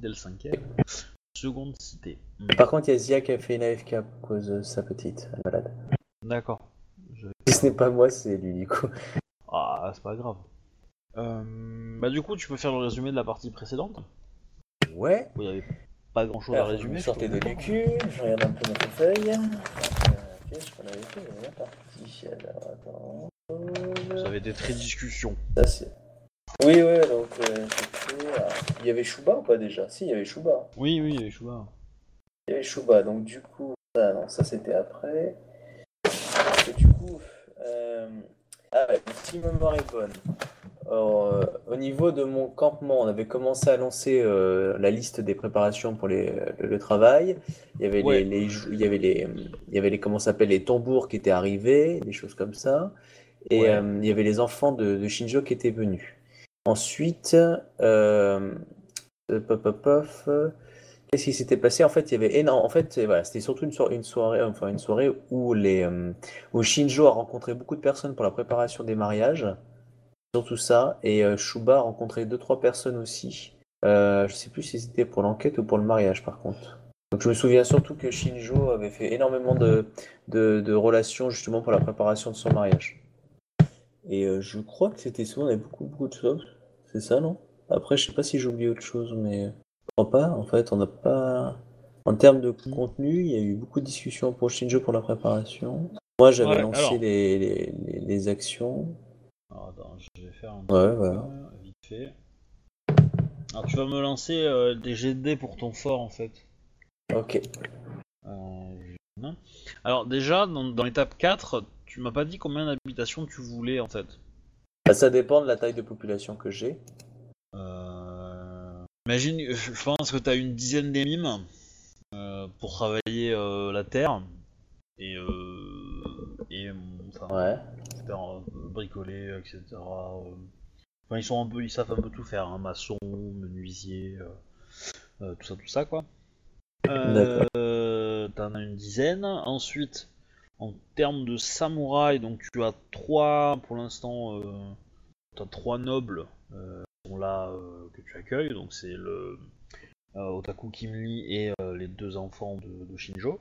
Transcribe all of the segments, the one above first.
dès le cinquième. Seconde cité. Par contre, il y a Zia qui a fait une AFK à cause de sa petite elle est malade. D'accord. Je- Si ce n'est pas moi, c'est lui, du coup. Ah, c'est pas grave. Euh, bah du coup, tu peux faire le résumé de la partie précédente. Ouais. n'y avait pas grand chose à Alors, résumer. me je trouve. de du cul, je regarde un peu ma feuille. Euh, Qu'est-ce qu'on avait fait dans la partie Alors, attends. Ça avait été très discussion. Ça, c'est... Oui, oui, donc euh, ah, il y avait Shuba ou pas déjà? Si, il y avait Shuba. Oui, oui, je vois. Il y avait Shuba, donc du coup, ça, non, ça c'était après. Du coup, euh... ah, ouais, si ma mémoire est bonne. Alors, euh, au niveau de mon campement, on avait commencé à lancer euh, la liste des préparations pour les, le, le travail. Il y avait Ouais. les, les jou- il y avait les, il y avait les, comment ça s'appelle, les tambours qui étaient arrivés, des choses comme ça. Et Ouais. euh, il y avait les enfants de, de Shinjo qui étaient venus. Ensuite, euh, euh, qu'est-ce qui s'était passé? En fait, il y avait énorme. En fait, voilà, c'était surtout une, soirée, une soirée, enfin une soirée où les, euh, où Shinjo a rencontré beaucoup de personnes pour la préparation des mariages, surtout ça, et euh, Shuba a rencontré deux trois personnes aussi. Euh, je sais plus si c'était pour l'enquête ou pour le mariage, par contre. Donc, je me souviens surtout que Shinjo avait fait énormément de, de, de relations justement pour la préparation de son mariage. Et euh, je crois que c'était souvent, on avait beaucoup, beaucoup de choses. C'est ça, non? Après, je sais pas si j'ai oublié autre chose, mais je crois pas. En fait, on n'a pas. En termes de contenu, il y a eu beaucoup de discussions pour Shinjo pour la préparation. Moi, j'avais Ouais, lancé alors. les, les, les- les actions. Alors attends, je vais faire un Ouais, voilà. euh, vite fait. Alors tu vas me lancer euh, des GD pour ton fort en fait. Ok. Euh. Alors déjà, dans, dans l'étape 4, tu m'as pas dit combien d'habitations tu voulais en fait. Bah, ça dépend de la taille de population que j'ai. Euh, Imagine, je pense que tu as une dizaine d'émimes euh, pour travailler euh, la terre et, euh, et enfin, Ouais. faire bricoler, etc. Enfin, ils sont un peu, ils savent un peu tout faire, hein, maçon, menuisier, tout ça, tout ça quoi. T'en as une dizaine. Ensuite, en termes de samouraï, donc tu as trois, pour l'instant, euh, t'as trois nobles euh, qui sont là euh, que tu accueilles. Donc c'est le euh, Otaku Kimli et euh, les deux enfants de, de Shinjo.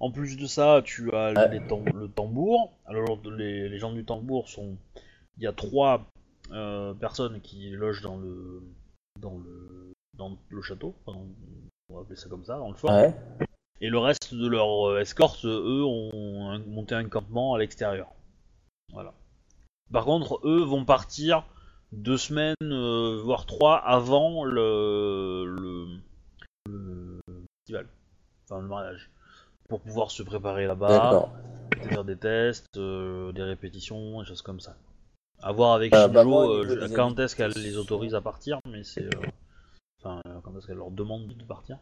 En plus de ça, tu as les le tambour. Alors les, les gens du tambour sont, il y a trois euh, personnes qui logent dans le dans le dans le château. Enfin, on va appeler ça comme ça, dans le fort. Ouais. Et le reste de leur euh, escorte, eux, ont monté un campement à l'extérieur. Voilà. Par contre, eux vont partir deux semaines, euh, voire trois, avant le, le, le festival, enfin le mariage, pour pouvoir se préparer là-bas, faire des tests, euh, des répétitions, des choses comme ça. À voir avec Shinjo bah, euh, niveau je- des quand est-ce qu'elle les autorise à partir, mais c'est... Enfin, quand est-ce qu'elle leur demande de partir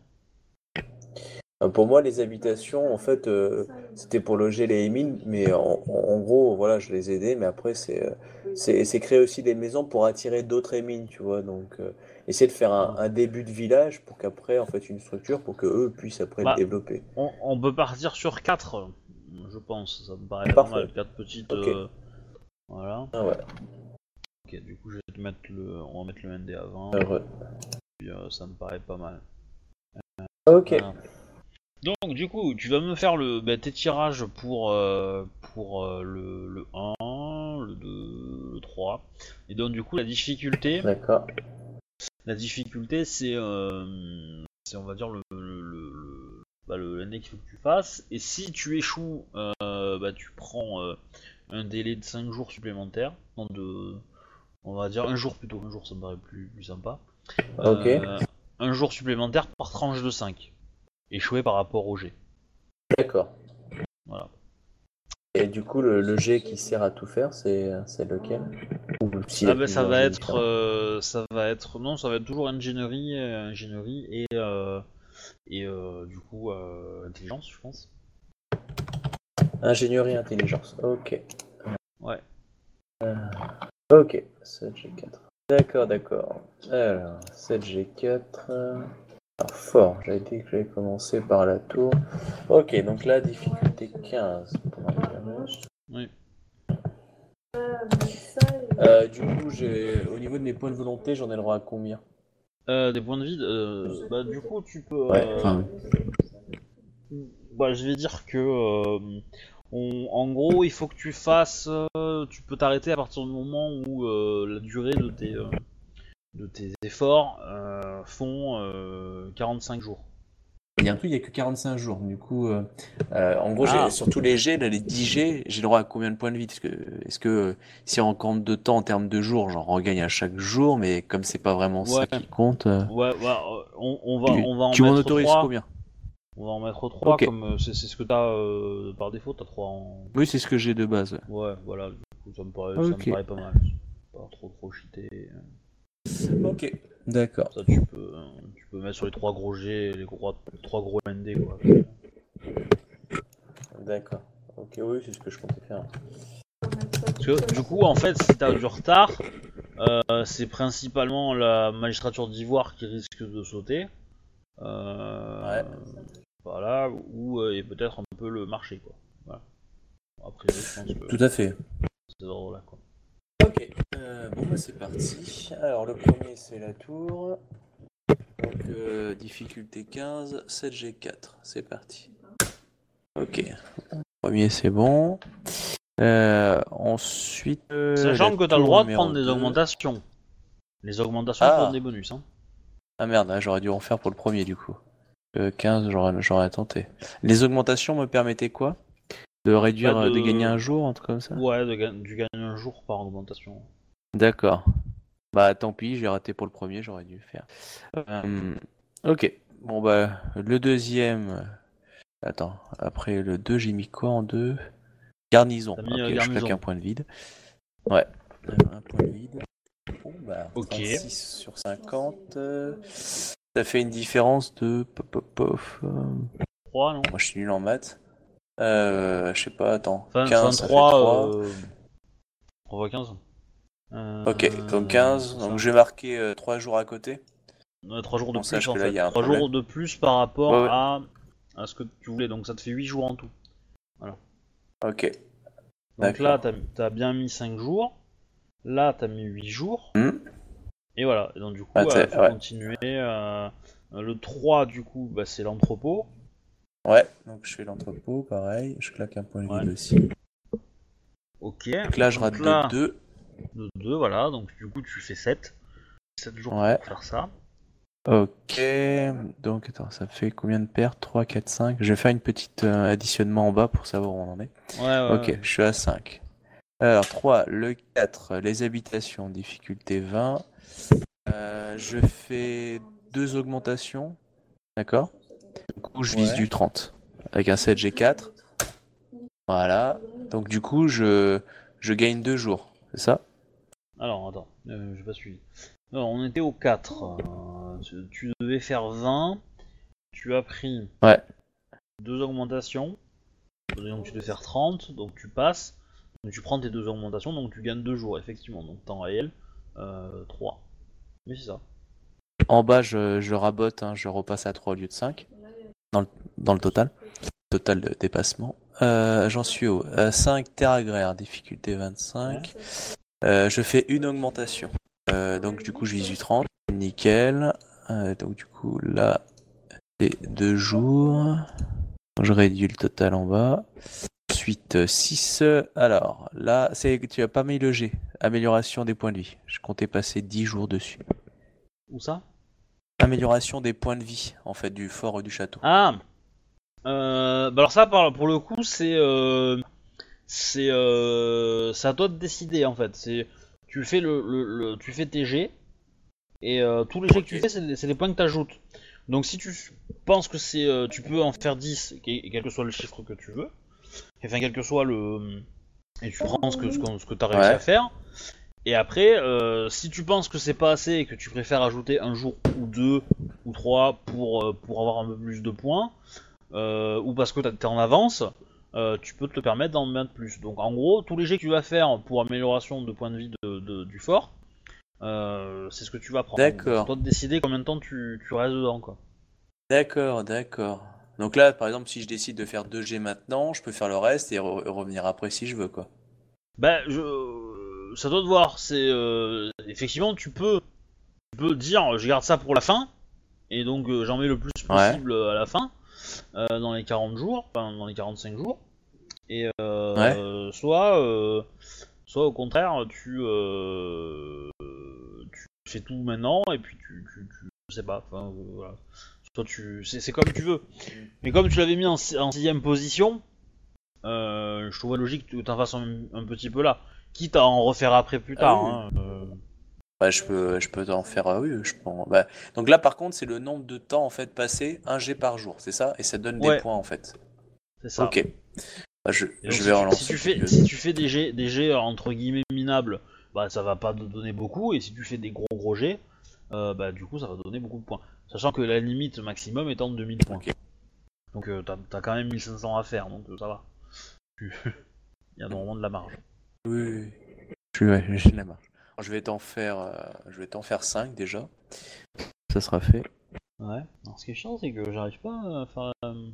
Pour moi, les habitations, en fait, euh, c'était pour loger les émines, mais en, gros, voilà, je les aidais, mais après, c'est euh, c'est c'est créer aussi des maisons pour attirer d'autres émines, tu vois, donc euh, essayer de faire un, un début de village pour qu'après, en fait, une structure pour que eux puissent après Bah, le développer. On, on peut partir sur 4, je pense. Ça me paraît pas mal. 4 petites. Euh, Voilà. Ah ouais, Ok, du coup, je vais te mettre le. On va mettre le ND avant. heureux. puis, euh, ça me paraît pas mal. Ok, Voilà. Donc, du coup, tu vas me faire le, bah, tes tirages pour, euh, pour euh, le, le 1, le 2, le 3. Et donc, du coup, la difficulté. d'accord. La difficulté, c'est, euh, c'est on va dire le, le, bah, le l'année qu'il faut que tu fasses. Et si tu échoues, bah, tu prends un délai de 5 jours supplémentaires. Non, de, on va dire un jour plutôt. Un jour, ça me paraît plus, plus sympa. Ok. Un jour supplémentaire par tranche de 5. Échoué par rapport au G. D'accord. Voilà. Et du coup, le, le jet qui sert à tout faire, c'est c'est lequel? Ou Ah bah, ça va être, euh, ça va être, non, ça va être toujours ingénierie, euh, ingénierie et euh, et du coup intelligence, je pense. Ingénierie intelligence, ok. Ouais. Ok, 7G4. D'accord, d'accord. Alors, 7G4. Alors, fort, j'avais dit que j'allais commencer par la tour. Ok, donc là, difficulté 15. pour un damage. Oui. Euh, du coup, j'ai au niveau de mes points de volonté, j'en ai le droit à combien? Euh, des points de vie, euh, bah du coup tu peux. Ouais, euh, enfin, bah, je vais dire que euh, on- en gros il faut que tu fasses, tu peux t'arrêter à partir du moment où la durée de tes de tes efforts euh, font euh, 45 jours. Il y a un truc, il n'y a que 45 jours. Du coup, euh, euh, en gros, Ah. sur tous les G, là, les 10 G, j'ai le droit à combien de points de vie? Est-ce que, euh, si on compte de temps en termes de jours, j'en regagne à chaque jour, mais comme c'est pas vraiment ça qui compte, euh, Ouais, ouais, euh, on, on va tu, on va en tu m'en mettre autorises 3. combien? On va en mettre 3 Ok. comme euh, c'est ce que t'as euh, par défaut, t'as 3 en. Oui, c'est ce que j'ai de base. Ouais, voilà, du coup, ça me paraît, ça me paraît pas mal. Pas trop trop cheaté. Ok, d'accord. Ça, tu peux, euh, tu peux mettre sur les 3 gros G, les gros, 3 gros ND, quoi. D'accord. Ok, oui, c'est ce que je comptais faire. Parce que du coup, en fait, si t'as du retard, euh, c'est principalement la magistrature d'Ivoire qui risque de sauter. Euh, Ouais. Voilà, ou et peut-être un peu le marché, quoi. Voilà. Après, je pense que Tout à fait. c'est là quoi. Euh, bon bah c'est parti. Alors le premier c'est la tour. Donc euh, difficulté 15, 7G4, c'est parti. Ok, premier c'est bon. Euh, ensuite... Sachant que t'as le droit de prendre des augmentations. Les augmentations Ah. des bonus, hein. Ah merde, là, j'aurais dû en faire pour le premier du coup. Euh, 15, j'aurais j'aurais tenté. Les augmentations me permettaient quoi? De réduire, de- euh, de gagner un jour, un truc comme ça? Ouais, de ga- tu gagnes un jour par augmentation. D'accord. Bah tant pis, j'ai raté pour le premier, j'aurais dû le faire. Euh, ok. Bon bah le deuxième. euh, Attends, après le 2, j'ai mis quoi en 2 Garnison. Mis, Ok, euh, je garnison. claque un point de vide. Ouais. Un point de vide. Bon bah Ok. 36 sur 50. euh, Ça fait une différence de pof, pof, pof, euh, 3, non? Moi je suis nul en maths. Euh, je sais pas, attends. Enfin, 15, ça fait 23, 3. euh... 3 fois 15. Euh, Ok, donc 15. ça. Donc je vais marquer 3 jours à côté. Ouais, 3 jours de On plus en fait. il y a un 3 problème. jours de plus par rapport Ouais, ouais. À, à ce que tu voulais, donc ça te fait 8 jours en tout. Ok. Donc là, t'as as bien mis 5 jours. Là, t'as mis 8 jours. Hmm. Et voilà, donc du coup, Ah, t'sais, faut continuer. euh, Le 3, du coup, bah, c'est l'entrepôt. Ouais, donc je fais l'entrepôt, pareil. Je claque un point de Ouais. vide aussi. Ok. Donc là, je rate là, de 2. de 2, voilà, donc du coup, tu fais 7. 7 jours Ouais. pour faire ça. Ok. Donc, attends, ça fait combien de paires 3, 4, 5. Je vais faire une petite euh, additionnement en bas pour savoir où on en est. Ouais, ouais. Ok, je suis à 5. Alors, 3, le 4, les habitations, difficulté 20. Euh, je fais deux augmentations. D'accord? Du coup, je vise Ouais. du 30. Avec un 7 G4. Voilà. Donc, du coup, je, je gagne deux jours. C'est ça? Alors, attends, euh, j'ai pas suivi. Non, on était au 4. euh, tu- tu devais faire 20. Tu as pris Ouais. deux augmentations. Donc tu devais faire 30, donc tu passes. Donc tu prends tes deux augmentations, donc tu gagnes 2 jours, effectivement. Donc temps réel, euh, 3. Mais c'est ça. En bas, je, je rabote, hein, je repasse à 3 au lieu de 5. Dans le, dans le total. Total de dépassement. Euh, J'en suis au euh, 5 terre agraire, difficulté 25. Euh, je fais une augmentation. Euh, donc du coup, je vise du 30. Nickel. Euh, donc du coup, là, c'est 2 jours. Je réduis le total en bas. Ensuite, 6. Alors, là, c'est tu as pas mis le G. Amélioration des points de vie. Je comptais passer 10 jours dessus. Où ça? Amélioration des points de vie, en fait, du fort et du château. Ah euh, bah alors ça, pour le coup, c'est euh, c'est euh, c'est à toi de décider en fait. C'est tu fais le, le, le- tu fais tes jets et tous les jets que tu fais, c'est des, points que tu ajoutes. Donc si tu penses que c'est tu peux en faire 10 et quel que soit le chiffre que tu veux, enfin quel que soit le et tu prends ce que ce que, tu as réussi Ouais. à faire. Et après, euh, si tu penses que c'est pas assez et que tu préfères ajouter un jour ou deux ou trois pour, euh, pour avoir un peu plus de points, euh, ou parce que t'es en avance, tu peux te le permettre d'en mettre plus. Donc en gros, tous les jets que tu vas faire pour amélioration de points de vie de, de- du fort, c'est ce que tu vas prendre. D'accord. C'est toi de décider combien de temps tu, tu restes dedans, quoi. D'accord, d'accord. Donc là, par exemple, si je décide de faire 2G maintenant, je peux faire le reste et re- revenir après si je veux, quoi. Bah, je... ça doit te voir. C'est euh, effectivement, tu peux peux dire je garde ça pour la fin, et donc euh, j'en mets le plus possible à la fin, euh, dans les 40 jours, enfin dans les 45 jours. Et euh, soit, euh, soit au contraire, tu, euh, tu fais tout maintenant, et puis tu, tu, tu je sais pas, enfin euh, voilà. Soit tu, c'est c'est comme tu veux. Mais comme tu l'avais mis en, si- en sixième position, euh, je trouvais logique que tu en fasses un, un petit peu là. Quitte à en refaire après plus tard. Ah oui. hein, euh. Bah, je peux, je peux en faire, euh, oui, je pense. Bah, donc là, par contre, c'est le nombre de temps en fait passé, un G par jour, c'est ça? Et ça donne des points en fait. C'est ça. Ok. Bah, je, Et donc, je si vais tu- relancer. Si tu fais, le- si tu fais des jets, des jets entre guillemets minables, bah ça va pas te donner beaucoup. Et si tu fais des gros gros jets, euh, bah du coup ça va donner beaucoup de points. Sachant que la limite maximum étant de 2000 points. Donc euh, t'as t'as quand même 1500 à faire, donc euh, ça va. Il y a normalement de la marge. Oui, ouais, j'ai la marge. Alors, je vais t'en faire, euh, je vais t'en faire 5 déjà. Ça sera fait. Ouais. Alors ce qui est chiant, c'est que j'arrive pas à faire. Euh...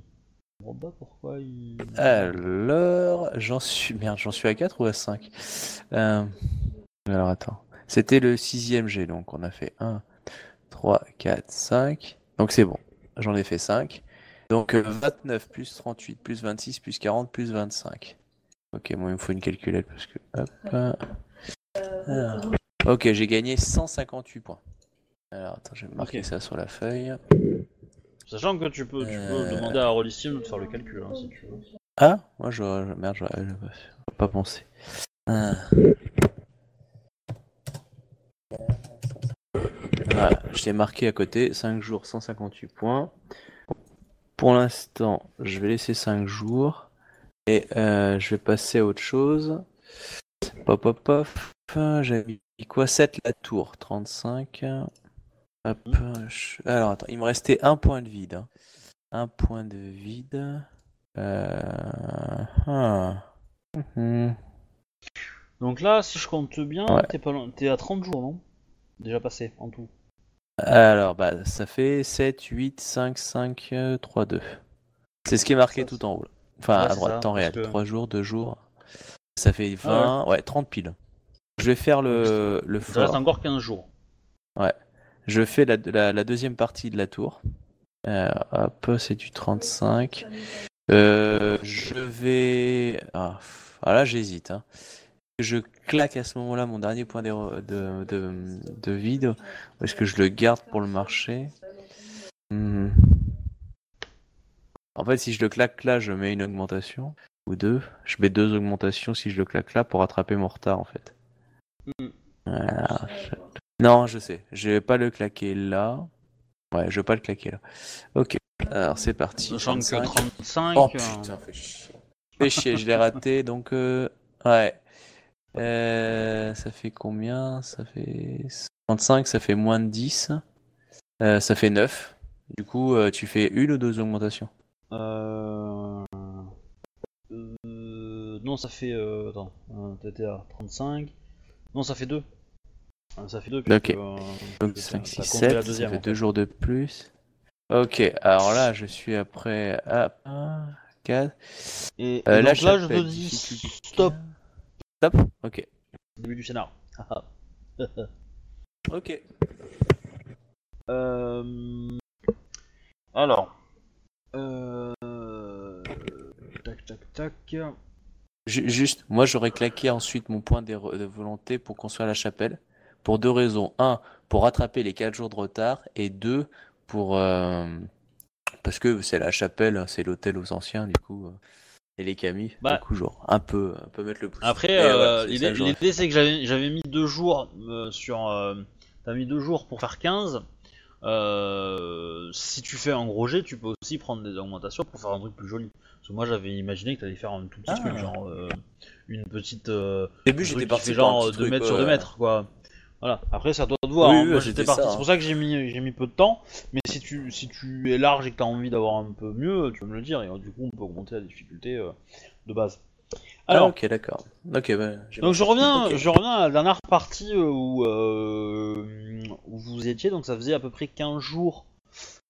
Je comprends pas pourquoi il. Alors, j'en suis. Merde, j'en suis à 4 ou à 5 Euh, Alors attends. C'était le sixième G, donc on a fait 1, 3, 4, 5. Donc c'est bon. J'en ai fait 5. Donc euh, 29 plus 38 plus 26 plus 40 plus 25. Ok, moi il me faut une calculette parce que. Hop. euh. Ok, j'ai gagné 158 points. Alors attends, je vais marquer ça sur la feuille. Sachant que tu peux, tu peux Euh. demander à Rollissim de faire le calcul hein, si tu veux. Ah, moi je. je- Merde, j'aurais j'aurais pas pensé. Ah. Voilà, je t'ai marqué à côté 5 jours 158 points. Pour l'instant, je vais laisser 5 jours et euh, je vais passer à autre chose. Pop pop pop. J'avais mis quoi? 7 la tour 35. Hop. Alors attends, il me restait un point de vide. hein. Un point de vide. Euh... ah. Mhm. Donc là, si je compte bien, Ouais. t'es pas loin- t'es à 30 jours, non? Déjà passé en tout. Alors, bah, ça fait 7, 8, 5, 5, euh, 3, 2. C'est ce qui est marqué tout en haut. là. Enfin, Ouais, à droite, ça, temps réel. que- 3 jours, 2 jours. Ça fait Ah 20, ouais. 30 piles. Je vais faire le, le Il te reste fort. encore 15 jours. Je fais la, la, la deuxième partie de la tour. Euh, hop, c'est du 35. Euh, je vais. Ah, ah là, j'hésite. hein. Je claque à ce moment-là mon dernier point d'erreur- de, de, de vide. Est-ce que je le garde pour le marché? Hmm. En fait, si je le claque là, je mets une augmentation. Ou deux. Je mets deux augmentations si je le claque là pour rattraper mon retard en fait. Hmm. Voilà, je- Non, je sais. Je vais pas le claquer là. Ouais, je vais pas le claquer là. Ok. Alors c'est parti. Sachant que 35. 35. Oh euh, putain, fais chier. Fais chier, je l'ai raté, donc euh, ouais. Euh, ça fait combien? Ça fait 35, ça fait moins de 10. Euh, ça fait 9. Du coup, tu fais une ou deux augmentations? Euh, euh, Non, ça fait. Euh... Attends, euh, t'étais à 35. Non, ça fait 2. Ça fait 2. Ok. Donc 5, 6, 7, la ça deuxième. en deux fait. jours de plus. Ok, alors là, je suis après à 1, 4. Et, Euh, là, je te dis difficulté stop. Stop Ok. Début du scénar. Ok. Euh, Alors. Euh... Tac, tac, tac. Ju- Juste, moi j'aurais claqué ensuite mon point de volonté pour construire la chapelle. Pour deux raisons. Un, pour rattraper les 4 jours de retard. Et deux, pour. euh, Parce que c'est la chapelle, c'est l'hôtel aux anciens, du coup. euh, Et les camis. Bah. Du coup, genre, un peu, un peu mettre le pouce. Après, euh, ouais, ça l'idée, c'est que j'avais, j'avais mis deux jours euh, sur. euh, T'as mis deux jours pour faire 15. Euh, si tu fais un gros jet, tu peux aussi prendre des augmentations pour faire un truc plus joli. Parce que moi, j'avais imaginé que t'allais faire un tout petit Ah. truc, genre euh, une petite. euh, Au début, j'étais parti genre petit 2 truc, mètres sur ouais. 2 mètres, quoi. Voilà. Après, c'est à toi de voir. Oui, hein. oui, Moi, c'était j'étais parti. C'est pour ça que j'ai mis, j'ai mis peu de temps. Mais si tu, si tu es large et que t'as envie d'avoir un peu mieux, tu peux me le dire. Et du coup, on peut augmenter la difficulté euh, de base. Alors, ok, d'accord. Bah, donc je reviens, je reviens à la dernière partie euh, où, euh, où vous étiez, donc ça faisait à peu près 15 jours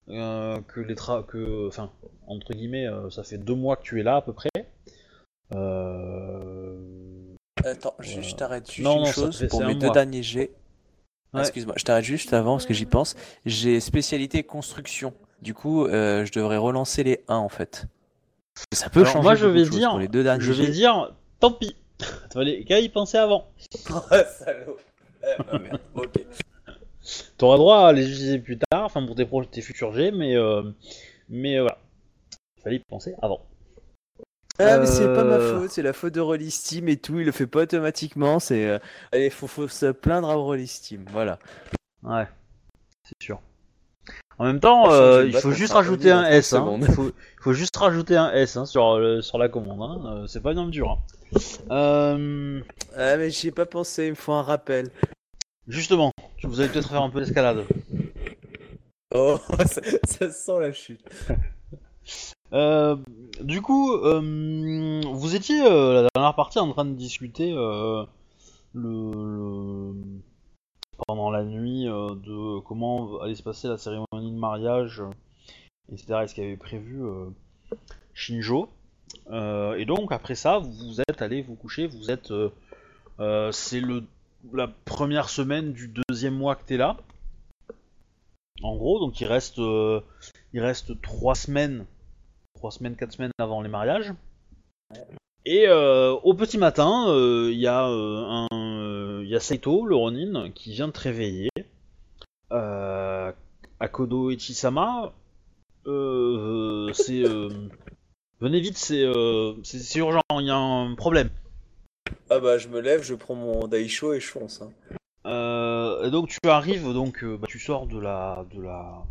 euh, que les tra que, enfin, entre guillemets, euh, ça fait deux mois que tu es là à peu près. Euh... Attends, je, je t'arrête juste Non, une non, chose fait- pour mes un deux mois. derniers jets. Ouais. Excuse-moi, je t'arrête juste avant parce que j'y pense. J'ai spécialité construction. Du coup, euh, je devrais relancer les 1 en fait. Ça peut Alors, changer moi, je vais dire- pour les deux derniers Je vais dire, tant pis. Fallait qu'à y penser avant. Oh, salaud. Eh, merde. Ok. T'auras droit à les utiliser plus tard, enfin pour tes, pro- tes futurs jets, mais, euh, mais euh, voilà. Fallait y penser avant. Ah, mais c'est pas ma Euh. faute, c'est la faute de Rollistim et tout, il le fait pas automatiquement, c'est... euh, Allez, faut, faut se plaindre à Rollistim, voilà. Ouais, c'est sûr. En même temps, Changer euh, il bas faut contre juste un rajouter Oni un dans S. 30 Hein. Il faut, juste rajouter un S hein, sur, le- sur la commande. Hein. euh, C'est pas une dur. Hein. Euh, Ah mais j'y ai pas pensé, il me faut un rappel. justement, vous allez peut-être faire un peu d'escalade. Oh, ça, ça sent la chute. Euh, du coup, euh, vous étiez euh, la dernière partie en train de discuter euh, le, le- pendant la nuit euh, de comment allait se passer la cérémonie de mariage, euh, etc. Et ce qu'avait prévu euh, Shinjo. Et donc après ça, vous êtes allé vous coucher. Vous êtes, c'est le la première semaine du deuxième mois que t'es là. En gros, donc il reste, euh, il reste trois semaines 3 semaines, 4 semaines avant les mariages. Et euh, au petit matin, euh, il y, a, un, y a Saito, le Ronin, qui vient de te réveiller. Euh, Akodo Ichisama, euh, c'est... euh, venez vite, c'est euh, c'est- urgent, il y a un problème. Ah bah je me lève, je prends mon Daisho et je fonce. Hein. Euh, et donc tu arrives, donc bah, tu sors de la de la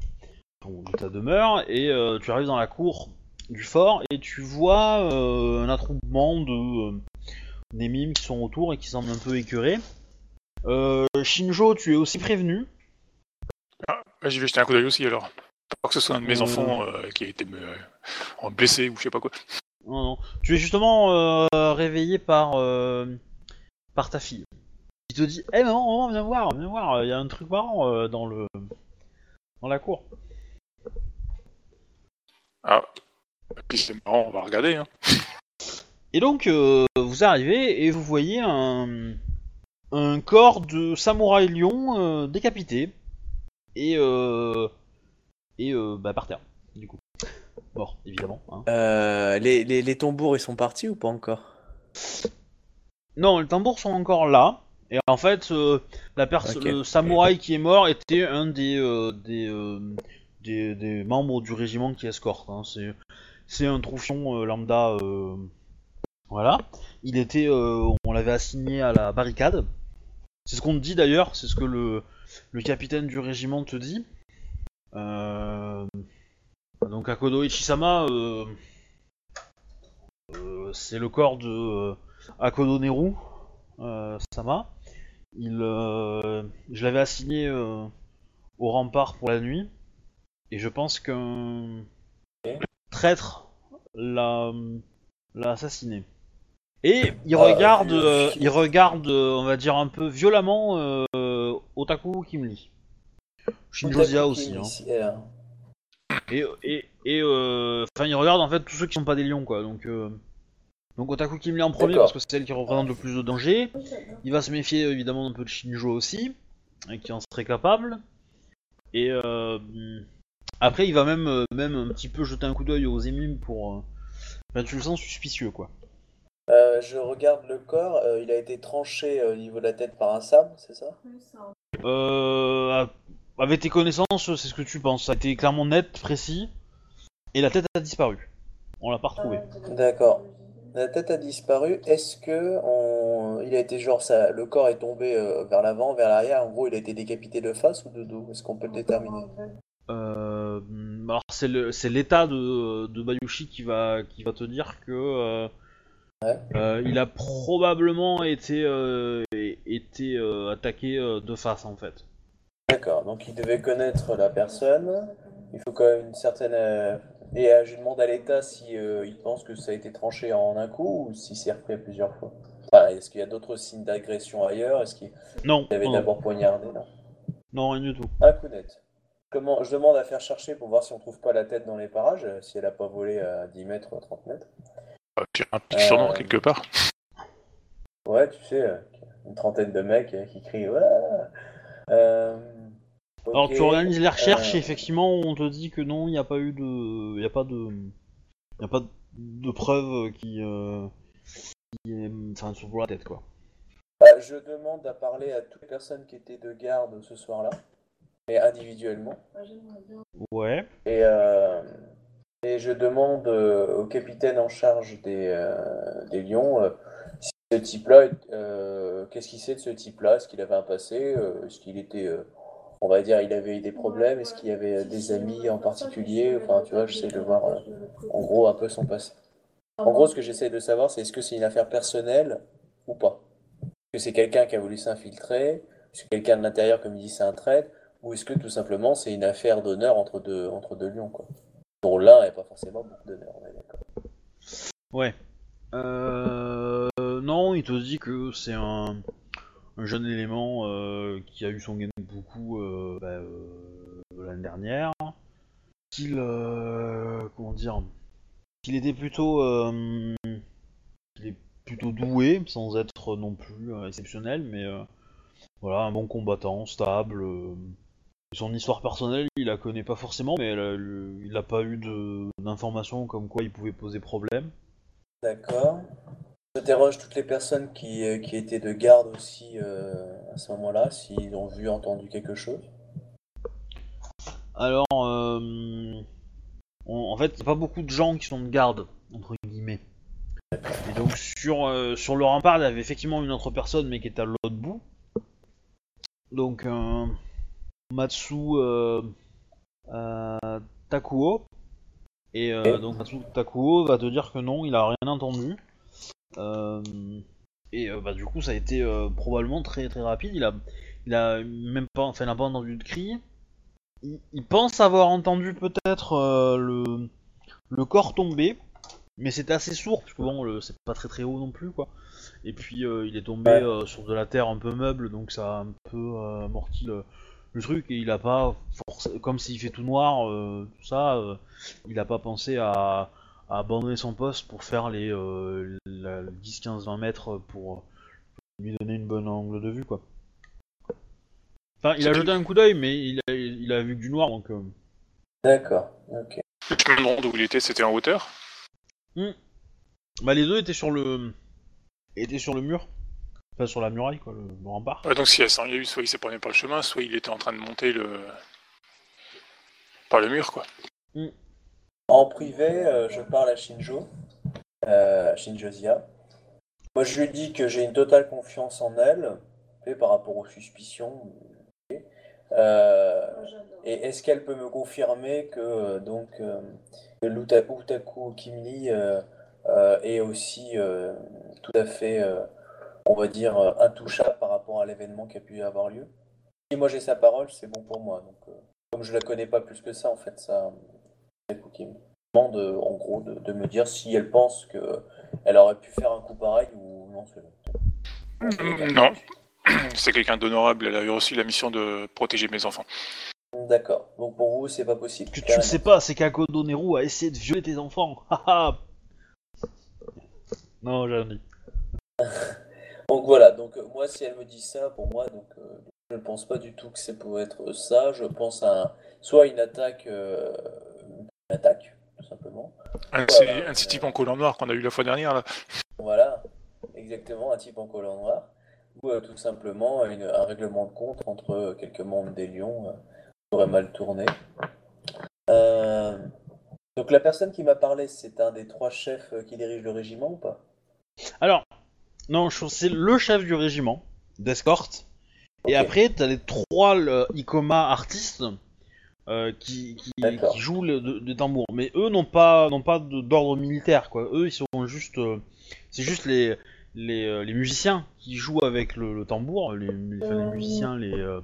de ta demeure et euh, tu arrives dans la cour du fort et tu vois euh, un attroupement de des mimes qui sont autour et qui semblent un peu écœurés. Euh, Shinjo, tu es aussi prévenu. Ouais, J'y vais jeter un coup d'œil aussi alors. Pas que ce soit un de mes Euh. enfants euh, qui a été blessé ou je sais pas quoi. Non, non. Tu es justement réveillé par par ta fille. Qui te dit, eh maman, maman, viens voir, viens voir, il y a un truc marrant dans le dans la cour. Ah. Puis c'est marrant, on va regarder. Hein. Et donc, euh, vous arrivez et vous voyez un, un corps de samouraï lion euh, décapité et, euh, et euh, bah, par terre, du coup. Mort, évidemment. hein. Les, les, les tambours ils sont partis ou pas encore? Non, les tambours sont encore là. Et en fait, la le samouraï qui est mort était un des, des, des, des membres du régiment qui escorte. hein. C'est, c'est un troufion lambda. voilà. Il était, euh, on l'avait assigné à la barricade. C'est ce qu'on te dit d'ailleurs. C'est ce que le, le capitaine du régiment te dit. Euh, donc Akodo Ichisama, euh, c'est le corps de Akodo Neru Sama. Il, je l'avais assigné au rempart pour la nuit, et je pense qu'un traître l'a assassiné. Et il Ah, regarde, euh, film. il regarde, euh, on va dire un peu violemment euh, Otaku Kimli. Shinjozia aussi. Hein. Euh, Et, et, et euh, enfin, il regarde en fait tous ceux qui sont pas des lions, quoi. Donc, euh, donc Otaku Kimli en premier parce que c'est celle qui représente le plus de danger. Il va se méfier évidemment un peu de Shinjo aussi, et qui en serait capable. Et euh, après, il va même, euh, même un petit peu jeter un coup d'œil aux émimes pour. euh, Enfin, tu le sens suspicieux, quoi. Euh, je regarde le corps, euh, il a été tranché euh, au niveau de la tête par un sabre, c'est ça? Euh, avec tes connaissances, c'est ce que tu penses. Ça a été clairement net, précis, et la tête a disparu. On l'a pas retrouvée. D'accord. La tête a disparu. Est-ce que on... il a été genre ça, le corps est tombé vers l'avant, vers l'arrière. En gros, il a été décapité de face ou de dos? Est-ce qu'on peut le déterminer? Euh, alors c'est l'état de, de Bayushi qui va, qui va te dire que Ouais. euh, il a probablement été, euh, été euh, attaqué euh, de face en fait. D'accord. Donc il devait connaître la personne. Il faut quand même une certaine. Et je demande à l'État si il pense que ça a été tranché en un coup ou si c'est repris plusieurs fois. Enfin, Est-ce qu'il y a d'autres signes d'agression ailleurs? Est-ce qu'il Non, avait non, d'abord poignardé? Non. non, rien du tout. Un coup net. Comment... Je demande à faire chercher pour voir si on trouve pas la tête dans les parages, si elle a pas volé à 10 mètres ou à 30 mètres. Euh, puis un petit surnom Euh, quelque part. Ouais, tu sais, euh, une trentaine de mecs euh, qui crient Ouais Euh, Alors tu organises les recherches euh, et effectivement on te dit que non, il n'y a pas eu de, il a pas de, il a pas de preuves qui, euh, qui est, enfin sur pour la tête quoi. bah, je demande à parler à toutes les personnes qui étaient de garde ce soir-là, et individuellement. Ouais. Et, euh, et je demande euh, au capitaine en charge des, euh, Lions euh, ce type-là, est- qu'est-ce qu'il sait de ce type-là? Est-ce qu'il avait un passé? Est-ce qu'il était, on va dire, il avait eu des problèmes? Est-ce qu'il avait des amis en particulier? Enfin, tu vois, j'essaie de voir en gros un peu son passé. En gros, ce que j'essaie de savoir, c'est est-ce que c'est une affaire personnelle ou pas? Est-ce que c'est quelqu'un qui a voulu s'infiltrer? Est-ce que quelqu'un de l'intérieur, comme il dit, c'est un traître? Ou est-ce que tout simplement c'est une affaire d'honneur entre deux, entre deux lions, quoi? Dont l'un n'a pas forcément beaucoup d'honneur, on est d'accord. Ouais. Euh, non, il te dit que c'est un, un jeune élément euh, qui a eu son gain beaucoup euh, bah, euh, l'année dernière. Qu'il, comment dire, qu'il était plutôt, qu'il est plutôt doué, sans être non plus exceptionnel, mais voilà, un bon combattant, stable. Son histoire personnelle, il la connaît pas forcément, mais elle a- il n'a pas eu d'informations comme quoi il pouvait poser problème. D'accord. J'interroge toutes les personnes qui, euh, qui étaient de garde aussi euh, à ce moment-là, s'ils ont vu, entendu quelque chose. Alors, euh, on- en fait, il n'y a pas beaucoup de gens qui sont de garde, entre guillemets. Et donc, sur, euh, sur le rempart, il y avait effectivement une autre personne, mais qui était à l'autre bout. Donc, euh, Matsu euh, euh, Takuo. Et euh, donc, Matsu Takuo va te dire que non, il a rien entendu. Et bah, du coup, ça a été probablement très très rapide. Il a, il a même pas, enfin, il n'a pas entendu de cri il, il pense avoir entendu peut-être le, le corps tomber, mais c'était assez sourd, parce que bon, c'est pas très très haut non plus, quoi. Et puis euh, il est tombé euh, sur de la terre un peu meuble, donc ça a un peu euh, amorti le, le truc, et il a pas, forcé- comme s'il fait tout noir, euh, tout ça, euh, il a pas pensé à, à abandonner son poste pour faire les euh, la- 10, 15, 20 mètres pour lui donner une bonne angle de vue, quoi. Enfin, il a jeté un coup d'œil, mais il a, il a vu que du noir, donc. euh, D'accord, ok. Le chemin de ronde où il était, c'était en hauteur? Bah les deux étaient sur le étaient sur le mur, enfin sur la muraille quoi, le, le rempart. Ouais, donc si elle s'en y a eu, soit il s'est promené par le chemin, soit il était en train de monter le par le mur, quoi. En privé, euh, je parle à Shinjo, euh, Shinjo Zia. Moi, je lui dis que j'ai une totale confiance en elle, sais, par rapport aux suspicions. Euh, et est-ce qu'elle peut me confirmer que donc euh, que Utaku Kimli euh, euh, est aussi euh, tout à fait, euh, on va dire, euh, intouchable par rapport à l'événement qui a pu avoir lieu Si moi j'ai sa parole, c'est bon pour moi. Donc, euh, comme je la connais pas plus que ça, en fait, ça, Utaku Kimli demande euh, en gros de, de me dire si elle pense que elle aurait pu faire un coup pareil ou non. c'est bon. Non. C'est quelqu'un d'honorable, elle a eu aussi la mission de protéger mes enfants. D'accord. Donc pour vous, c'est pas possible. Ce que tu ne sais pas, c'est qu'Akodo Neru a essayé de violer tes enfants. Haha. non, j'ai rien dit. Donc voilà, donc euh, moi si elle me dit ça, pour moi, donc euh, je ne pense pas du tout que c'est pour être ça. Je pense à un- soit une attaque, euh, une attaque, tout simplement. Un de ces, un de ces types en collant noir qu'on a eu la fois dernière, là. Voilà, exactement, un type en collant noir. Ou euh, tout simplement une- un règlement de compte entre quelques membres des Lions euh, qui aurait mal tourné. Euh, donc la personne qui m'a parlé, c'est un des trois chefs qui dirige le régiment ou pas? Alors, non, je trouve que c'est le chef du régiment d'escorte. Et Ok. après, t'as les trois le, Ikoma artistes euh, qui, qui, D'accord. qui jouent le- de- des tambours. Mais eux n'ont pas, n'ont pas de- d'ordre militaire, quoi. Eux, ils sont juste, euh, c'est juste les, les, euh, les musiciens qui jouent avec le, le tambour. Les, les- enfin, les musiciens, les, euh,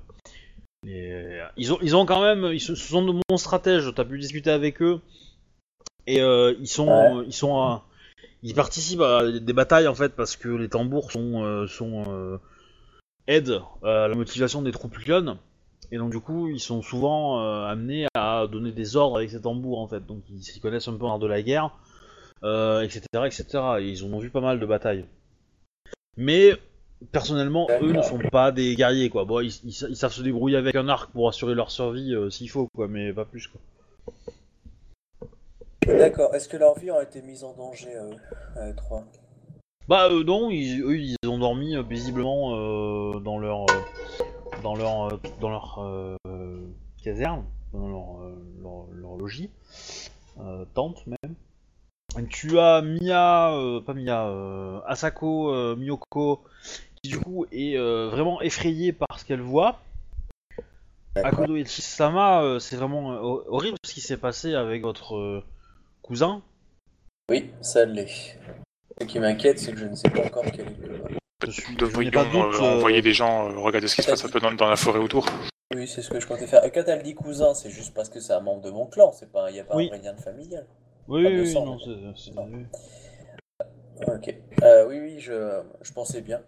les- ils ont, ils ont quand même, ils sont de bons stratèges. T'as pu discuter avec eux et euh, ils sont, Ouais. ils sont, euh, ils participent à des batailles en fait parce que les tambours sont, euh, euh, aident à la motivation des troupes clones et donc du coup ils sont souvent euh, amenés à donner des ordres avec ces tambours en fait donc ils s'y connaissent un peu en de la guerre euh, etc etc et ils ont vu pas mal de batailles mais personnellement, eux ne sont pas des guerriers, quoi. Bon, ils, ils sa- ils savent se débrouiller avec un arc pour assurer leur survie euh, s'il faut, quoi, mais pas plus, quoi. D'accord. Est-ce que leur vie a été mise en danger, à eux trois? Bah euh, non, ils, eux ils ont dormi euh, paisiblement euh, dans leur euh, dans leur euh, dans leur euh, caserne, dans leur, euh, leur, leur logis, euh, tente même. Et tu as Mia, euh, pas Mia, euh, Asako euh, Miyoko, qui du coup est euh, vraiment effrayée par ce qu'elle voit. Akodo et Chisama, euh, c'est vraiment euh, hor- horrible ce qui s'est passé avec votre euh, cousin. Oui, ça l'est. Ce qui m'inquiète, c'est que je ne sais pas encore quel est le. Je suis- Devrions doute, euh, euh, envoyer des gens euh, regarder ce qui se passe un peu dans, dans la forêt autour. Oui, c'est ce que je comptais faire. Et quand elle dit cousin, c'est juste parce que c'est un membre de mon clan, c'est pas, il n'y a pas Oui. un vrai lien de familial. Oui, oui, sang, non, c'est-. Ok. Euh, oui, oui, je, je pensais bien.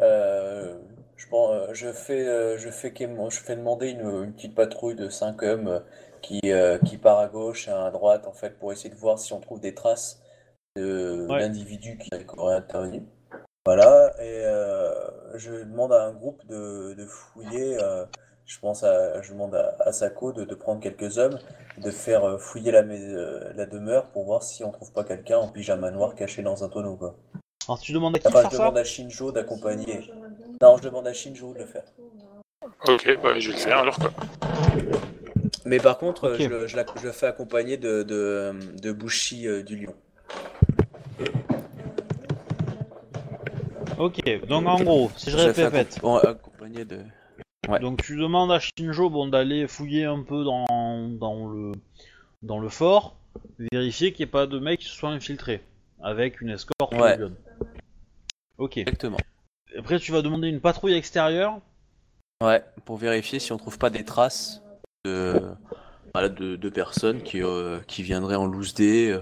Euh, je, je fais, je fais, je fais demander une, une petite patrouille de 5 hommes qui, euh, qui part à gauche et à droite, en fait, pour essayer de voir si on trouve des traces de Ouais. l'individu qui aurait intervenu. Voilà, et euh, je demande à un groupe de, de fouiller. euh, je pense à, je demande à, à Sako de, de prendre quelques hommes, de faire fouiller la, euh, la demeure pour voir si on trouve pas quelqu'un en pyjama noir caché dans un tonneau, quoi. Alors tu demandes à qui de Enfin, faire je ça demande à Shinjo d'accompagner. Non, je demande à Shinjo de le faire. Ok, bah, je vais le faire alors quoi. Mais par contre, je, le- je la- je le fais accompagner de, de, de Bushi euh, du lion. Ok, donc en gros, si je répète, accom- bon, accompagné de. Ouais. donc tu demandes à Shinjo bon, d'aller fouiller un peu dans, dans, le, dans le fort, vérifier qu'il n'y ait pas de mecs qui se soient infiltrés, avec une escorte Ouais. Ok. Exactement. Après tu vas demander une patrouille extérieure. Ouais, pour vérifier si on trouve pas des traces de, voilà, de, de personnes qui, euh, qui viendraient en loose day euh,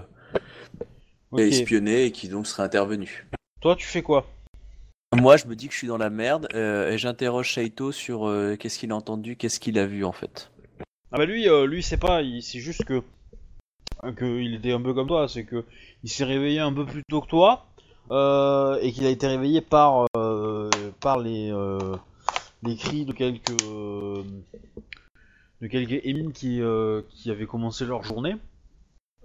espionner et qui donc seraient intervenus. Toi tu fais quoi? Moi, je me dis que je suis dans la merde euh, et j'interroge Shaito sur euh, qu'est-ce qu'il a entendu, qu'est-ce qu'il a vu en fait. Ah bah lui, euh, lui c'est pas, il- c'est juste que que il était un peu comme toi, c'est que il s'est réveillé un peu plus tôt que toi et qu'il a été réveillé par par les les cris de quelques de quelques émines qui euh, qui avaient commencé leur journée.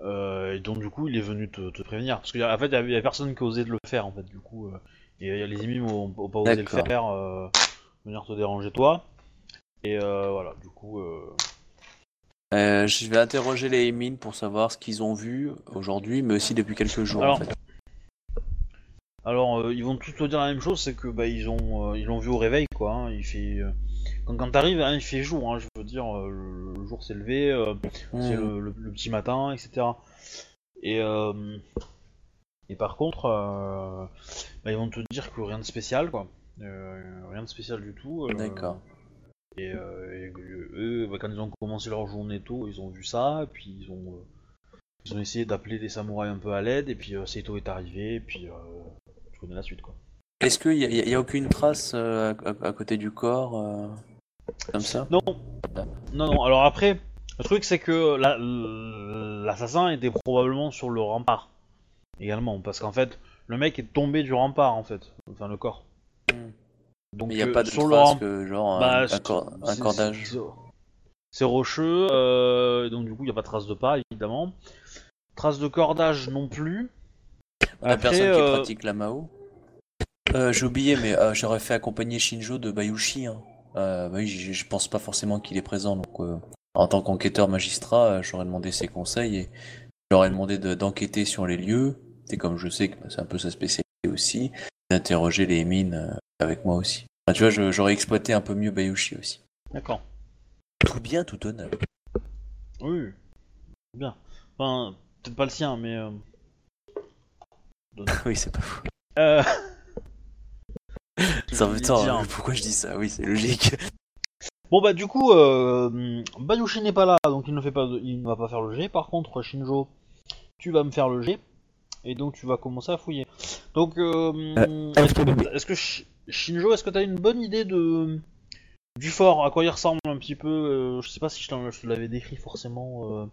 Euh, et donc du coup il est venu te, te prévenir parce qu'en fait il y avait- il y avait personne qui osait de le faire en fait du coup euh, et euh, les émines ont, ont pas osé le faire euh, venir te déranger toi et voilà du coup je vais interroger les mines pour savoir ce qu'ils ont vu aujourd'hui, mais aussi depuis quelques jours Alors, en fait. Alors, euh, ils vont tous te dire la même chose, c'est que bah ils ont euh, ils l'ont vu au réveil quoi. hein, il fait euh, quand, quand t'arrives, hein, il fait jour. Hein, je veux dire, euh, le, le jour s'est levé, euh, c'est le, le- le petit matin, etc. Et euh, et par contre, euh, bah, ils vont te dire que rien de spécial quoi, rien de spécial du tout. D'accord. Et, eux, bah, quand ils ont commencé leur journée tôt, ils ont vu ça, et puis ils ont ils ont essayé d'appeler des samouraïs un peu à l'aide, et puis Seito est arrivé, et puis tu connais la suite quoi. Est-ce qu'il y, a- aucune trace à, à- à côté du corps comme ça Non, non, non. Alors après, le truc c'est que la- l'assassin était probablement sur le rempart également, parce qu'en fait, le mec est tombé du rempart en fait, enfin le corps. Hmm. Donc Mais il n'y a euh, pas de sur le trace rempart, que genre bah, un, un c'est- cor- un c'est- cordage. c'est- C'est rocheux, euh, donc du coup il n'y a pas de trace de pas évidemment. Trace de cordage non plus. On a Après, personne qui euh, pratique la Mao. Euh, J'ai oublié, mais euh, j'aurais fait accompagner Shinjo de Bayushi. Hein. Euh, bah oui, je pense pas forcément qu'il est présent. Donc, euh, en tant qu'enquêteur magistrat, euh, j'aurais demandé ses conseils et j'aurais demandé de- d'enquêter sur les lieux. Et comme je sais que c'est un peu sa spécialité aussi, d'interroger les mines avec moi aussi. Enfin, tu vois, j'aurais exploité un peu mieux Bayushi aussi. D'accord. Tout bien, tout honneur. Oui. Bien. Enfin, peut-être pas le sien, mais. euh, oui, c'est pas fou. Euh... Ça dire, dire. pourquoi je dis ça? Oui, c'est logique. Bon bah du coup, euh, Bayushi n'est pas là, donc il ne fait pas, de- il ne va pas faire le jet. Par contre, Shinjo, tu vas me faire le jet, et donc tu vas commencer à fouiller. Donc, euh, est-ce que, est-ce que Shi- Shinjo, est-ce que t'as une bonne idée de du fort, à quoi il ressemble un petit peu? Euh, Je sais pas si je, t'en- je te l'avais décrit forcément euh,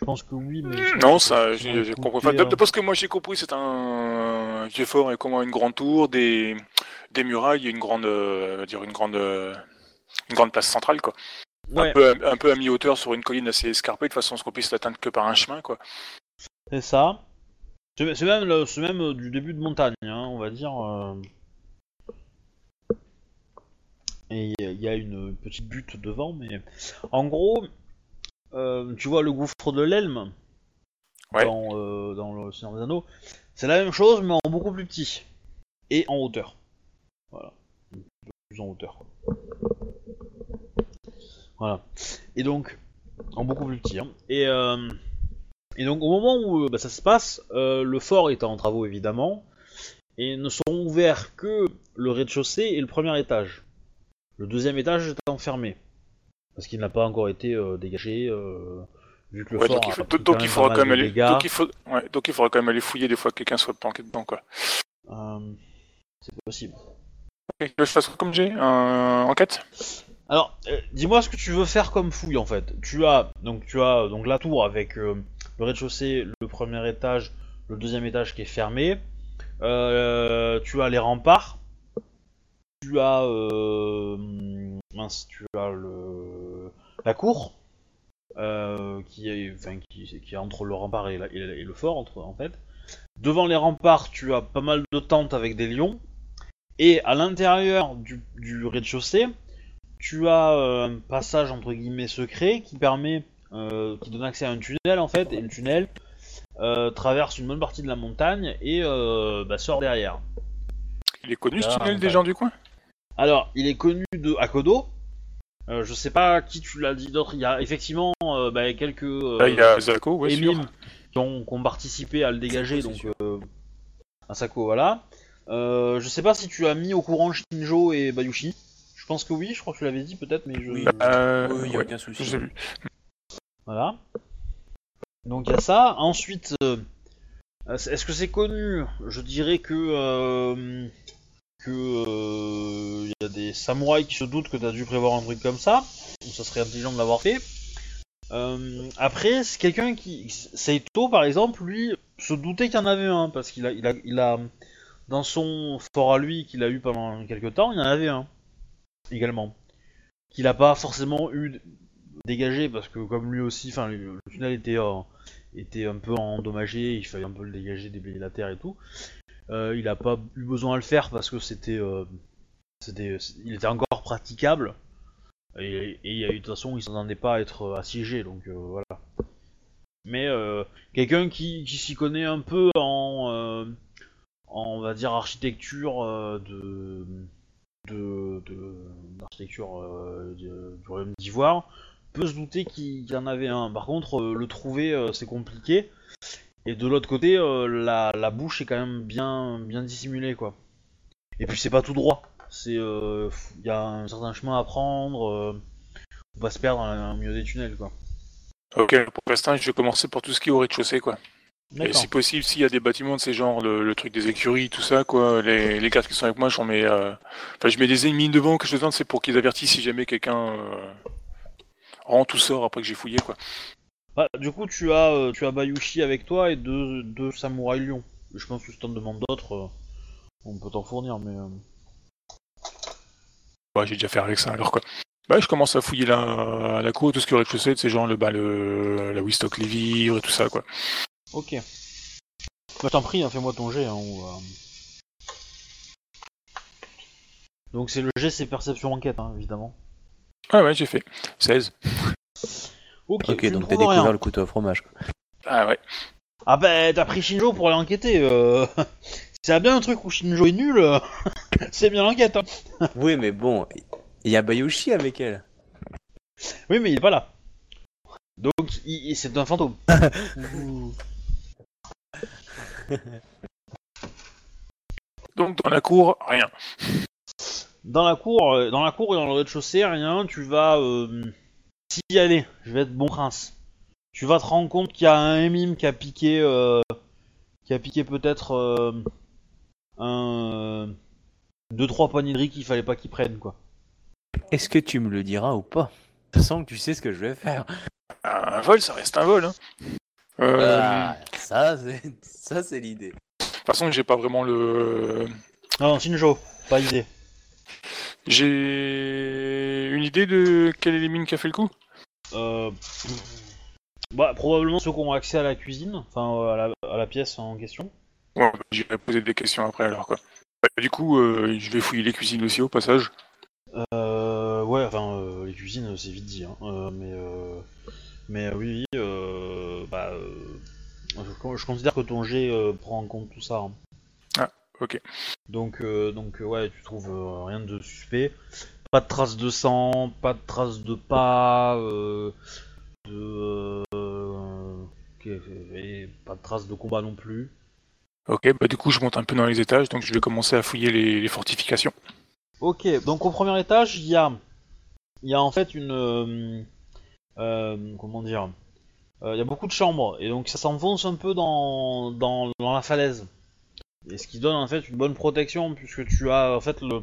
Je pense que oui, mais. Non, ça, coûter, Enfin, euh, D'après ce que moi j'ai compris, c'est un vieux fort et comment une grande tour, des, des murailles et une grande, euh, dire une grande, euh, une grande place centrale, quoi. Ouais, Un peu, un peu à mi-hauteur sur une colline assez escarpée, de façon à ce qu'on puisse l'atteindre que par un chemin, quoi. c'est ça. C'est même, le- même euh, du début de montagne, hein, on va dire. euh. Et il y a une petite butte devant, mais en gros, euh, tu vois le gouffre de l'Elme Ouais. dans, euh, dans le Seigneur des Anneaux. C'est la même chose, mais en beaucoup plus petit et en hauteur. Voilà, plus en hauteur. Voilà. Et donc, en beaucoup plus petit. hein. Et euh, et donc au moment où bah, ça se passe, le fort est en travaux évidemment, et ne sont ouverts que le rez-de-chaussée et le premier étage. Le deuxième étage est enfermé, parce qu'il n'a pas encore été euh, dégagé, euh, vu que le Ouais, fort donc, il a faut- donc il faudra quand même aller, donc il faut, ouais, donc il faudra quand même aller fouiller des fois que quelqu'un soit planqué dedans, quoi. Euh, c'est possible. Ok, que je fasse comme j'ai un enquête? Alors, euh, dis-moi ce que tu veux faire comme fouille en fait. Tu as donc tu as donc la tour avec euh, le rez-de-chaussée, le premier étage, le deuxième étage qui est fermé. Euh, tu as les remparts. Tu as mince, tu as le la cour euh, qui est enfin qui, qui est entre le rempart et, la- et et le fort entre en fait. Devant les remparts, tu as pas mal de tentes avec des lions. Et à l'intérieur du, du rez-de-chaussée, tu as euh, un passage entre guillemets secret qui permet, euh, qui donne accès à un tunnel en fait, et le tunnel euh, traverse une bonne partie de la montagne et bah, sort derrière. Il est connu ce tunnel des gens du coin? Alors, il est connu de Akodo. Euh, je sais pas qui tu l'as dit d'autre. Il y a effectivement euh, bah, quelques euh, Là, il y a Zako, ouais, sûr. qui ont, qui ont participé à le dégager, donc euh, Asako, voilà. Euh, je sais pas si tu as mis au courant Shinjo et Bayushi. Je pense que oui, je crois que tu l'avais dit peut-être, mais je. Oui. Euh, Oui, il n'y a ouais, aucun souci. j'ai vu. Voilà. Donc il y a ça. Ensuite, euh, est-ce que c'est connu? Je dirais que euh, que euh, il y a des samouraïs qui se doutent que tu as dû prévoir un truc comme ça. Donc ça serait intelligent de l'avoir fait. Euh, après, c'est quelqu'un qui Seito par exemple, lui se doutait qu'il y en avait un parce qu'il a il il dans son fort à lui qu'il a eu pendant quelques temps, il y en avait un également qu'il a pas forcément eu dégagé parce que comme lui aussi, le tunnel était euh, était un peu endommagé, il fallait un peu le dégager, déblayer la terre et tout. Euh, il a pas eu besoin de le faire parce que c'était euh, il était encore praticable et, et de toute façon il s'attendait pas à être assiégé donc euh, voilà. Mais quelqu'un qui, s'y connaît un peu en, on va dire architecture de du, royaume d'Ivoire peut se douter qu'il y en avait un. Par contre, le trouver, c'est compliqué. Et de l'autre côté, euh, la, la bouche est quand même bien, bien dissimulée, quoi. Et puis c'est pas tout droit. C'est, euh, il y a un certain chemin à prendre. euh, on va se perdre au milieu des tunnels, quoi. Ok, pour l'instant, je vais commencer pour tout ce qui est au rez-de-chaussée, quoi. Et si possible, s'il y a des bâtiments de ces genres, le, le truc des écuries, tout ça, quoi, les, les gardes qui sont avec moi, j'en mets, euh, enfin, je mets des ennemis devant, quelque chose d'autre, c'est pour qu'ils avertissent si jamais quelqu'un euh, rentre ou sort après que j'ai fouillé, quoi. Bah, du coup, tu as, euh, tu as Bayushi avec toi et deux, deux samouraïs lions. Je pense que si t'en demandes d'autres, euh, on peut t'en fournir, mais. euh, Ouais, j'ai déjà fait avec ça, alors, quoi. Bah, je commence à fouiller la, la cour, tout ce qui est au rez-de-chaussée, de ces gens, le, bah, le, la Wistock, les vivres et tout ça, quoi. Ok. Bah, t'en prie, hein, fais-moi ton jet. Hein, ou. Donc c'est le jet, c'est perception enquête, hein, évidemment. Ah ouais, j'ai fait. 16. Ok, donc t'as découvert rien. le couteau à fromage. quoi. Ah ouais. Ah bah t'as pris Shinjo pour aller enquêter. Euh... A bien un truc où Shinjo est nul, euh, c'est bien l'enquête. Hein. Oui, mais bon, il y a Bayushi avec elle. Oui, mais il est pas là. Donc il- il- c'est un fantôme. Donc, dans la cour, rien. Dans la cour, euh, dans la cour et dans le rez-de-chaussée, rien. Tu vas euh, t'y aller. Je vais être bon prince. Tu vas te rendre compte qu'il y a un mime qui a piqué, euh, qui a piqué peut-être euh, un deux trois poignées de riz qu'il fallait pas qu'il prenne quoi. Est-ce que tu me le diras ou pas? Sans que tu sais ce que je vais faire. un vol, ça reste un vol. Hein. Euh, Ah, ça, c'est ça, c'est l'idée. De toute façon, j'ai pas vraiment le. Non, Shinjo, pas idée. J'ai une idée de quelle est les mines qui a fait le coup? Euh... Bah, probablement ceux qui ont accès à la cuisine, enfin à la, à la pièce en question. Ouais, bah, j'irai poser des questions après alors quoi. Bah, du coup, euh, je vais fouiller les cuisines aussi au passage. Euh, ouais, enfin, euh, les cuisines, c'est vite dit, hein. Euh, mais, euh, mais euh, oui, oui, euh, bah, euh, je, je considère que ton jet euh, prend en compte tout ça. hein. Ah, ok. Donc, euh, donc euh, ouais, tu trouves euh, rien de suspect. Pas de traces de sang, pas de traces de pas, euh, de, et pas de traces de combat non plus. Ok, bah du coup, je monte un peu dans les étages, donc je vais commencer à fouiller les, les fortifications. Ok, donc au premier étage, il y a, il y a en fait une, comment dire, il y a beaucoup de chambres et donc ça s'enfonce un peu dans, dans, dans la falaise. Et ce qui donne en fait une bonne protection puisque tu as en fait le,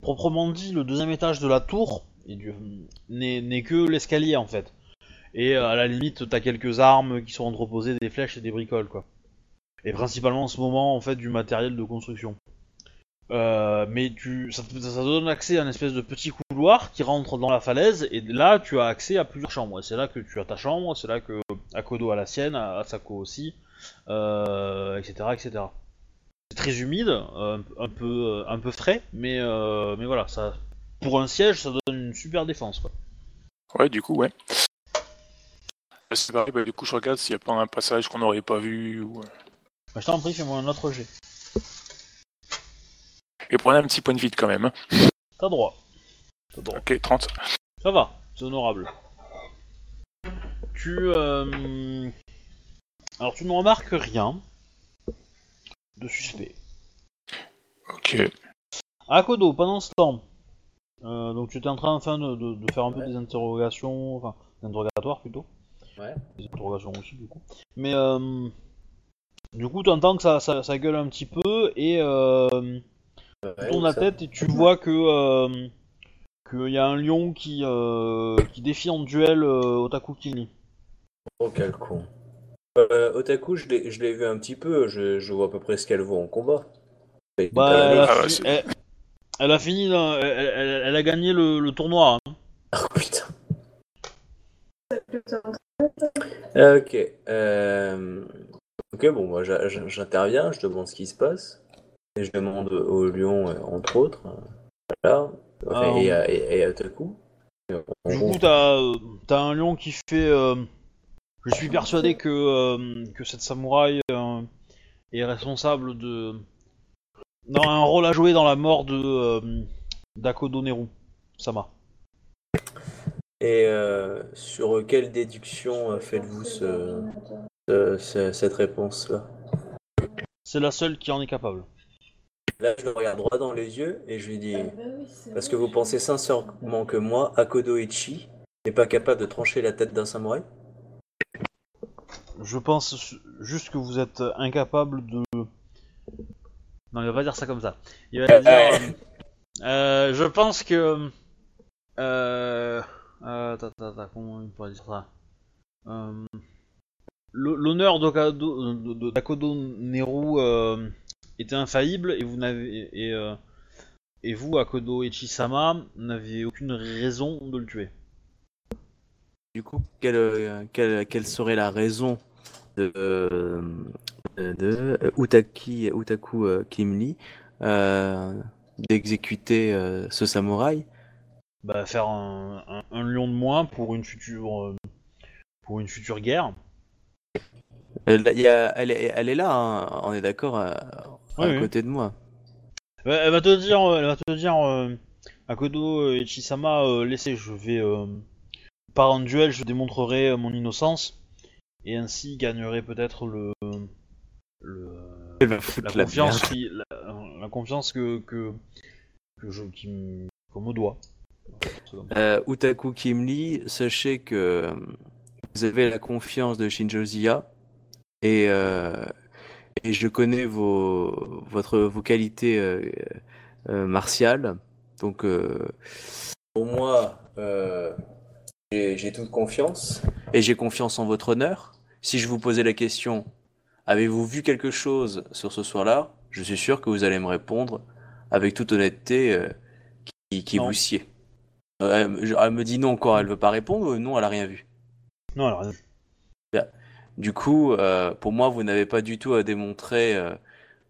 proprement dit le deuxième étage de la tour n'est que l'escalier en fait. Et euh, à la limite, t'as quelques armes qui sont entreposées, des flèches et des bricoles quoi. Et principalement en ce moment en fait du matériel de construction. Euh, mais tu, ça, donne accès à une espèce de petit couloir qui rentre dans la falaise, et là tu as accès à plusieurs chambres. Et c'est là que tu as ta chambre, c'est là que Akodo a la sienne, Asako aussi, euh, etc., etc. C'est très humide, euh, un peu, un peu frais, mais, euh, mais voilà, ça, pour un siège, ça donne une super défense. Quoi. Ouais, du coup, ouais. Bah, C'est pareil, bah, du coup, je regarde s'il n'y a pas un passage qu'on n'aurait pas vu. Ou... Bah, je t'en prie, fais-moi un autre jet. Et prenez un petit point de vide quand même. hein. T'as droit. T'as droit. Ok, 30. Ça va, c'est honorable. Tu. euh, Alors, tu ne remarques rien de suspect. Ok. Akodo, pendant ce temps, euh, donc tu étais en train enfin, de, de- de faire un peu Ouais. des interrogations, enfin, des interrogatoires plutôt. Ouais. Des interrogations aussi, du coup. Mais, euh, du coup, tu entends que ça, ça, ça gueule un petit peu et euh, tu tournes la tête et tu vois que. Euh, qu'il y a un lion qui, euh, qui défie en duel euh, Otaku Kini. Oh, quel con. Euh, Otaku, je l'ai je l'ai vu un petit peu, je, je vois à peu près ce qu'elle vaut en combat. Bah, elle, a Ah fini- c'est- elle- elle a fini, dans- elle, elle- elle a gagné le, le tournoi. hein. Oh, putain. Ok. euh, Ok, bon, moi j'interviens, je demande ce qui se passe. Et je demande au lion, euh, entre autres. euh, Voilà. Enfin, Ah, et, à- et, et à Otaku. Du coup, t'as t'as un lion qui fait. euh, je suis persuadé que, euh, que cette samouraï euh, est responsable de. dans un rôle à jouer dans la mort de euh, d'Akodo Neru. Sama. Et euh, sur quelle déduction faites-vous ce, ce- ce- cette réponse-là? C'est la seule qui en est capable. Là, je le regarde droit dans les yeux et je lui dis Parce que vous pensez sincèrement que moi, Akodo Ichi, n'est pas capable de trancher la tête d'un samouraï? Je pense juste que vous êtes incapable de. Non, il va pas dire ça comme ça. Il va dire. euh, je pense que. Euh. euh, Attends, attends, comment il pourrait dire ça? Euh, L'honneur d'Akodo Neru euh, était infaillible et vous n'avez. Et, euh, et vous, Akodo Echisama, n'avez aucune raison de le tuer. Du coup, quelle, quelle, quelle serait la raison de, euh, de euh, Utaki, Utaku euh, Kimli d'exécuter ce samouraï bah, faire un, un- un lion de moins pour une future pour une future guerre. elle, y a- elle, est, elle est là, hein, on est d'accord, à, à Oui, oui. côté de moi. Ouais, Elle va te dire, elle va te dire, euh, Akodo et Chisama, euh, laissez, je vais euh, par un duel, je démontrerai mon innocence et ainsi gagnerai peut-être le, la la confiance qui, la, la confiance que que, que je qui me qu'on me doit. Euh, Utaku Kimli, sachez que vous avez la confiance de Shinjo Zia et, euh, et je connais vos, votre, vos qualités euh, euh, martiales. Donc, euh, pour moi, euh, j'ai toute confiance et j'ai confiance en votre honneur. Si je vous posais la question, avez-vous vu quelque chose sur ce soir-là? Je suis sûr que vous allez me répondre avec toute honnêteté euh, qui, vous sied. Euh, elle, me- elle me dit non quand elle veut pas répondre, ou non, elle a rien vu. Non, alors, rien. Du coup, euh, pour moi, vous n'avez pas du tout à démontrer euh,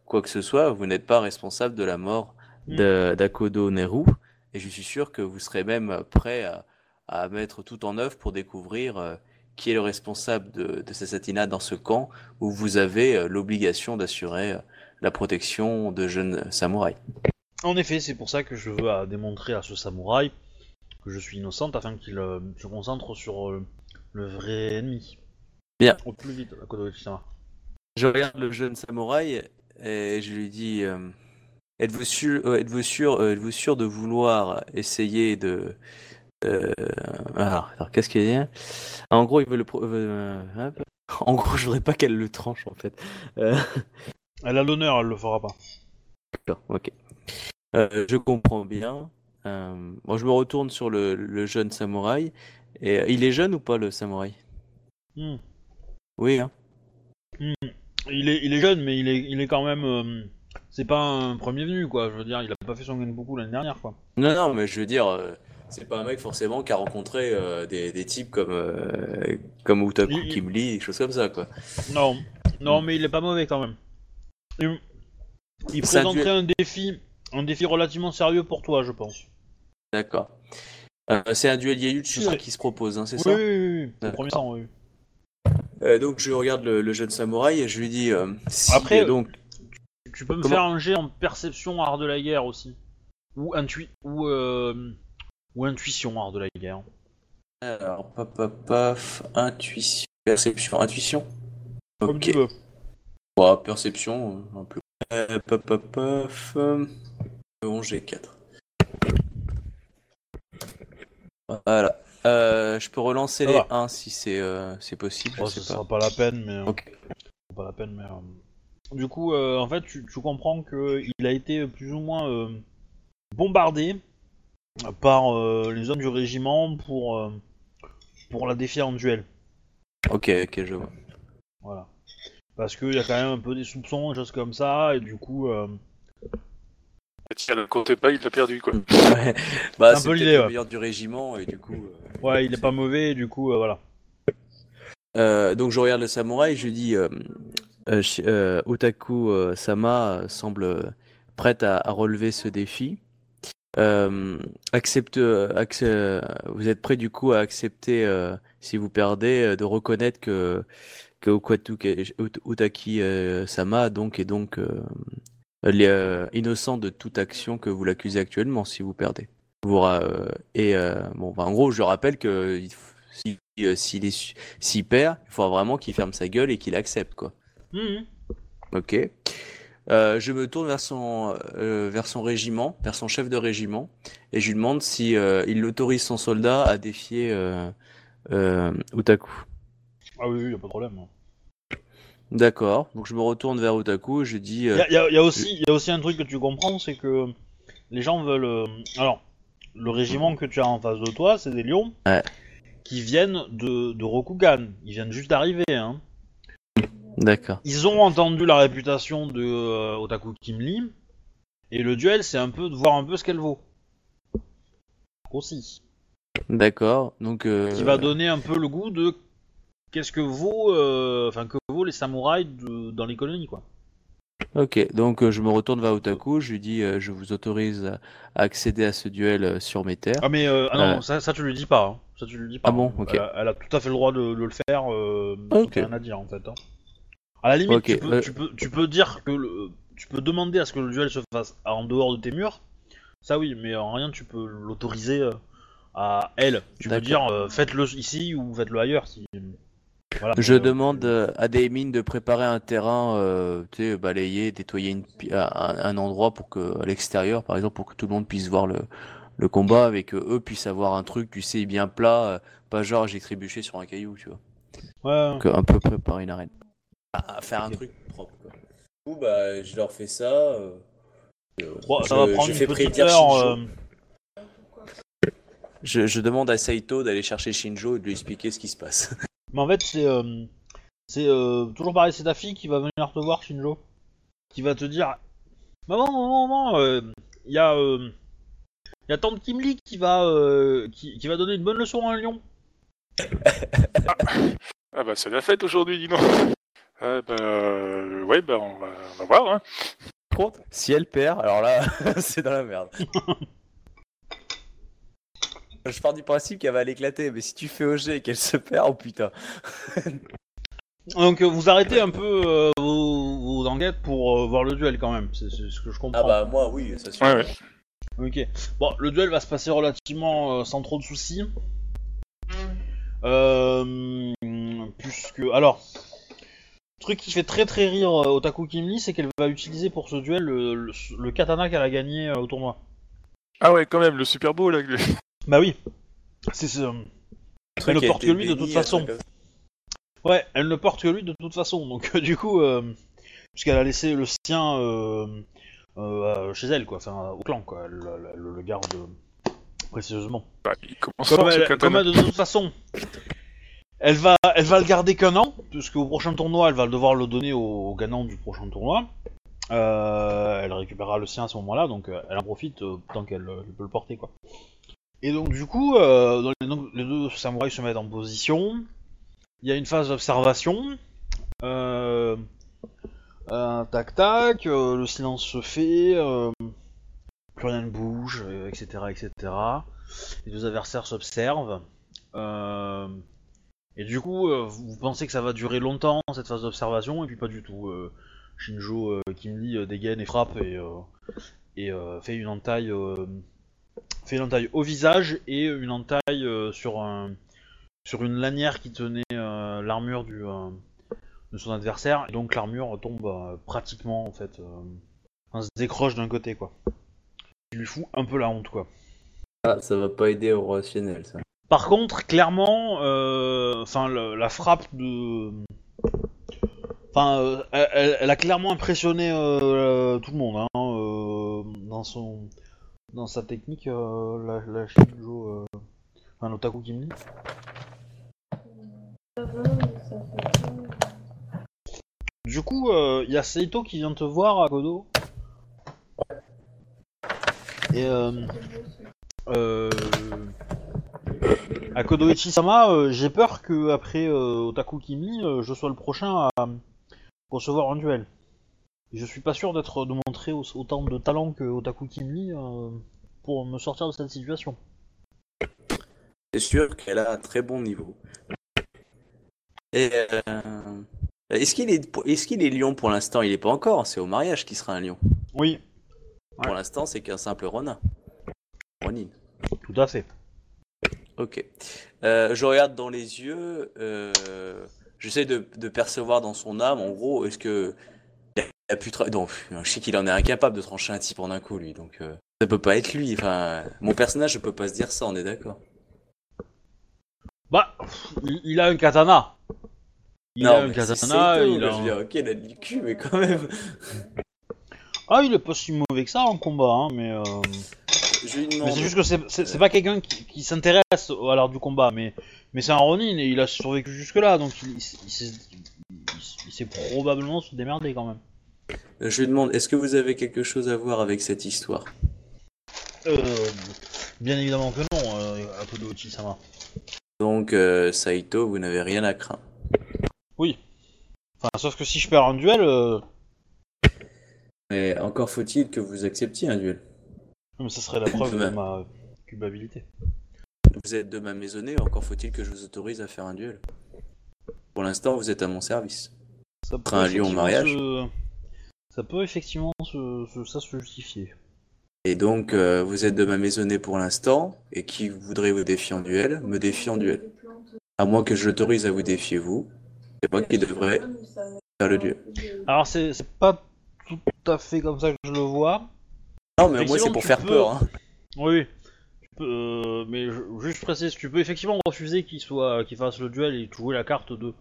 quoi que ce soit. Vous n'êtes pas responsable de la mort Mm. de- d'Akodo Neru. Et je suis sûr que vous serez même prêt à, à mettre tout en œuvre pour découvrir euh, qui est le responsable de, de cet assassinat dans ce camp où vous avez euh, l'obligation d'assurer euh, la protection de jeunes samouraïs. En effet, c'est pour ça que je veux démontrer à ce samouraï que je suis innocente afin qu'il euh, se concentre sur euh, le vrai ennemi. Bien. Au plus vite, à Kisama. Je regarde le jeune samouraï et je lui dis euh, Êtes-vous sûr, euh, êtes-vous sûr, euh, êtes-vous sûr de vouloir essayer de. Euh, alors, alors, qu'est-ce qu'il dit En gros, il veut le. pro- euh, hop. En gros, je voudrais pas qu'elle le tranche en fait. Euh, Elle a l'honneur, elle le fera pas. D'accord, ok. Euh, je comprends bien. Euh, bon, je me retourne sur le, le jeune samouraï. Et euh, il est jeune ou pas le samouraï? Hmm. Oui, hein. Il, est, il est jeune, mais il est, il est quand même. euh, c'est pas un premier venu, quoi. Je veux dire, il a pas fait son beaucoup l'année dernière, quoi. Non, non, mais je veux dire, euh, c'est pas un mec forcément qui a rencontré euh, des, des types comme, euh, comme Utaku Il- Kimli, des choses comme ça, quoi. Non, non, mais il est pas mauvais quand même. Il, il présenterait un défi, un défi relativement sérieux pour toi, je pense. D'accord. Euh, c'est un duel serait- hein, qui se propose, hein, c'est Oui, ça oui, oui, oui. Premier sang, oui. Donc je regarde le, le jeune samouraï et je lui dis, euh, si, Après, donc, Tu peux me Comment faire un jet en perception art de la guerre aussi. Ou, intui ou, ou intuition art de la guerre. alors, paf, paf, paf, intuition, perception, intuition. Comme Ok. tu veux. Ouais, perception, euh, un peu. Euh, paf, paf, paf, euh, bon, j'ai 4. Voilà. Euh, je peux relancer Ça les va. 1 si c'est euh, c'est possible, je Bon, sais ce pas. sera pas la peine, mais. euh, Ok. pas la peine, mais. euh, Du coup, euh, en fait, tu, tu comprends que il a été plus ou moins euh, bombardé par euh, les hommes du régiment pour, euh, pour la défier en duel. Ok, ok, je vois. Voilà. Parce qu'il y a quand même un peu des soupçons, des choses comme ça, et du coup. euh, Si elle ne comptait pas, il l'a perdu, quoi. Ouais. Bah, un c'est peu peut-être l'idée, le ouais. meilleur du régiment et du coup. euh, Ouais, il est pas mauvais, et du coup, euh, voilà. Euh, donc je regarde le samouraï, je dis euh, euh, Shi- euh, Otaku euh, Sama semble prête à, à relever ce défi. Euh, accepte, euh, euh, vous êtes prêt du coup à accepter, euh, si vous perdez, de reconnaître que, que Utaki euh, Sama donc est donc innocent de toute action que vous l'accusez actuellement si vous perdez. Vous, et bon, bah, en gros, je rappelle que si, s'il perd, il faudra vraiment qu'il ferme sa gueule et qu'il accepte, quoi. Mhm. Ok. Euh, je me tourne vers son, euh, vers son régiment, vers son chef de régiment, et je lui demande si euh, il autorise son soldat à défier Utaku. Ah oui, oui, y a pas de problème. D'accord. Donc je me retourne vers Utaku et je dis. Il y, a- y aussi, y a aussi un truc que tu comprends, c'est que les gens veulent. Alors, le régiment que tu as en face de toi, c'est des lions Ouais. qui viennent de, de Rokugan. Ils viennent juste d'arriver. Hein. D'accord. Ils ont entendu la réputation de euh, Otaku Kimli, et le duel, c'est un peu de voir un peu ce qu'elle vaut. Aussi. D'accord. Donc. euh, Qui va donner un peu le goût de qu'est-ce que vaut, euh, enfin que vaut les samouraïs de- dans les colonies, quoi. Ok. Donc euh, je me retourne vers Utaku. Je lui dis euh, je vous autorise à, accéder à ce duel euh, sur mes terres. Ah mais euh, ah non, ça, ça tu lui dis pas. hein. Ça tu dis pas. Ah bon, ok. Elle, a, elle a tout à fait le droit de, de le faire. Euh, Ok. Rien à dire en fait. hein. À la limite, Ok, tu, peux, euh. tu, peux, tu peux dire que le, tu peux demander à ce que le duel se fasse en dehors de tes murs. Ça oui, mais en rien tu peux l'autoriser euh, à elle. Tu peux dire euh, faites-le ici ou faites-le ailleurs. Si... Voilà, Je euh, demande à des mines de préparer un terrain, euh, tu sais, balayer, nettoyer une un, un endroit pour que, à l'extérieur, par exemple, pour que tout le monde puisse voir le, le combat que eux puissent avoir un truc, tu sais, bien plat, pas genre j'ai trébuché sur un caillou, tu vois. Ouais, Donc, un peu préparer une arène. À, faire un truc propre, quoi. Du coup, bah, je leur fais ça. euh, Bon, ça je- va prendre je une fais petite heure. Shinjo. euh, Je, je demande à Saito d'aller chercher Shinjo et de lui expliquer ce qui se passe. Mais en fait, c'est euh, c'est euh, toujours pareil, c'est ta fille qui va venir te voir, Shinjo, qui va te dire, maman, maman, maman, euh, il y a euh, y a tante Kim Lee qui va euh, qui, qui va donner une bonne leçon à un lion. Ah bah c'est la fête aujourd'hui, dis donc. Ah bah euh, ouais bah on va, on va voir. Hein. Par contre, si elle perd, alors là, c'est dans la merde. Je pars du principe qu'elle va l'éclater, mais si tu fais OG et qu'elle se perd, oh putain. Donc euh, vous arrêtez un peu euh, vos, vos enquêtes pour euh, voir le duel quand même, c'est c'est ce que je comprends. Ah bah moi oui, ça suffit. Ouais ouais. Ok. Bon, le duel va se passer relativement euh, sans trop de soucis. Euh, puisque alors, truc qui fait très très rire euh, Otaku Kimli, c'est qu'elle va utiliser pour ce duel le, le- le katana qu'elle a gagné euh, au tournoi. Ah ouais quand même le Super Bowl là. Bah oui. C'est Elle ne porte que lui de toute façon. Ouais, elle ne porte que lui de toute façon. Donc euh, du coup, euh, puisqu'elle a laissé le sien euh, euh, chez elle, quoi, enfin au clan, quoi. Elle, elle- elle le garde euh, précieusement. Bah, il commence Comme fort ce elle, comme katana. elle, de toute façon, elle va, le garder qu'un an, puisque au prochain tournoi, elle va devoir le donner au, gagnant du prochain tournoi. Euh, elle récupérera le sien à ce moment-là, donc euh, elle en profite euh, tant qu'elle elle peut le porter, quoi. Et donc du coup, les, deux samouraïs se mettent en position. Il y a une phase d'observation. Tac tac, le silence se fait, plus rien ne bouge, etc., etc. Les deux adversaires s'observent. Et du coup, euh, vous pensez que ça va durer longtemps cette phase d'observation, et puis pas du tout. Euh, Shinjo euh, Kimli euh, dégaine et frappe et, fait une entaille, au visage et une entaille sur un, sur une lanière qui tenait l'armure de son adversaire. Et donc l'armure tombe pratiquement en fait, enfin, se décroche d'un côté quoi. Il lui fout un peu la honte quoi. Ah, ça va pas aider au relationnel, ça. Par contre, clairement, euh, enfin la frappe de, enfin, euh, elle, a clairement impressionné euh, tout le monde hein, dans son, dans sa technique, la, la Shinjo, enfin l'Otaku Kimli. Du coup, il y a Seito qui vient te voir à Kodo. Et à Kodo Ichi-sama, euh, j'ai peur que après euh, Otaku Kimi, euh, je sois le prochain à recevoir un duel. Et je suis pas sûr d'être de montrer au- autant de talent que Otaku Kimi pour me sortir de cette situation. C'est sûr qu'elle a un très bon niveau. Et euh, est-ce qu'il est, est-ce qu'il est lion pour l'instant? Il est pas encore. C'est au mariage qu'il sera un lion. Oui, Pour l'instant, c'est qu'un simple ronin. Ronin. tout à fait. Ok. Euh, je regarde dans les yeux. Euh, J'essaie de, de percevoir dans son âme, en gros, est-ce que il a pu tra- Donc, je sais qu'il en est incapable de trancher un type en un coup, lui. Donc, euh, ça peut pas être lui. Enfin, mon personnage, je peux pas se dire ça. On est d'accord. Bah, il, il a un katana. Il a un katana, il a Je veux un- dire, ok, il a du cul, mais quand même. Ah, il est pas si mauvais que ça en combat, hein, mais... Je lui Mais demande. c'est juste que c'est- c'est c'est pas quelqu'un qui, qui s'intéresse à l'art du combat, mais, mais c'est un Ronin et il a survécu jusque-là, donc il, il, il s'est- il- il sait probablement se démerder quand même. Je lui demande, est-ce que vous avez quelque chose à voir avec cette histoire? Euh, bien évidemment que non, euh, à peu de Ochi-sama. Donc, euh, Saito, vous n'avez rien à craindre. Oui. Enfin, sauf que si je perds un duel, euh, Mais encore faut-il que vous acceptiez un duel. Mais ça serait la preuve de ma culpabilité. Vous êtes de ma maisonnée, encore faut-il que je vous autorise à faire un duel. Pour l'instant, vous êtes à mon service. Ça peut un lion mariage. se- Ça peut effectivement se, se- ça se justifier. Et donc, euh, vous êtes de ma maisonnée pour l'instant, et qui voudrait vous défier en duel, me défie en duel. À moins que je l'autorise à vous défier vous, c'est moi qui devrais faire le duel. Alors c'est pas tout à fait comme ça que je le vois. Non, mais moi, c'est pour faire peux- peur. Hein. Oui. Tu peux, euh, mais je- juste précise, tu peux effectivement refuser qu'il soit, qu'il fasse le duel et jouer la carte de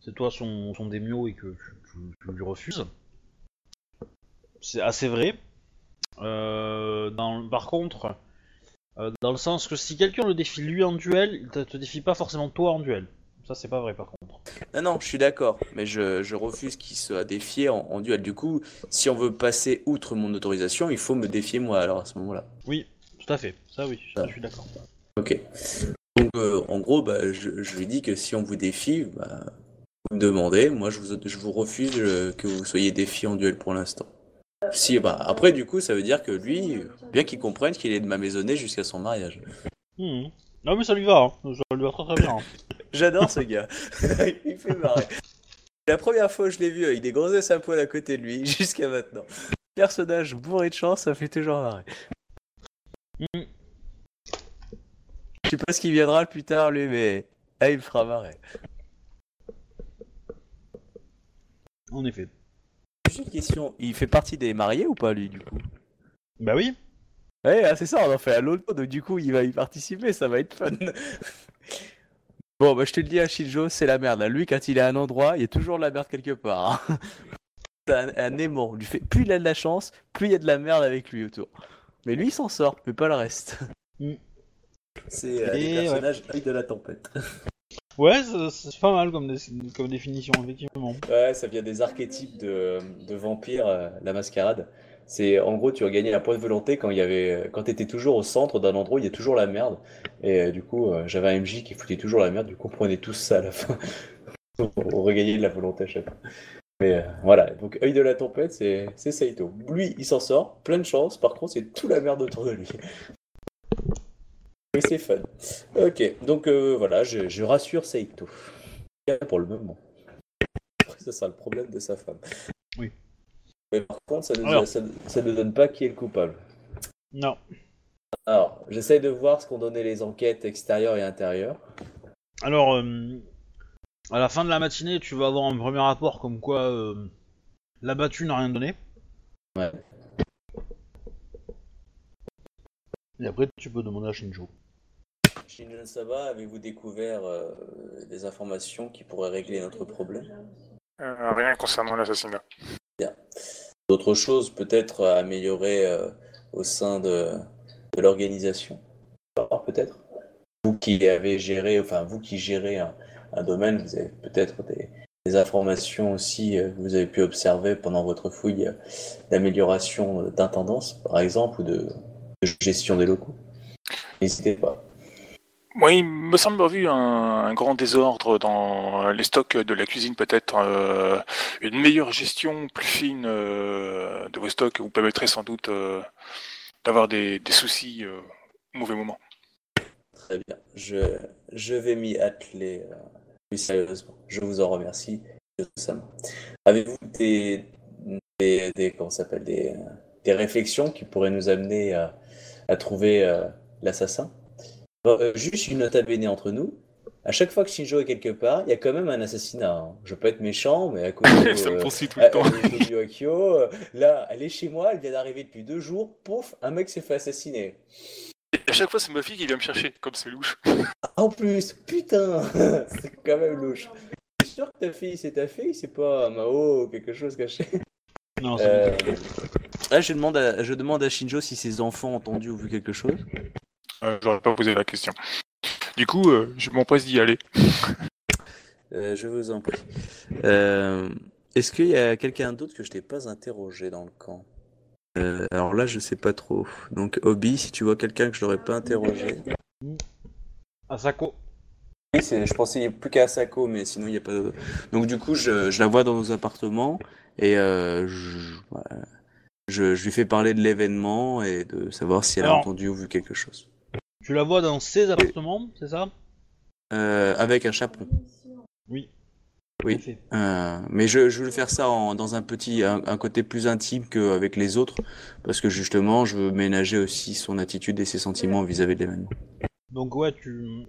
c'est toi son, son démio et que tu, tu- tu lui refuses. C'est assez vrai. Euh, dans, par contre, Euh, dans le sens que si quelqu'un le défie lui en duel, il te, te défie pas forcément toi en duel. Ça, c'est pas vrai par contre. Non, non, je suis d'accord, mais je, je refuse qu'il soit défié en, en duel. Du coup, si on veut passer outre mon autorisation, il faut me défier moi alors à ce moment-là. Oui, tout à fait. Ça, oui, ça, Ah. je suis d'accord. Ok. Donc, euh, en gros, bah, je, je lui dis que si on vous défie, bah, vous me demandez. Moi, je vous, je vous refuse euh, que vous soyez défié en duel pour l'instant. Si, bah, après, du coup, ça veut dire que lui, bien qu'il comprenne qu'il est de ma maisonnée jusqu'à son mariage. Mhm. Non, mais ça lui va, hein. Ça lui va très très bien. J'adore ce gars. il fait marrer. La première fois que je l'ai vu avec des grossesses à poil à côté de lui, jusqu'à maintenant. Personnage bourré de chance, ça fait toujours marrer. Je sais pas ce qui viendra plus tard, lui, mais ah, il me fera marrer. En effet. Juste une question, il fait partie des mariés ou pas, lui, du coup? Bah oui. Ouais, ah, c'est ça, on en fait à l'autre, donc du coup, il va y participer, ça va être fun. Bon, bah, je te le dis à Shinjo, c'est la merde. Lui, quand il est à un endroit, il y a toujours de la merde quelque part. hein. C'est un, un aimant. Lui fait... Plus il a de la chance, plus il y a de la merde avec lui autour. Mais lui, il s'en sort, mais pas le reste. Mm. C'est euh, les personnages de la tempête. Ouais, c'est- pas mal comme, dé- comme définition, effectivement. Ouais, ça vient des archétypes de, de vampires, euh, la mascarade. C'est en gros, tu regagnais la point de volonté quand il y avait, quand t'étais toujours au centre d'un endroit, où il y a toujours la merde. Et euh, du coup, euh, j'avais un MJ qui foutait toujours la merde. Du coup, on prenait tous ça à la fin. on regagnait de la volonté à chaque fois. Mais euh, voilà, donc œil de la tempête, c'est c'est Saito. Lui, il s'en sort, plein de chance. Par contre, c'est tout la merde autour de lui. Mais c'est fun. Ok, donc voilà, je, je rassure Saito. Pour le moment. Après, ça sera le problème de sa femme. Oui. Mais par contre, ça ne, ça ne donne pas qui est le coupable. Non. Alors, j'essaie de voir ce qu'ont donné les enquêtes extérieures et intérieures. Alors, euh, à la fin de la matinée, tu vas avoir un premier rapport comme quoi euh, la battue n'a rien donné. Ouais. Et après, tu peux demander à Shinjo. Shinjon Saba, avez-vous découvert euh, des informations qui pourraient régler notre problème? Euh, rien concernant l'assassinat. D'autres choses peut-être à améliorer euh, au sein de, l'organisation? Peut-être Vous qui avez géré, enfin vous qui gérez un, domaine, vous avez peut-être des, informations aussi euh, que vous avez pu observer pendant votre fouille euh, d'amélioration d'intendance, par exemple, ou de gestion des locaux. N'hésitez pas. Moi, il me semble avoir vu un, grand désordre dans les stocks de la cuisine, peut-être euh, une meilleure gestion plus fine euh, de vos stocks vous permettrait sans doute euh, d'avoir des, soucis au mauvais moment. Très bien. Je, vais m'y atteler plus sérieusement. Je vous en remercie. Avez-vous des, des, comment des, des réflexions qui pourraient nous amener à, trouver l'assassin? Euh, Juste une note à bene entre nous. À chaque fois que Shinjo est quelque part, il y a quand même un assassinat. hein. Je peux être méchant, mais à cause de, Ça me euh, poursuit tout à- le temps. Akio, euh, là, elle est chez moi, elle vient d'arriver depuis deux jours, pouf, un mec s'est fait assassiner. Et à chaque fois, c'est ma fille qui vient me chercher, comme c'est louche. En plus, putain, c'est quand même louche. T'es sûr que ta fille, c'est ta fille, c'est pas Mao ou quelque chose caché? Non, c'est euh... Là, je demande, à, je demande à Shinjo si ses enfants ont entendu ou vu quelque chose. Euh, J'aurais pas posé la question. Du coup, euh, je m'empresse d'y aller. Euh, je vous en prie. Euh, Est-ce qu'il y a quelqu'un d'autre que je n'ai pas interrogé dans le camp? Euh, Alors là, je sais pas trop. Donc, Obi, si tu vois quelqu'un que je n'aurais pas interrogé. Asako. Oui, je pensais plus qu'à Asako, mais sinon il n'y a pas de... Donc du coup, je, je la vois dans nos appartements et euh, je, voilà. je, je lui fais parler de l'événement et de savoir si elle a Alors- entendu ou vu quelque chose. Tu la vois dans ses appartements, c'est ça? Euh, avec un chaperon. Oui. Oui. Euh, mais je, je veux faire ça en- dans un petit, un, un côté plus intime qu'avec les autres, parce que justement, je veux ménager aussi son attitude et ses sentiments vis-à-vis de l'événement. Donc ouais, tu...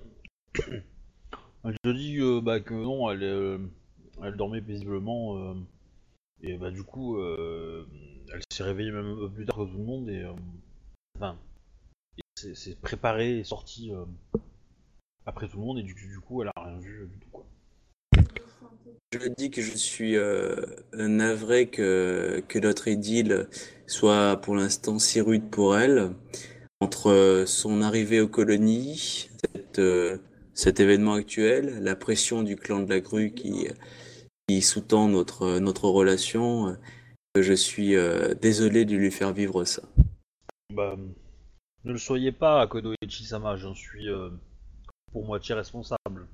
Elle te dit euh, bah, que non, elle, euh, elle dormait paisiblement. euh, et bah du coup, elle s'est réveillée même un peu plus tard que tout le monde et... enfin, c'est préparé et sorti euh, après tout le monde et du, du coup, elle a rien vu du tout quoi. Je dis que je suis euh, navré que, que notre idylle soit pour l'instant si rude pour elle. entre euh, son arrivée aux colonies, cette, euh, cet événement actuel, la pression du clan de la grue qui, qui sous-tend notre, notre relation, je suis désolé de lui faire vivre ça. Bah, ne le soyez pas, Akodo Ichisama, j'en suis euh, pour moitié responsable.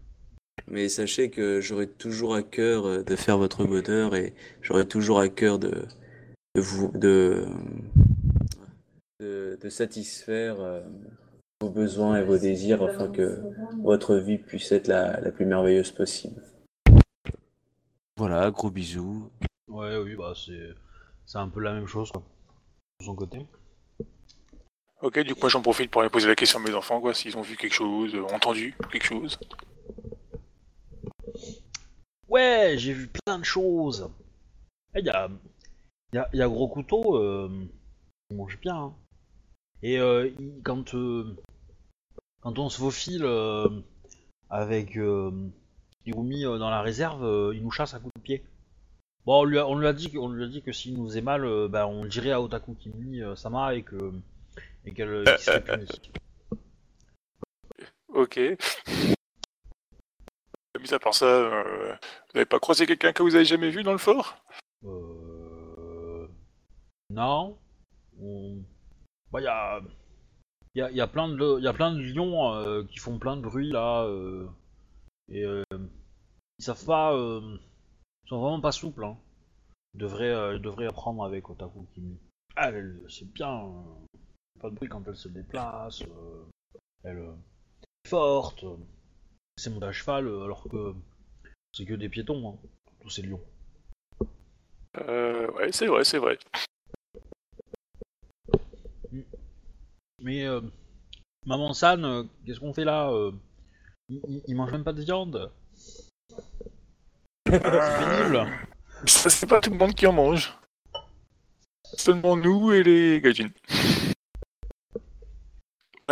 Mais sachez que j'aurai toujours à cœur euh, de faire votre bonheur et j'aurai toujours à cœur de, de vous de, de, de satisfaire euh, vos besoins et vos désirs afin que votre vie puisse être la, la plus merveilleuse possible. Voilà, gros bisous. Ouais, oui, bah c'est c'est un peu la même chose, quoi. De son côté. Ok, du coup, j'en profite pour aller poser la question à mes enfants, quoi, s'ils ont vu quelque chose, euh, entendu quelque chose. Ouais, j'ai vu plein de choses. Il y a, y, a, Gros Couteau, euh, il mange bien. hein. Et euh, quand, euh, quand on se faufile avec Hirumi dans la réserve, il nous chasse à coups de pied. Bon, on lui a, on lui a dit, que- on lui a dit que s'il nous faisait mal, bah, on dirait à Otaku Kimi Sama et que et qu'elle qu'il serait puni. Ok. Mis à part ça, euh, vous n'avez pas croisé quelqu'un que vous avez jamais vu dans le fort? Euh... Non. On... Bah, y a... Y, a, y a plein de y a plein de lions euh, qui font plein de bruit là euh, et euh, ils savent pas euh, ils sont vraiment pas souples hein. Ils devraient euh, ils devraient apprendre avec Otaku Kimi. Ah, c'est bien euh, pas de bruit quand elle se déplace euh, elle euh, est forte euh, c'est monter à cheval alors que c'est que des piétons hein, tous ces lions. euh, Ouais, c'est vrai, c'est vrai. Mais euh, maman San, euh, qu'est-ce qu'on fait là il, mange même pas de viande. C'est pénible. Ça, c'est pas tout le monde qui en mange. Seulement nous et les gaijins.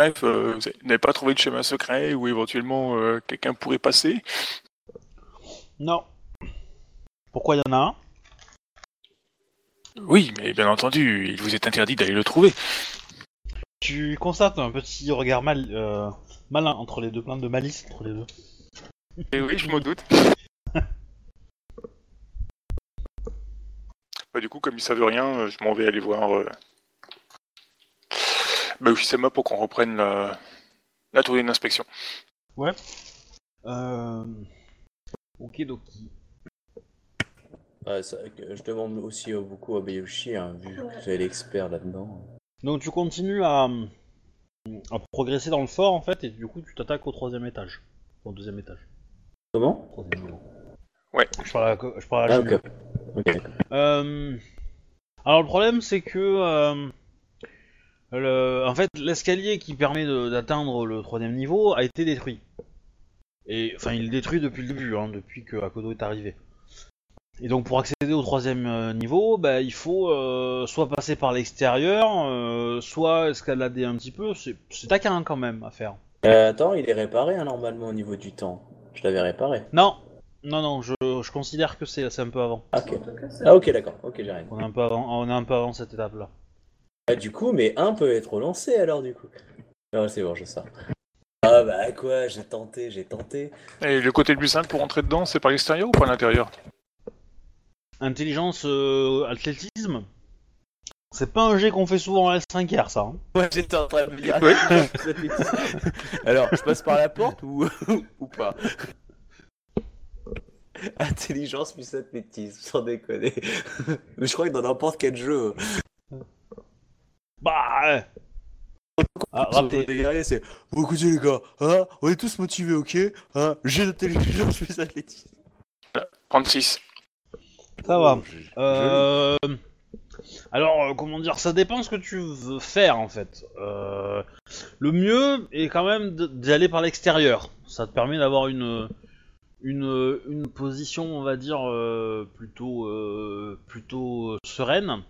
Bref, euh, vous n'avez pas trouvé de chemin secret où éventuellement euh, quelqu'un pourrait passer Non. Pourquoi il y en a un? Oui, mais bien entendu, il vous est interdit d'aller le trouver. Tu constates un petit regard mal, euh, malin entre les deux, plein de malice entre les deux. Et oui, je m'en doute. bah, du coup, comme ils savent rien, euh, je m'en vais aller voir euh... bah, Ushisama pour qu'on reprenne la, la tournée d'inspection. Euh... Ok, donc. Ouais, que je demande aussi beaucoup à Bayushi, hein, vu que vous êtes l'expert là-dedans. Donc tu continues à, à progresser dans le fort en fait, et du coup tu t'attaques au troisième étage. Au deuxième étage. Comment? Troisième niveau. Ouais. Je parle à, la- je parle à Ah. Euh, Alors le problème c'est que euh, le... en fait l'escalier qui permet d'atteindre le troisième niveau a été détruit. Et enfin il est détruit depuis le début, hein, depuis que Akodo est arrivé. Et donc pour accéder au troisième euh, niveau, bah, il faut euh, soit passer par l'extérieur, euh, soit escalader un petit peu. C'est taquin quand même à faire. Euh, attends, il est réparé hein, normalement au niveau du temps. Je l'avais réparé. Non, non, non, je, je considère que c'est un peu avant. Ah, ok. Ah, ok, d'accord. Ok, j'arrive. On est un peu avant, on est un peu avant cette étape-là. Ah, du coup, mais un peut être relancé alors, du coup. Non, c'est bon, je sors. Ah, bah quoi, j'ai tenté, j'ai tenté. Et le côté le plus simple pour rentrer dedans, c'est par l'extérieur ou par l'intérieur? Intelligence, euh, athlétisme. C'est pas un jet qu'on fait souvent en L5R, ça. hein. Ouais, j'étais en train de me dire. Ouais. alors, je passe par la porte ou, ou pas? Intelligence plus athlétisme, sans déconner. Mais je crois que dans n'importe quel jeu, Bah, ouais. Ah, raté. des guerriers, c'est Bon, écoutez, les gars, hein, on est tous motivés, ok hein, J'ai d'intelligence plus athlétisme. 36. Ça va. Oh, Euh... Alors, euh, comment dire, ça dépend ce que tu veux faire en fait. Euh, Le mieux est quand même de- d'y aller par l'extérieur. Ça te permet d'avoir une, une, une position, on va dire, euh, plutôt, euh, plutôt sereine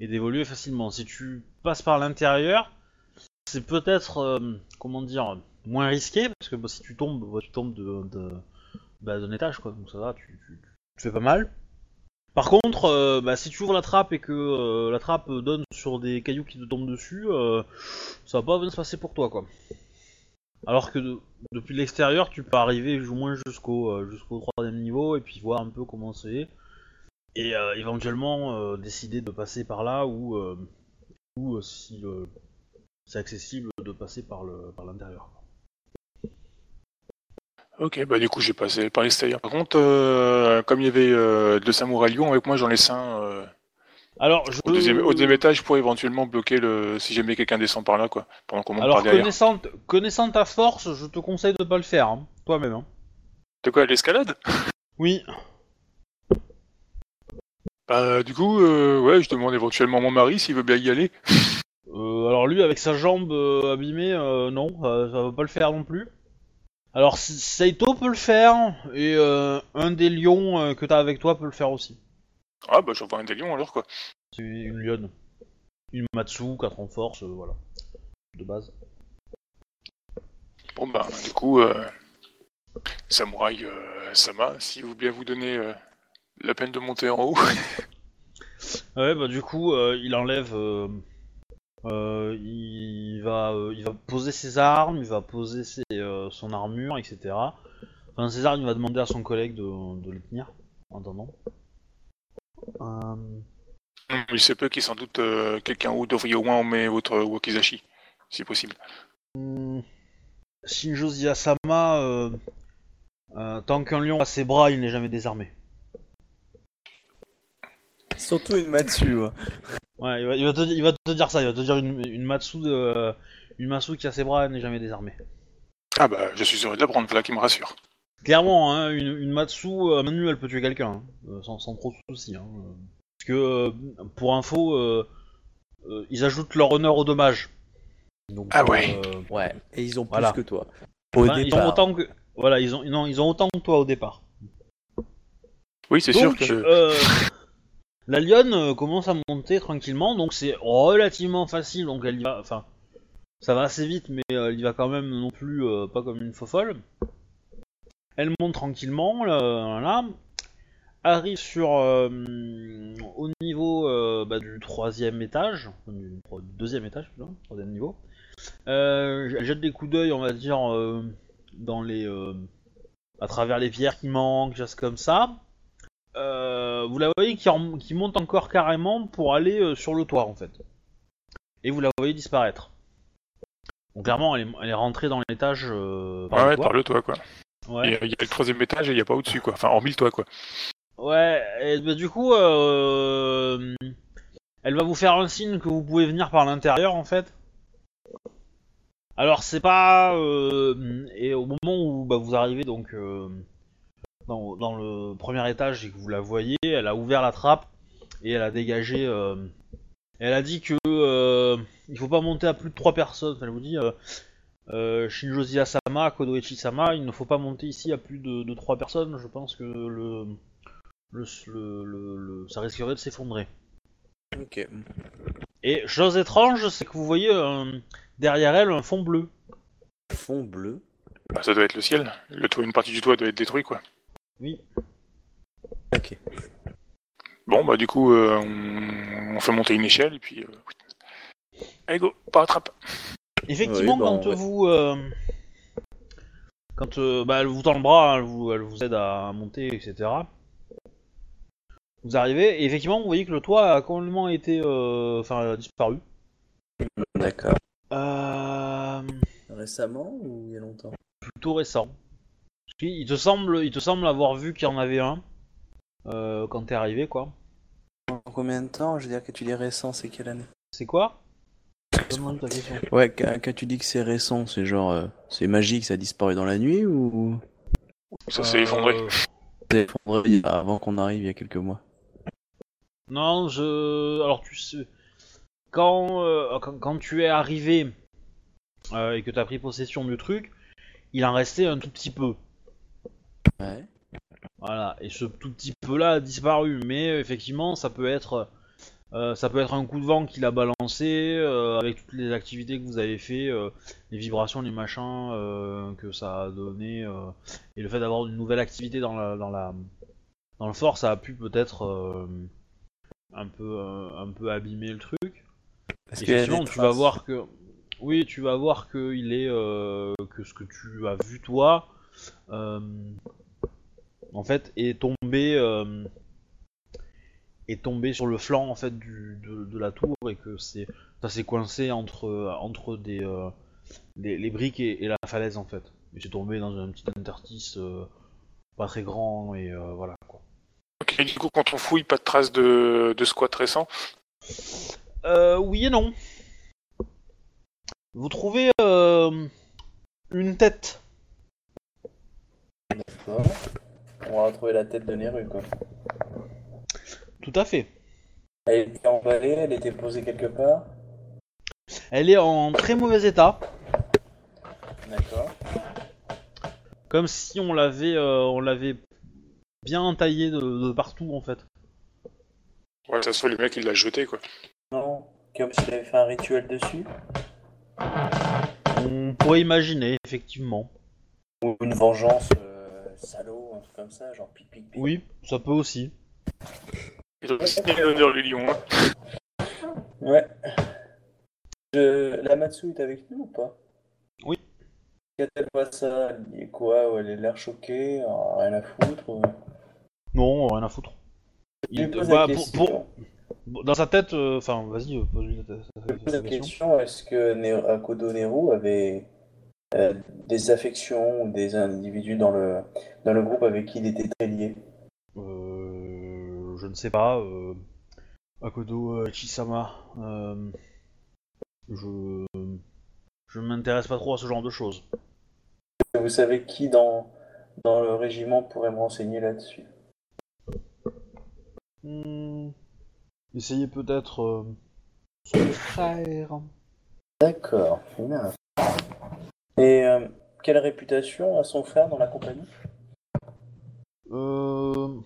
et d'évoluer facilement. Si tu passes par l'intérieur, c'est peut-être, euh, comment dire, moins risqué parce que bah, si tu tombes, bah, tu tombes de, de- bah, d'un étage quoi. Donc ça va, tu, fais pas mal. Par contre, euh, si tu ouvres la trappe et que euh, la trappe donne sur des cailloux qui te tombent dessus, ça va pas bien se passer pour toi, quoi. Alors que de- depuis l'extérieur, tu peux arriver au moins jusqu'au jusqu'au troisième niveau et puis voir un peu comment c'est. Et euh, éventuellement euh, décider de passer par là ou, euh, ou si c'est accessible de passer par le par l'intérieur. Ok, bah du coup j'ai passé par l'extérieur. Par contre, euh, comme il y avait euh, deux samouraïs lions avec moi, j'en laisse un euh, Alors, je... au, deuxième, au deuxième étage pour éventuellement bloquer le si jamais quelqu'un descend par là, quoi, pendant qu'on monte Alors par derrière. connaissant, connaissant ta force, je te conseille de pas le faire, hein, toi-même. Hein. De quoi, l'escalade? Oui. Bah du coup, euh, ouais, je demande éventuellement mon mari s'il veut bien y aller. Euh, alors lui, avec sa jambe euh, abîmée, euh, non, ça, ça va pas le faire non plus. Alors S- Saito peut le faire, et euh, un des lions euh, que t'as avec toi peut le faire aussi. Ah bah j'envoie un des lions alors quoi. C'est une lionne. Une Matsu, 4 en force, euh, voilà. De base. Bon bah du coup, euh, samouraï euh, Sama, si vous bien vous donner euh, la peine de monter en haut. Ouais, bah du coup, euh, il enlève... euh, euh, il, va, il va poser ses armes, il va poser ses, son armure, etc. Enfin, ses armes, il va demander à son collègue de, de les tenir, en attendant. Il se peut qu'il sans doute quelqu'un ou devriez au moins emmener votre wakizashi, si possible. Hmm. Shinjo euh, tant qu'un lion a ses bras, il n'est jamais désarmé. Surtout une Matsu. Ouais, il va, il va te, il va te dire ça, il va te dire une, une Matsu, de, une Matsu qui a ses bras, elle n'est jamais désarmée. Ah bah je suis heureux de l'apprendre, voilà qui me rassure. Clairement, hein, une, une Matsu à main nue, elle peut tuer quelqu'un, hein, euh, sans, sans trop de soucis. Hein, euh. Parce que, euh, pour info, euh, euh, ils ajoutent leur honneur au dommage. Donc, Ah ouais. euh, Ouais. Et ils ont plus Voilà. que toi. Au enfin, ils ont autant que, voilà, ils ont, non, ils ont autant que toi au départ. Oui c'est sûr que... la lionne euh, commence à monter tranquillement, donc c'est relativement facile, donc elle y va, enfin, ça va assez vite, mais euh, elle y va quand même non plus euh, pas comme une faux folle. Elle monte tranquillement, là, arrive sur au niveau bah, du troisième étage, du deuxième étage plutôt, troisième niveau. Elle jette des coups d'œil, on va dire, dans les, à travers les pierres qui manquent, choses comme ça. Euh, vous la voyez qui, qui monte encore carrément pour aller euh, sur le toit en fait. Et vous la voyez disparaître. Donc clairement elle est, elle est rentrée dans l'étage euh, par Ouais, le toit. par le toit quoi. Ouais. Il y a- le troisième étage et il n'y a pas au-dessus quoi. Enfin hormis le toit quoi. Ouais, et bah, du coup, elle va vous faire un signe que vous pouvez venir par l'intérieur en fait. Alors c'est pas et au moment où bah, vous arrivez donc dans, dans le premier étage et que vous la voyez, elle a ouvert la trappe et elle a dégagé. euh, elle a dit que euh, il faut pas monter à plus de trois personnes. Enfin, elle vous dit euh, euh, Shinjo Sama, Kodoichi Sama, il ne faut pas monter ici à plus de, de trois personnes. Je pense que le le, le, le- le- ça risquerait de s'effondrer. Ok. Et chose étrange, c'est que vous voyez euh, derrière elle un fond bleu. Fond bleu. Bah, ça doit être le ciel. Le toit, une partie du toit doit être détruite quoi. Oui. Ok. Bon bah du coup euh, on... on fait monter une échelle et puis... euh, Allez go, par la trappe. Effectivement, Oui, bah, quand ouais. vous, euh, quand euh, bah, elle vous tend le bras, hein, elle vous, elle vous aide à monter, etc. Vous arrivez, et effectivement, vous voyez que le toit a complètement été, euh, enfin, a disparu. D'accord. Euh, Récemment ou il y a longtemps? plutôt récent. Puis, Il te semble, il te semble avoir vu qu'il y en avait un euh, quand t'es arrivé, quoi. En combien de temps Je veux dire que tu dis récent, c'est quelle année? C'est quoi? Ouais, quand, quand tu dis que c'est récent, c'est genre. euh, c'est magique, ça a disparu dans la nuit ou? Ça s'est effondré. Euh, C'est effondré avant qu'on arrive il y a quelques mois Non, je. Alors, tu sais. Quand, euh, quand, quand tu es arrivé euh, et que tu as pris possession du truc, il en restait un tout petit peu. Ouais. Voilà. Et ce tout petit peu-là a disparu. Mais euh, effectivement, ça peut être. euh, ça peut être un coup de vent qui l'a balancé euh, avec toutes les activités que vous avez fait, euh, les vibrations, les machins euh, que ça a donné, euh, et le fait d'avoir une nouvelle activité dans la, dans la, dans le fort, ça a pu peut-être euh, un peu euh, un peu abîmer le truc. Parce qu'il a Effectivement, tu vas voir que oui, tu vas voir que il est euh, que ce que tu as vu toi, en fait, est tombé euh, est tombé sur le flanc en fait du, de, de la tour et que c'est ça s'est coincé entre entre des, euh, les briques et, et la falaise en fait. Et c'est tombé dans un petit interstice euh, pas très grand et euh, voilà quoi. Ok, du coup, quand on fouille, pas de traces de, de squat récent? Euh, oui et non. Vous trouvez euh, une tête. D'accord. On va retrouver la tête de Neru, quoi. Tout à fait. Elle était emballée, elle était posée quelque part. Elle est en très mauvais état, D'accord. comme si on l'avait, euh, on l'avait bien entaillée de, de partout en fait. Ouais, ça se voit, le mec, il l'a jeté, quoi. Non, comme s'il avait fait un rituel dessus. On pourrait imaginer effectivement. Ou une vengeance euh, salaud, un truc comme ça, genre pic pic pic. Oui, ça peut aussi. Il a aussi l'honneur, les lions. Hein. Ouais. Je... La Matsu est avec nous ou pas? Oui. Quand elle voit ça, elle dit quoi? Ou Elle a l'air choquée, euh, rien à foutre ou- Non, rien à foutre. Il- bah, la pour- dans sa tête, euh, enfin, vas-y, euh, pose-lui ta- ta- Je pose la question. question est-ce que Ne- Akodo Neru avait euh, des affections ou des individus dans le, dans le groupe avec qui il était très lié Euh, je ne sais pas. Euh, Akodo euh, Chisama. euh, je je ne m'intéresse pas trop à ce genre de choses. Vous savez qui dans, dans le régiment pourrait me renseigner là-dessus? Hmm, Essayez peut-être euh, son frère. D'accord, bien. Et euh, quelle réputation a son frère dans la compagnie? Euh,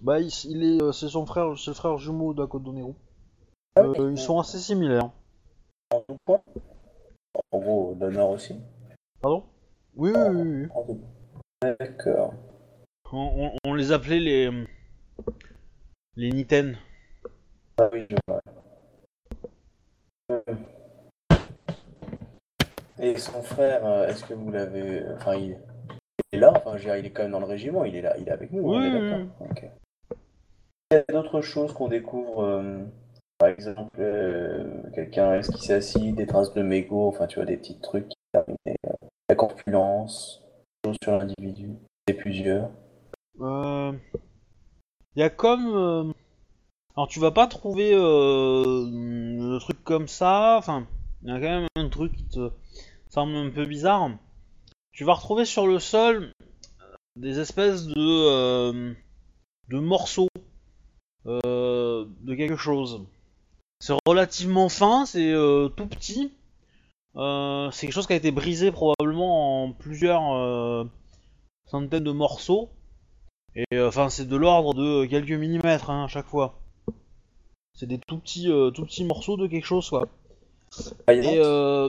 bah, il, il est, euh, c'est son frère, c'est le frère jumeau d'Akodo Neru. Ah Euh, ils sont assez similaires. En tout point? En gros, d'honneur aussi. Pardon? Oui, oui, oui. oui. En tout- D'accord. On, on- on les appelait les les Niten. Ah oui, je vois. Et son frère, euh, est-ce que vous l'avez. Enfin, il... il est là, enfin, dire, il est quand même dans le régiment, il est là, il est avec nous, Oui, oui. Il y a d'autres choses qu'on découvre, euh, par exemple, euh, quelqu'un, est-ce qu'il s'est assis, des traces de mégots, enfin, tu vois, des petits trucs qui terminaient, euh, la corpulence, des choses sur l'individu, et plusieurs. Euh, Il y a comme. Alors, tu vas pas trouver le truc comme ça. Enfin, il y a quand même un truc qui te semble un peu bizarre. Tu vas retrouver sur le sol euh, des espèces de, euh, de morceaux euh, de quelque chose. C'est relativement fin, c'est euh, tout petit. C'est quelque chose qui a été brisé probablement en plusieurs centaines de morceaux. Et enfin, c'est de l'ordre de quelques millimètres hein, à chaque fois. C'est des tout petits, tout petits morceaux de quelque chose, quoi. Faïence, Et euh...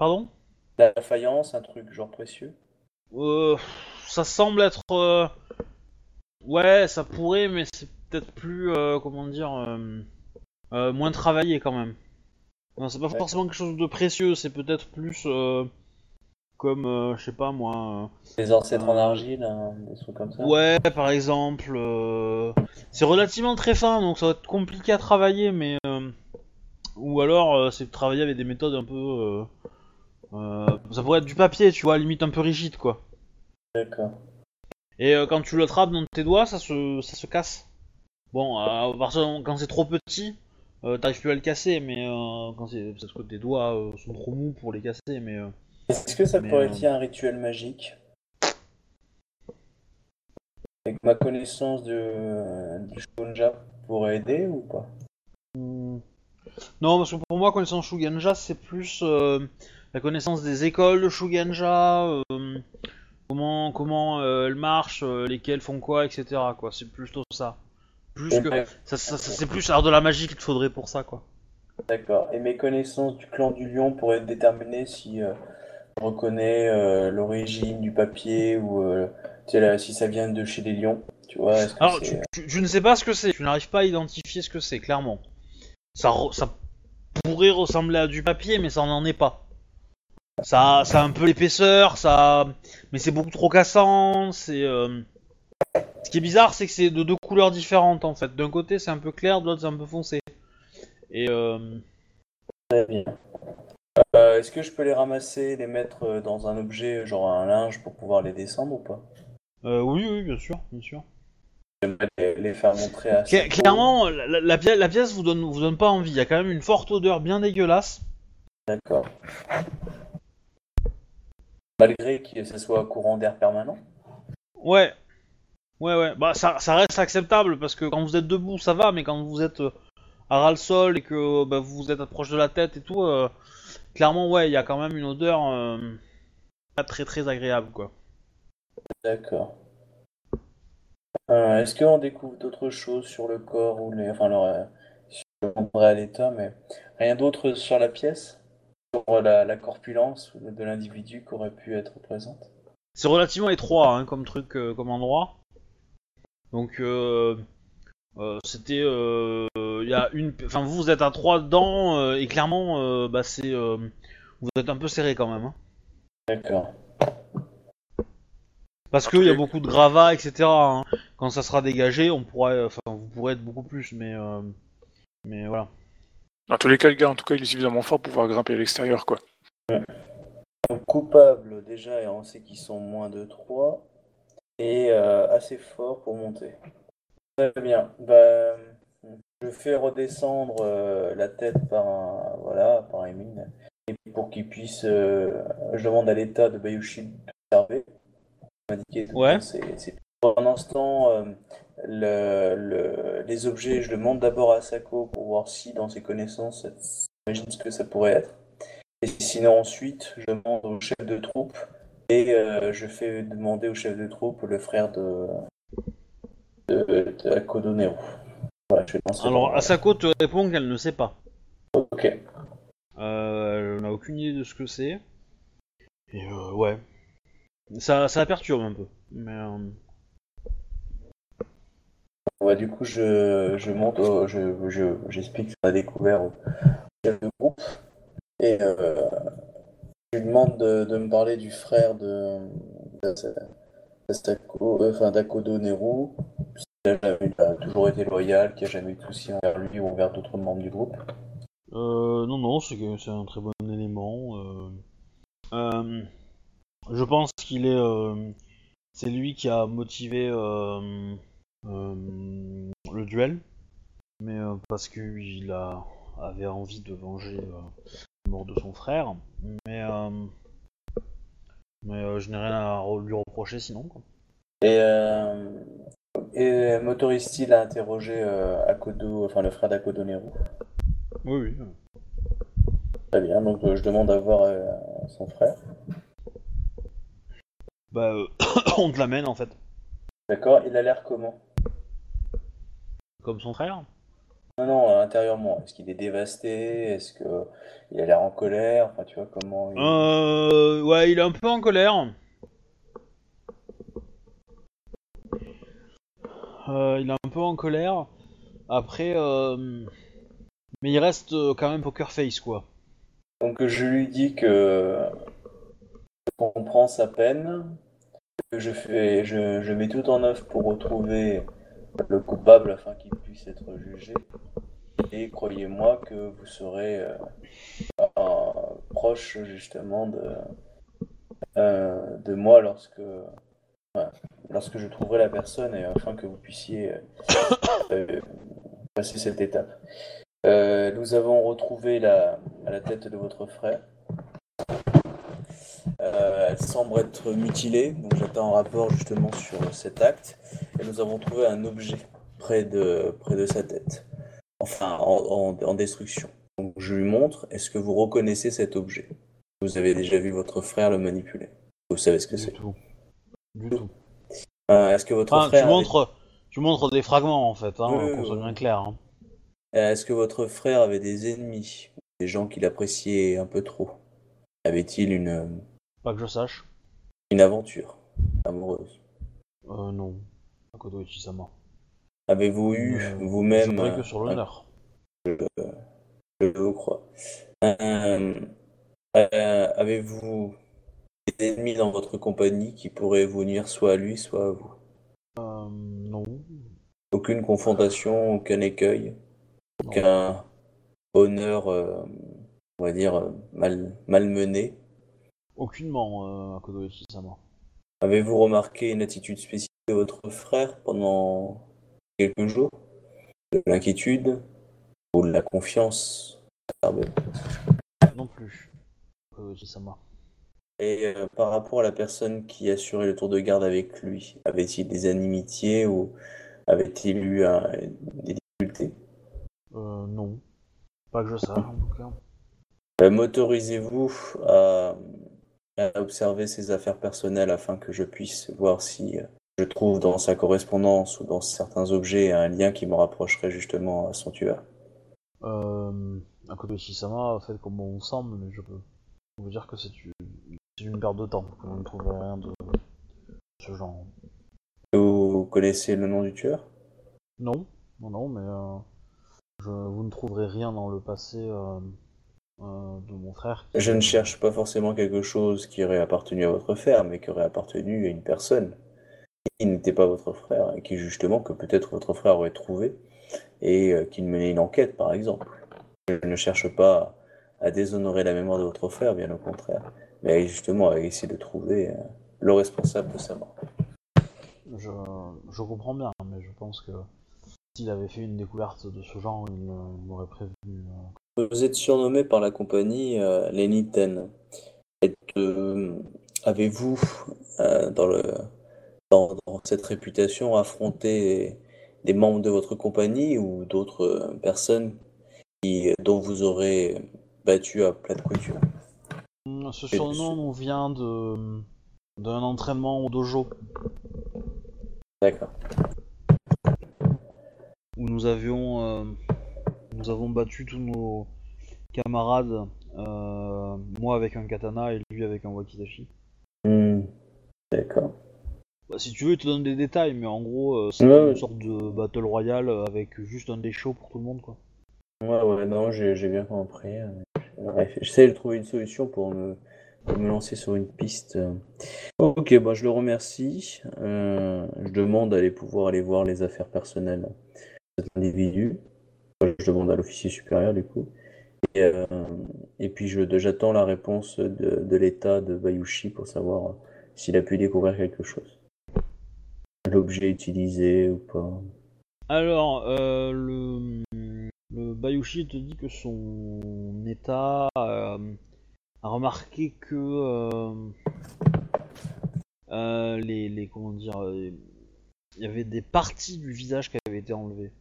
pardon? La faïence, un truc genre précieux. euh, Ça semble être, euh, ouais, ça pourrait, mais c'est peut-être plus, euh, comment dire, euh, moins travaillé quand même. Non, c'est pas Ouais. forcément quelque chose de précieux, c'est peut-être plus comme, je sais pas moi. Des ancêtres en argile, hein, des trucs comme ça. Ouais, par exemple. C'est relativement très fin, donc ça va être compliqué à travailler, mais. Ou alors, c'est travailler avec des méthodes un peu. Euh, Ça pourrait être du papier, tu vois, limite un peu rigide, quoi. D'accord. Et euh, quand tu le trappes dans tes doigts, ça se, ça se casse. Bon, à partir moment- quand c'est trop petit, euh, t'arrives plus à le casser, mais euh, quand c'est. Peut-être que tes doigts euh, sont trop mous pour les casser, mais. Est-ce que ça Mais, pourrait être un rituel magique? Avec ma connaissance de, du pourrait aider ou pas? Hmm. Non, parce que pour moi, connaissance Shugenja, c'est plus la connaissance des écoles de Shugenja, euh, comment comment euh, elles marchent, euh, lesquelles font quoi, etc. Quoi, c'est plutôt ça. Plus que ça, ça- ça- c'est plus alors de la magie qu'il te faudrait pour ça, quoi. D'accord. Et mes connaissances du clan du lion pourraient déterminer si euh, je reconnais euh, l'origine du papier ou euh, tu sais, là, si ça vient de chez les lions. Tu vois, est-ce que Alors, c'est- tu, tu- tu ne sais pas ce que c'est, tu n'arrives pas à identifier ce que c'est, clairement. Ça, re- ça pourrait ressembler à du papier, mais ça n'en est pas. Ça, ça a un peu l'épaisseur, ça, mais c'est beaucoup trop cassant. C'est. euh, Ce qui est bizarre, c'est que c'est de deux couleurs différentes en fait. D'un côté, c'est un peu clair, de l'autre, c'est un peu foncé. Et euh. Euh, est-ce que je peux les ramasser, les mettre dans un objet, genre un linge, pour pouvoir les descendre ou pas? Oui, oui, bien sûr, bien sûr. Les, les faire montrer à Cla- clairement, la, la- la pièce, la pièce vous donne, vous donne pas envie. Il y a quand même une forte odeur bien dégueulasse. D'accord. Malgré que ce soit courant d'air permanent Ouais. Ouais, ouais. Bah, ça, ça reste acceptable parce que quand vous êtes debout, ça va, mais quand vous êtes euh, à ras le sol et que bah, vous êtes proche de la tête et tout, euh, clairement, ouais, il y a quand même une odeur euh, pas très très agréable, quoi. D'accord. Euh, Est-ce qu'on découvre d'autres choses sur le corps ou les... Enfin, alors, euh, sur à l'état, mais rien d'autre sur la pièce? La, la corpulence de l'individu qui aurait pu être présente C'est relativement étroit hein, comme truc, euh, comme endroit. Donc, euh, euh, c'était. euh, Il y a une. Enfin, vous, vous êtes à trois dedans euh, et clairement, euh, bah, c'est. euh, vous êtes un peu serré quand même. hein. D'accord. Parce qu'il y a beaucoup de gravats, etc. hein. Quand ça sera dégagé, on pourra, enfin, vous pourrez être beaucoup plus, mais, euh, mais voilà. Dans tous les cas, le gars, en tout cas, il est suffisamment fort pour pouvoir grimper à l'extérieur, quoi. Donc, coupable, déjà, et on sait qu'ils sont moins de 3. Et euh, assez fort pour monter. Très bien. Bah, je fais redescendre euh, la tête par un, voilà, par Emile. Et pour qu'il puisse. euh, je demande à l'état de Bayushi d'observer. M'indiquer Ouais. c'est- c'est- Pour un instant, euh, le- le- les objets, je demande d'abord à Sako pour voir si, dans ses connaissances, elle imagine ce que ça pourrait être. Et sinon, ensuite, je demande au chef de troupe et euh, je fais demander au chef de troupe le frère de, de, de Akodo Nero. Voilà, je vais lancer Alors, le- Asako te répond qu'elle ne sait pas. Ok. Euh, elle n'a aucune idée de ce que c'est. Et euh, ouais. Ça, ça la perturbe un peu. Mais euh, Ouais, du coup, je, monte, au- je, je, j'explique qu'on a découvert au chef de groupe et euh, je lui demande de, me parler du frère de, euh, d'Akodo Neru, qui a, toujours été loyal, qui a jamais eu de soucis envers lui ou envers d'autres membres du groupe. euh, non, non, c'est un très bon élément. euh. Euh, je pense qu'il est. euh, c'est lui qui a motivé euh, euh, le duel. Mais euh, parce qu'il a avait envie de venger euh, la mort de son frère. Mais, euh, mais euh, je n'ai rien à lui reprocher sinon. Quoi. Et, euh, et m'autorise-t-il à interroger euh, Akodo, enfin le frère d'Akodo Neru Oui, oui. Très bien, donc euh, je demande à voir euh, son frère. Bah, euh, on te l'amène en fait. D'accord, il a l'air comment? Comme son frère. Non, non, euh, intérieurement. Est-ce qu'il est dévasté? Est-ce que il a l'air en colère? Enfin, tu vois comment il... Euh, ouais, il est un peu en colère. Euh, il est un peu en colère. Après, euh, mais il reste quand même poker face quoi. Donc je lui dis que je comprends sa peine, que je fais, je, je mets tout en œuvre pour retrouver le coupable afin qu'il puisse être jugé. Et croyez-moi que vous serez euh, proche justement de, euh, de moi lorsque, lorsque je trouverai la personne et afin que vous puissiez euh, passer cette étape. Nous avons retrouvé la, la tête de votre frère. Euh, elle semble être mutilée, donc j'attends un rapport justement sur cet acte. Et nous avons trouvé un objet près de, près de sa tête, enfin en, en- en destruction. Donc je lui montre, est-ce que vous reconnaissez cet objet? Vous avez déjà vu votre frère le manipuler? Vous savez ce que Du c'est? tout. Du tout. Euh, est-ce que votre Enfin, frère tu avait- montres, tu montres des fragments en fait, hein, Oui, qu'on soit bien clair. hein. Euh, Est-ce que votre frère avait des ennemis? Des gens qu'il appréciait un peu trop? Avait-il une, Pas que je sache. une aventure amoureuse Euh, non. Makoto Ichisama. Avez-vous eu Euh, vous-même Je que sur l'honneur. Je vous crois. Euh, euh, avez-vous des ennemis dans votre compagnie qui pourraient vous nuire soit à lui, soit à vous? Euh, non. Aucune confrontation, aucun écueil, Non. aucun honneur, euh, on va dire, mal, malmené? Aucunement, euh, Ichisama. Avez-vous remarqué une attitude spécifique de votre frère pendant quelques jours? De l'inquiétude? Ou de la confiance? Non plus. Makoto Ichisama. Et euh, par rapport à la personne qui assurait le tour de garde avec lui, avait-il des inimitiés ou avait-il eu des difficultés? Euh, non. Pas que je sache, en tout cas. Euh, M'autorisez-vous à, à observer ses affaires personnelles afin que je puisse voir si euh, je trouve dans sa correspondance ou dans certains objets un lien qui me rapprocherait justement à son tueur? Euh, Makoto Ichisama, faites comme on semble, mais je peux vous dire que c'est une, perte de temps. que Vous ne trouverez rien de ce genre. Vous connaissez le nom du tueur? Non, non, non, mais euh, je, vous ne trouverez rien dans le passé euh, de mon frère. qui- Je ne cherche pas forcément quelque chose qui aurait appartenu à votre frère, mais qui aurait appartenu à une personne qui n'était pas votre frère et qui justement que peut-être votre frère aurait trouvé et euh, qu'il menait une enquête par exemple. Je ne cherche pas à déshonorer la mémoire de votre frère, bien au contraire, mais justement à essayer de trouver euh, le responsable de sa mort. Je, je comprends bien, mais je pense que s'il avait fait une découverte de ce genre, euh, il m'aurait prévenu. Vous êtes surnommé par la compagnie euh, Lenny Ten. Êtes, euh, Avez-vous, euh, dans, le, dans, dans cette réputation, affronté des membres de votre compagnie ou d'autres euh, personnes qui, dont vous aurez battu à plat de couture? Hum, Ce surnom nous vient de d'un entraînement au dojo D'accord. où nous avions nous avons battu tous nos camarades, euh, moi avec un katana et lui avec un wakizashi. Hmm. D'accord. Bah, si tu veux, il te donne des détails, mais en gros, euh, c'est Ouais, ouais. une sorte de battle royale avec juste un des shows pour tout le monde, quoi. Ouais, ouais, non, j'ai bien compris. euh, Bref, j'essaie de trouver une solution pour me, pour me lancer sur une piste. Ok, bah, je le remercie. Euh, je demande d'aller pouvoir aller voir les affaires personnelles de cet individu. Je demande à l'officier supérieur, du coup. Et, euh, puis, j'attends la réponse de, l'état de Bayushi pour savoir s'il a pu découvrir quelque chose. L'objet utilisé ou pas. Alors, euh, le, le Bayushi te dit que son état euh, a remarqué que euh, euh, les, comment dire, euh, il y avait des parties du visage qui avaient été enlevées.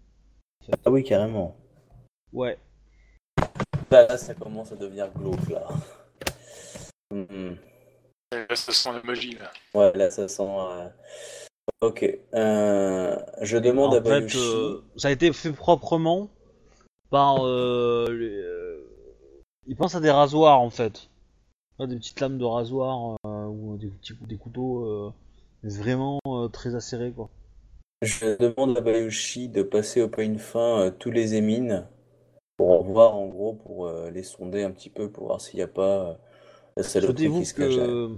Ah oui, carrément. Ouais. Là, là, ça commence à devenir glauque, là. Hmm. Là, ça sent la magie, là. Ouais, là, ça sent. euh, Ok. Euh, je demande en à fait, Bayushi. euh, ça a été fait proprement par. Euh, les, euh, il pense à des rasoirs en fait. Des petites lames de rasoir euh, ou des, petits, des couteaux euh, vraiment euh, très acérés quoi. Je demande à Bayushi de passer au peigne fin euh, tous les émines pour en voir, en gros, pour euh, les sonder un petit peu, pour voir s'il n'y a pas euh, la saloperie qui se cache que,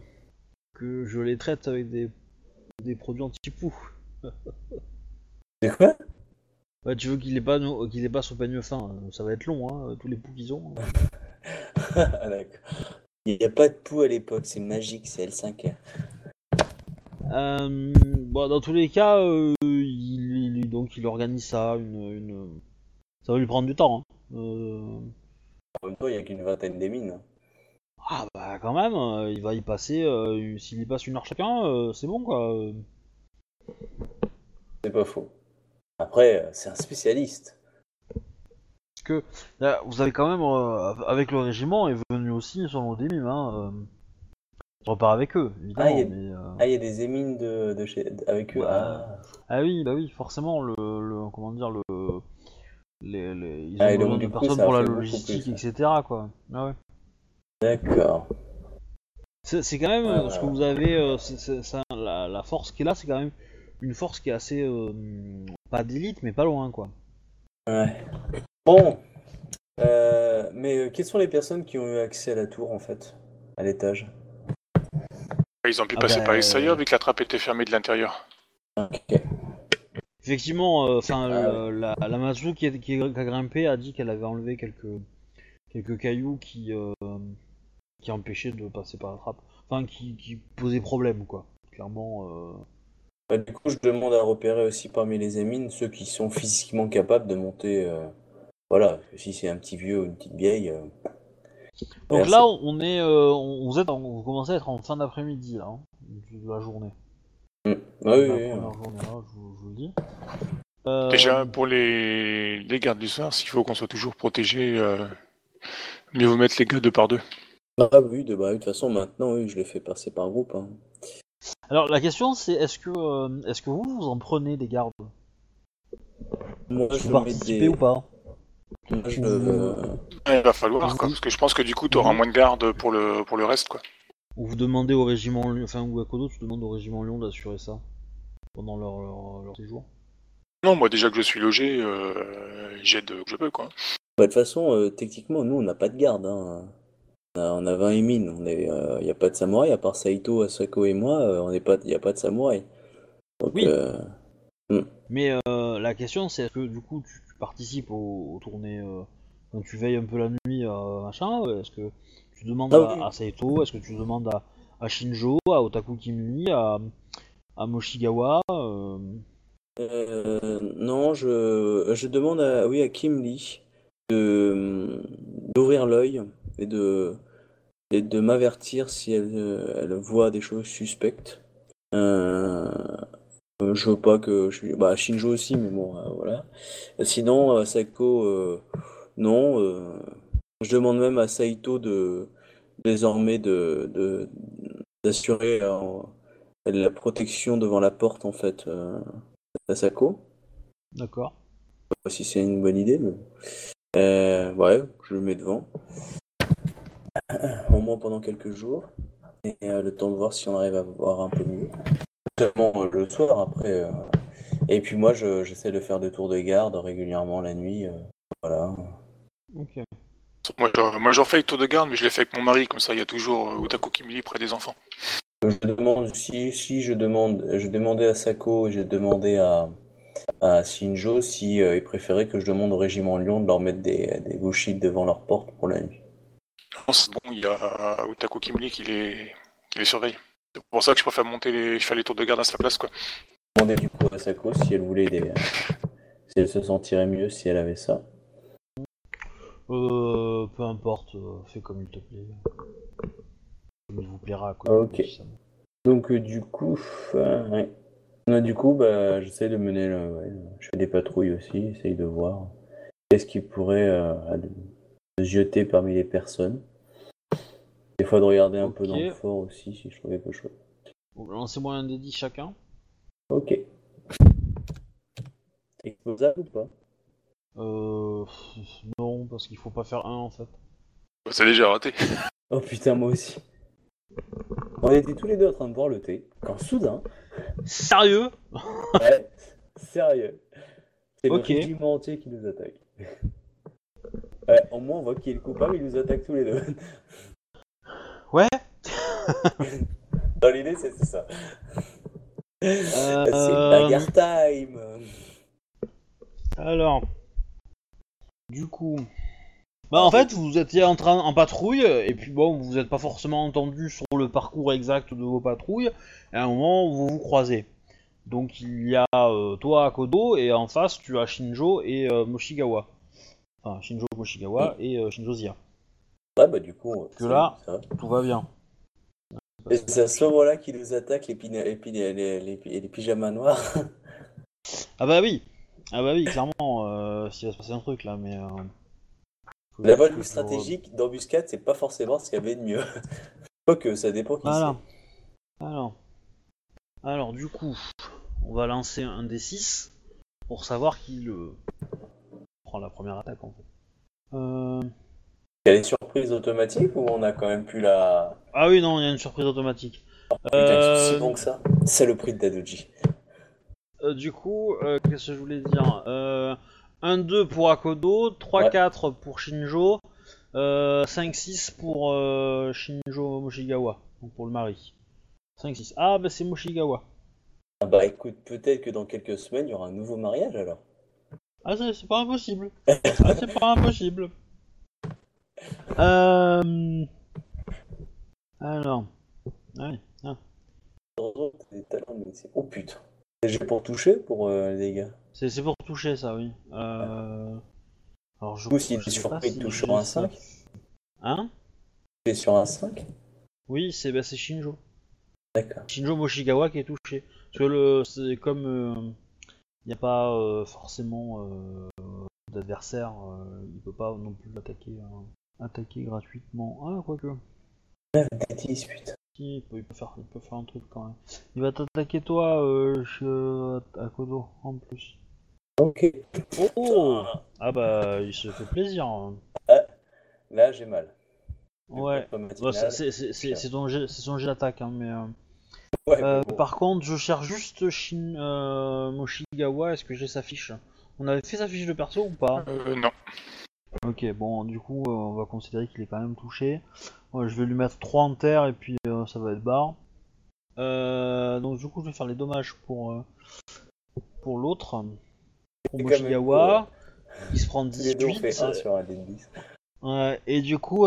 que je les traite avec des, des produits anti-poux? C'est quoi? Ouais, tu veux qu'il les, pas, qu'il les passe au peigne fin euh, Ça va être long, hein, tous les poux qu'ils ont. D'accord. Il n'y a pas de poux à l'époque, c'est magique, c'est L5R. Euh, bon, dans tous les cas, euh, il, il- donc il organise ça, une, une... ça va lui prendre du temps. Hein. Euh, En même temps, il n'y a qu'une vingtaine d'émines. Ah bah quand même, euh, il va y passer, euh, s'il y passe une heure chacun, c'est bon quoi. C'est pas faux. Après, c'est un spécialiste. Parce que là, vous avez quand même, avec le régiment, est venu aussi sur nos démimes, hein. Je repars avec eux, évidemment, Ah, il y a- mais... euh, Ah, il y a des émines de, de chez... avec eux. Ah. Ah oui, bah oui, forcément, le, le comment dire, le, les, les- ils ont Ah, donc, besoin de personnes pour la logistique, plus, etc. quoi. Ah ouais. D'accord. C'est quand même euh, ce que vous avez, euh, ça- la, la force qui est là, c'est quand même une force qui est assez euh, pas d'élite, mais pas loin quoi. Ouais. Bon. Mais quelles sont les personnes qui ont eu accès à la tour en fait? À l'étage? Ils ont pu Ah passer bah, par l'extérieur euh, vu que la trappe était fermée de l'intérieur. Effectivement, euh, enfin Ah le- la, la Matsu qui, a grimpé a dit qu'elle avait enlevé quelques quelques cailloux qui euh, qui empêchaient de passer par la trappe, enfin qui, qui posaient problème quoi. Clairement. euh, Bah, du coup, je demande à repérer aussi parmi les émines ceux qui sont physiquement capables de monter. euh, Voilà, si c'est un petit vieux ou une petite vieille. Donc là, on est, euh, on, vous êtes, en- vous commencez à être en fin d'après-midi là, hein, de la journée. Ah oui, La oui, première oui. journée, là, je, vous- je vous le dis. Euh, Déjà, pour les, les gardes du soir, s'il faut qu'on soit toujours protégé, euh, mieux vaut mettre les gars deux par deux. Ah oui, de, bah, de toute façon, maintenant, oui, je les fais passer par groupe. hein. Alors la question c'est, est-ce que, euh, est-ce que vous vous en prenez des gardes? Moi, Vous je mets participez des. ou pas? Je, euh, Ouais, il va falloir, quoi, parce que je pense que du coup, tu auras Mhm. moins de gardes pour le, pour le reste, quoi. Ou vous demandez au régiment, Lyon- enfin ou à Kodo, tu demandes au régiment Lyon d'assurer ça pendant leur, leur, leur séjour? Non, moi, déjà que je suis logé, euh, j'aide que je peux, quoi. bah, de toute façon, euh, techniquement, nous, on n'a pas de garde. hein. On, a, on a 20 émines. Il n'y a pas de samouraï, à part Saito, Asako et moi, on n'est pas, il n'y a pas de samouraï. Donc, Oui. euh, Mais euh, la question c'est est-ce que du coup tu participes aux, aux tournées, euh, quand tu veilles un peu la nuit, euh, machin, est-ce que tu demandes Ah à, oui. à Saito, est-ce que tu demandes à, à Shinjo, à Otaku Kimli, à, à Moshigawa euh, non, je, je demande à, oui, à Kim Lee de, d'ouvrir l'œil et de, et de m'avertir si elle, elle voit des choses suspectes. Euh, euh, je veux pas que je, bah, Shinjo aussi, mais bon, euh, voilà. Sinon, euh, Sako, euh, non. je demande même à Saito de désormais de, d'assurer la protection devant la porte en fait. à Sako. D'accord. Je sais pas si c'est une bonne idée, mais ouais, je le mets devant. Au moins pendant quelques jours. Et le temps de voir si on arrive à voir un peu mieux. Notamment euh, le soir après. euh. Et puis moi, je- j'essaie de faire des tours de garde régulièrement la nuit. euh, Voilà. Ok. Moi, je, moi, je refais le tour de garde, mais je l'ai fait avec mon mari, comme ça, il y a toujours euh, Otaku Kimili près des enfants. Je demande si, si je demande, je demandais à Sako et j'ai demandé à, à Shinjo si euh, ils préféraient que je demande au régiment Lyon de leur mettre des, des devant leur porte pour la nuit. Non, c'est bon, il y a Otaku Kimili qui les, qui les surveille. C'est pour ça que je préfère monter les, je fais les tours de garde à sa place, quoi. J'ai demandé du coup à Sako si elle voulait des, si elle se sentirait mieux si elle avait ça. Euh, peu importe, euh, fais comme il te plaît. Comme il vous plaira, quoi. Ok. Donc euh, du coup, euh, ouais. Ouais, du coup, bah, j'essaie de mener, le- ouais, je fais des patrouilles aussi, j'essaye de voir qu'est-ce qui pourrait euh, se jeter parmi les personnes. Des fois de regarder un peu dans le fort aussi si je trouve quelque chose. Lancez-moi un dédit chacun. Ok. Exposable ou pas? Euh, non, parce qu'il faut pas faire un en fait. Bah, C'est déjà raté. Oh putain, moi aussi. On était tous les deux en train de boire le thé, quand soudain, Sérieux? Ouais, sérieux, c'est le régiment entier qui nous attaque. Ouais, au moins on voit qui est le coupable, il nous attaque tous les deux. Ouais Dans l'idée, c'est ça. Euh, C'est bagarre time Alors. Du coup. Bah en fait, vous étiez en train en patrouille, et puis bon, vous n'êtes pas forcément entendu sur le parcours exact de vos patrouilles, et à un moment, vous vous croisez. Donc il y a euh, toi à Kodo, et en face, tu as Shinjo et euh, Moshigawa. Enfin, Shinjo Moshigawa et euh, Shinjo Zia. Ouais, bah du coup, Que là- ça. Tout va bien. Et c'est à ce moment-là qu'il nous attaque les, pina- les, les, les- les- les pyjamas noirs. Ah bah oui Ah bah oui, clairement, euh, s'il va se passer un truc là, mais... Euh, La voie plus pour- stratégique d'embuscade, c'est pas forcément ce qu'il y avait de mieux. Quoique, ça dépend qui Voilà. Alors. Alors, du coup, on va lancer un D6 pour savoir qui le prend la première attaque en fait. Euh... c'est. Il y a des surprises automatiques ou on a quand même pu la. Ah oui, non, il y a une surprise automatique. Putain, Euh, si que ça. C'est le prix de Dadoji. euh, du coup, euh, qu'est-ce que je voulais dire? Euh, 1-2 pour Akodo, 3-4 pour Shinjo, euh, 5-6 pour euh, Shinjo Moshigawa, donc pour le mari. 5-6. Ah, bah c'est Moshigawa. Ah bah écoute, peut-être que dans quelques semaines, il y aura un nouveau mariage alors. Ah, c'est c'est pas impossible. ah, c'est pas impossible. Euh... Alors. Ouais. ah. De. Oh putain. J'ai pour toucher pour euh, les gars. C'est c'est pour toucher ça, oui. Euh... Alors, je, je est sais surpris, pas il si touche j'ai sur un ça. 5. Hein? Il est sur un 5 Oui, c'est bah, c'est Shinjo. D'accord. Shinjo Moshigawa qui est touché. Parce que le, c'est comme il n'y a pas euh, forcément euh, d'adversaire, euh, il peut pas non plus attaquer, euh, attaquer gratuitement. Ah, quoique. Des 10, putain. Si, il peut, il peut faire, il peut faire un truc quand même. Il va t'attaquer toi, euh, chez- à Kodo, en plus. Ok. Oh Ah bah, il se fait plaisir. hein. Là, j'ai mal. Ouais. C'est- c'est c'est- c'est- c'est ton jet- c'est son jet d'attaque, hein, mais... euh, Ouais, Euh, bon. Par contre, je cherche juste Shin euh, Moshigawa. Est-ce que j'ai sa fiche? On avait fait sa fiche de perso ou pas? Euh, non. Ok, bon, du coup, euh, on va considérer qu'il est quand même touché. Ouais, je vais lui mettre 3 en terre et puis euh, ça va être barre. Euh, donc, du coup, je vais faire les dommages pour, pour l'autre. Pour Moshigawa. Il se prend Tous les deux, on 18. fait 1 sur un dé de 10. Ouais, et du coup,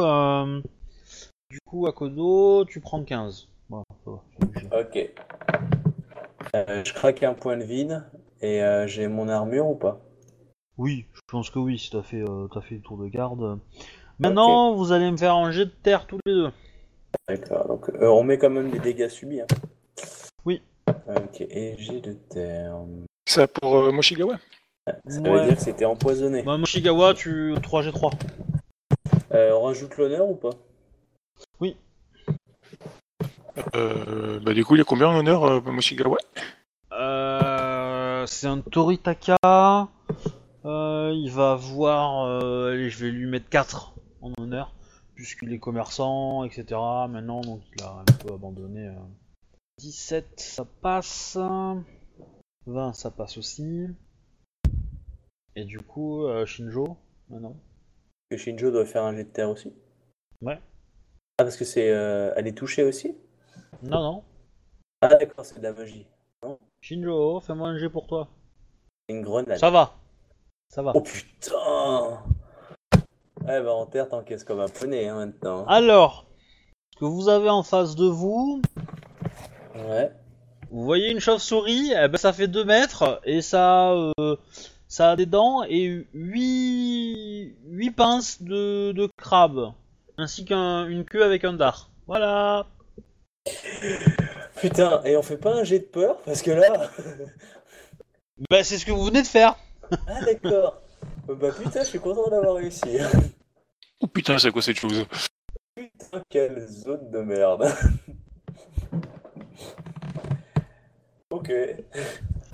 du coup, Akodo, tu prends 15. Voilà, ça va, c'est obligé. Ok. Je craque un point de vide et j'ai mon armure ou pas? Oui, je pense que oui, si t'as fait, euh, t'as fait le tour de garde. Maintenant, vous allez me faire un jet de terre tous les deux. D'accord, donc euh, on met quand même des dégâts subis. Hein. Oui. Ok, et j'ai de terre. Ça pour euh, Moshigawa? Ça Ouais. veut dire que c'était empoisonné. Bah, Moshigawa, tu 3G3. Euh, on rajoute l'honneur ou pas? Euh, Bah du coup, il y a combien en honneur euh, Moshigawa? Euh, c'est un Toritaka. Euh, il va avoir. euh, allez, je vais lui mettre 4 en honneur, puisqu'il est commerçant, etc. Maintenant, donc il a un peu abandonné. euh. 17, ça passe. 20, ça passe aussi. Et du coup, euh, Shinjo, maintenant. Que Shinjo doit faire un jet de terre aussi Ouais. Ah, parce que c'est. euh, elle est touchée aussi? Non, non. Ah, d'accord, c'est de la magie. Shinjo, fais-moi un jet pour toi. Une grenade. Ça va. Ça va. Oh putain Ouais, bah en terre, t'encaisses comme un poney hein, maintenant. Alors, ce que vous avez en face de vous, Ouais. vous voyez une chauve-souris, eh ben, ça fait 2 mètres et ça, euh, ça a des dents et 8, 8 pinces de, de crabe, ainsi qu'une queue avec un dard. Voilà. Putain, et on fait pas un jet de peur Parce que là. Bah, c'est ce que vous venez de faire. Ah, d'accord. Euh, Bah putain, je suis content d'avoir réussi. Oh putain, c'est quoi cette chose Putain, quelle zone de merde. ok.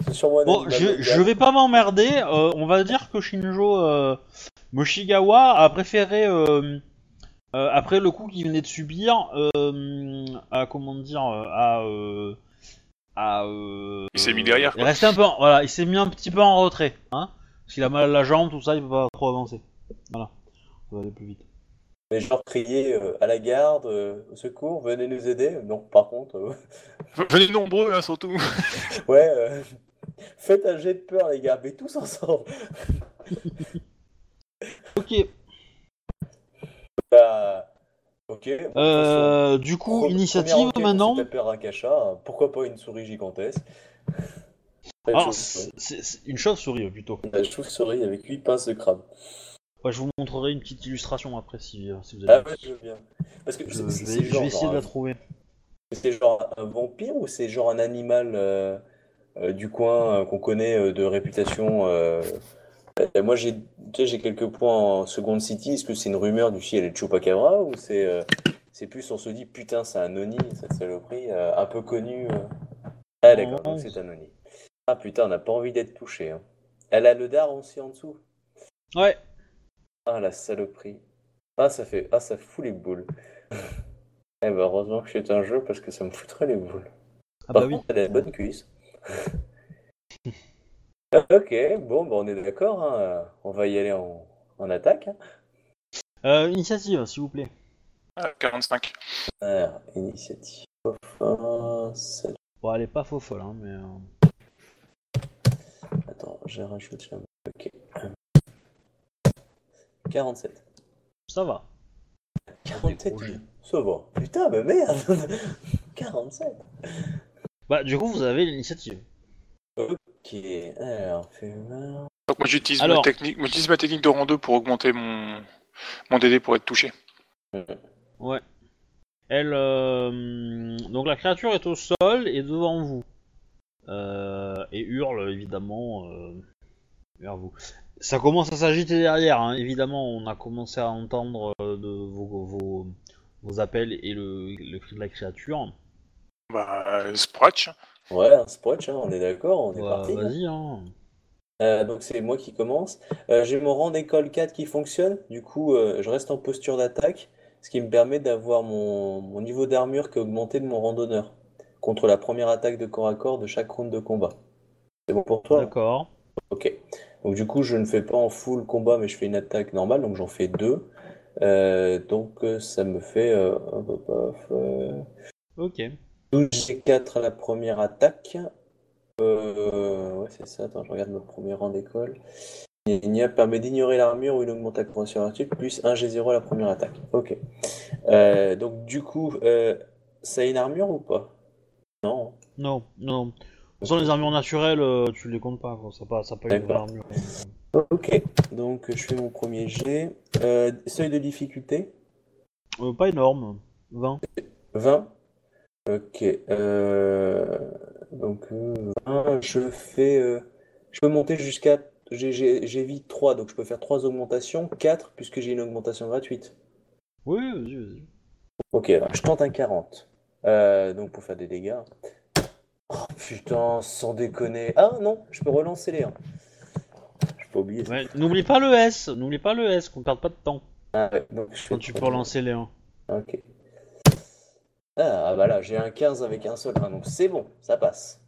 C'est sûrement un Bon, je, je vais pas m'emmerder. euh, on va dire que Shinjo euh, Moshigawa a préféré, euh, euh, après le coup qu'il venait de subir, euh, à comment dire, à, euh, à euh, Il s'est mis derrière, Il quoi. resté un peu, en- voilà, il s'est mis un petit peu en retrait, hein, parce qu'il a mal à la jambe, tout ça, il peut pas trop avancer. Voilà, ça va aller plus vite. Mais genre crier euh, à la garde, euh, au secours, venez nous aider. Non, par contre, euh, Venez nombreux, hein, surtout. ouais, euh, faites un jet de peur, les gars, mais tous ensemble. Ok. Bah, ok. bon, façon, Euh, du coup, initiative enquête, maintenant. Racachat, pourquoi pas une souris gigantesque une Alors, chauve-souris. c'est c'est- c'est une chauve-souris euh, plutôt. Une chauve-souris avec 8 pinces de crabe. Ouais, je vous montrerai une petite illustration après si, euh, si vous avez. Ah ouais, je veux bien. Parce que Je, vais, je genre, vais essayer de la trouver. c'est genre un vampire ou c'est genre un animal euh, euh, du coin euh, qu'on connaît de réputation euh, euh, Moi j'ai quelques points en Second City. Est-ce que c'est une rumeur du ciel et Chupacabra ou c'est euh, c'est plus on se dit putain c'est un Oni cette saloperie euh, un peu connu euh. Ah d'accord donc c'est un Oni. Ah putain on n'a pas envie d'être touché. hein. Elle a le dard aussi en dessous. Ouais. Ah la saloperie. Ah ça fait ah ça fout les boules. eh ben heureusement que c'est un jeu parce que ça me foutrait les boules. Ah Par bah oui. elle a une bonne cuisse. Ok, bon, bah, on est d'accord. hein. On va y aller en, en attaque. hein. Euh, initiative, s'il vous plaît. Ah, 45. Alors, initiative. Sept. Bon, elle est pas faux folle, hein, mais. euh, Attends, j'ai rajouté la. Ok. 47. Ça va. 47 Décroché. Ça va. Putain, mais merde 47 Bah, du coup, vous avez l'initiative. Ok, alors. Donc moi j'utilise ma technique, moi, j'utilise ma technique de rang 2 pour augmenter mon mon DD pour être touché. Ouais. Elle. euh, Donc, la créature est au sol et devant vous. Euh, et hurle, évidemment, euh, vers vous. Ça commence à s'agiter derrière, hein. évidemment. On a commencé à entendre euh, de vos, vos, vos appels et le, le cri de la créature. Bah Spratch. Ouais, un sprotch, hein, on est d'accord, on est Ouais, parti. hein. Vas-y, hein. Euh, donc c'est moi qui commence. Euh, j'ai mon rang d'école 4 qui fonctionne, du coup euh, je reste en posture d'attaque, ce qui me permet d'avoir mon, mon niveau d'armure qui est augmenté de mon randonneur contre la première attaque de corps à corps de chaque round de combat. C'est bon pour toi? D'accord. Ok. Donc du coup je ne fais pas en full combat mais je fais une attaque normale, donc j'en fais deux. Euh, donc euh, ça me fait euh, hop, hop, hop, euh, Ok. 12 G4 à la première attaque. Euh, ouais, c'est ça. Attends, je regarde mon premier rang d'école. Gna permet d'ignorer l'armure ou une augmentation sur un plus 1 G0 à la première attaque. Ok. Euh, donc, du coup, euh, ça a une armure ou pas? Non. Non, non. De toute façon, les armures naturelles, euh, tu les comptes pas, quoi. Ça n'a pas, ça pas une vraie armure. Ok. Donc, je fais mon premier G. Seuil de difficulté? Pas énorme. 20. 20. Ok. Euh, donc, euh, 20, je fais. euh, je peux monter jusqu'à. J'ai j'ai- j'ai vite 3, donc je peux faire 3 augmentations. 4, puisque j'ai une augmentation gratuite. Oui, vas-y, vas-y. Ok, alors, je tente un 40. Euh, donc, pour faire des dégâts. Oh putain, sans déconner. Ah non, je peux relancer les 1. Je peux oublier ça. Ouais, n'oublie pas le S, n'oublie pas le S, qu'on perde pas de temps Ah ouais, donc je fais quand tu peux trois. relancer les 1. Ok. Ah, ah bah là, j'ai un 15 avec un seul 1, donc c'est bon, ça passe.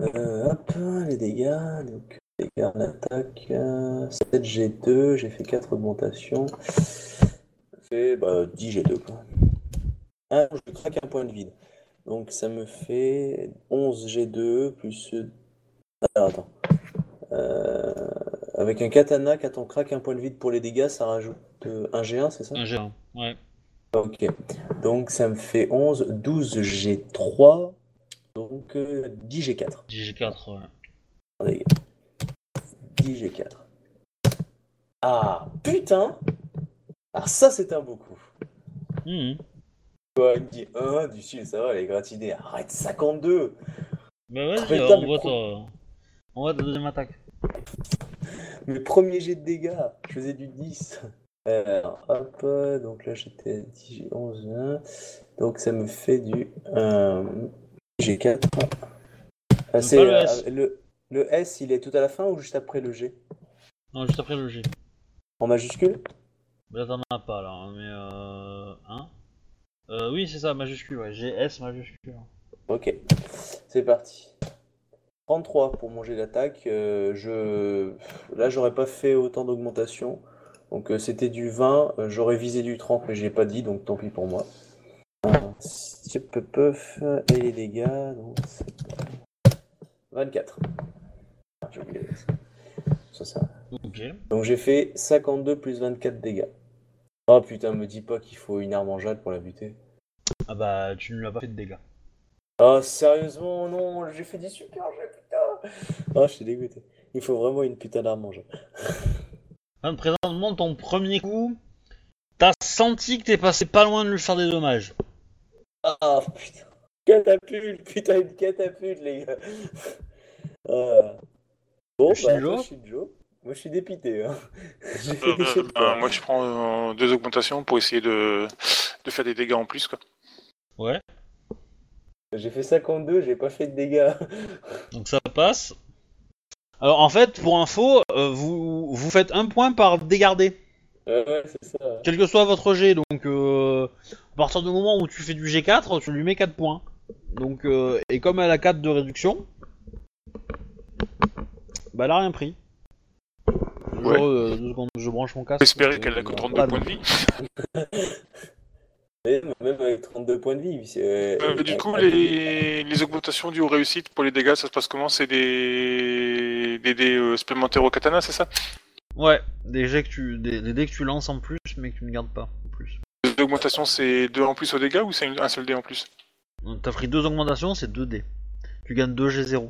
Euh, hop, les dégâts, donc dégâts en attaque, euh, 7 G2, j'ai fait 4 augmentations. Fait bah, 10 G2 quoi. Ah, je craque un point de vide. Donc ça me fait 11 G2 plus... euh, attends. Euh, avec un katana, quand on craque un point de vide pour les dégâts, ça rajoute euh, un G1, c'est ça? Un G1, ouais. Ok, donc ça me fait 11, 12 G3, donc euh, 10 G4. DG4, ouais. Regardez. 10 G4. Ah, putain! Ah, ça c'est un beau coup. Ouais, il me dit 1, du sud, ça va, les gratinés. Arrête, 52! Bah vas-y, Putain, alors, on mais voit pro-. On voit ta deuxième attaque. Mes premiers jets de dégâts, je faisais du 10. Alors, hop, donc là j'étais à 10 G, 11, 1. Donc ça me fait du euh, G4. Ah, c'est, pas le euh, S. le, le S, il est tout à la fin ou juste après le G? Non, juste après le G. En majuscule? Là, t'en as pas, là, hein, mais euh... Hein? Euh, oui, c'est ça, majuscule, ouais. GS majuscule. Ok, c'est parti. 33 pour mon jet d'attaque. euh, je... Là, j'aurais pas fait autant d'augmentation. Donc, euh, c'était du 20. euh, j'aurais visé du 30, mais j'ai pas dit, donc tant pis pour moi. Tip, puff, et les dégâts. Donc, c'est 24. Ah, j'ai oublié. Ça, ça. Ok. Donc, j'ai fait 52 plus 24 dégâts. Oh putain, me dis pas qu'il faut une arme en jade pour la buter. Ah bah, tu ne lui as pas fait de dégâts. Oh, sérieusement, non, j'ai fait des super jets, putain. Oh, je suis dégoûté. Il faut vraiment une putain d'arme en jeu. Hein, présentement, ton premier coup, t'as senti que t'es passé pas loin de lui faire des dommages. Ah, putain. Catapulte, putain, une catapulte, les gars. Ah. Bon, bah, Shinjo moi, Shinjo. Moi, je suis dépité. Hein. Euh, peur. moi je prends euh, deux augmentations pour essayer de, de faire des dégâts en plus quoi. Ouais. J'ai fait 52, j'ai pas fait de dégâts. Donc ça passe. Alors en fait, pour info, euh, vous, vous faites un point par dégardé. Ouais, ouais, c'est ça. Quel que soit votre G, donc euh, à partir du moment où tu fais du G4, tu lui mets 4 points. Donc, euh, et comme elle a 4 de réduction, Bah, elle a rien pris. Ouais. Genre, euh, deux secondes, je branche mon casque. Espérer Euh, qu'elle a que pas 32 de- points de vie. Même, même avec 32 points de vie. c'est- Euh, du coup, les, les augmentations dues aux réussites pour les dégâts, ça se passe comment? C'est des... des dés euh, supplémentaires au katana, c'est ça? Ouais, des jets que tu, des, des dés que tu lances en plus, mais que tu ne gardes pas en plus. Les augmentations, c'est 2 en plus aux dégâts ou c'est un seul dé en plus? T'as pris deux augmentations, c'est 2 dés. Tu gagnes 2 G0.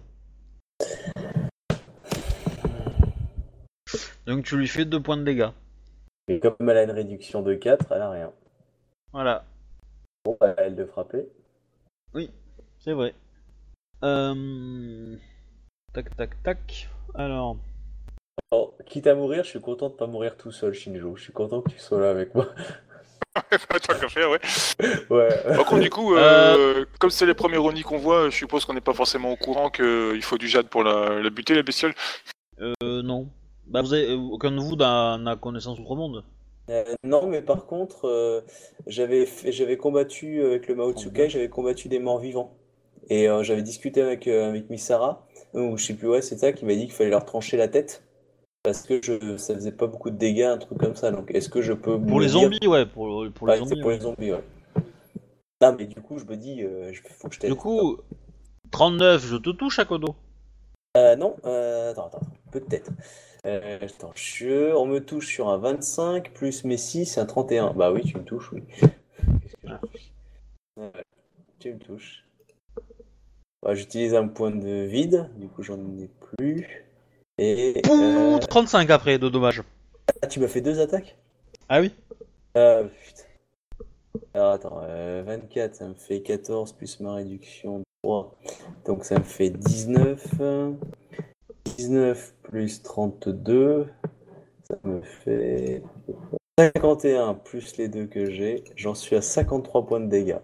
Donc tu lui fais 2 points de dégâts. Et comme elle a une réduction de 4, elle a rien. Voilà, Bon, bah, elle de frapper. c'est vrai. Euh... Tac tac tac. Alors, Alors, quitte à mourir, je suis content de pas mourir tout seul, Shinjo. Je suis content que tu sois là avec moi. Tant qu'à faire, ouais. Ouais. Par contre, du coup, euh, comme c'est les premiers Oni qu'on voit, je suppose qu'on n'est pas forcément au courant qu'il faut du jade pour la, la buter, la bestiole. euh, non. Bah vous avez, aucun de vous n'a n'a connaissance outre-monde. Euh, non, mais par contre, euh, j'avais fait- j'avais combattu avec le Mao Tsukai, j'avais combattu des morts vivants. Et euh, j'avais discuté avec, euh, avec Misara, ou je sais plus, ouais, c'est ça, qui m'a dit qu'il fallait leur trancher la tête. Parce que je, ça faisait pas beaucoup de dégâts, un truc comme ça. Donc, est-ce que je peux Pour me les dire- zombies, ouais, pour, pour les Ouais, zombies. pour ouais. les zombies, ouais. Non, mais du coup, je me dis, euh, je- faut que je t'aide. Du coup, 39, je te touche à Kodo? Euh, non, euh, attends, attends, attends, peut-être. Euh, attends, je... on me touche sur un 25, plus mes 6, c'est un 31. Bah oui, tu me touches, oui. Qu'est-ce que je- Ouais, tu me touches. Bah, J'utilise un point de vide, du coup j'en ai plus. Et... Pouh, euh, 35 après de dommages. Ah, tu m'as fait deux attaques? Ah oui Ah, putain. Alors attends, euh, 24, ça me fait 14 plus ma réduction de 3. Donc ça me fait 19. Euh, 19 plus 32, ça me fait 51 plus les deux que j'ai. J'en suis à 53 points de dégâts.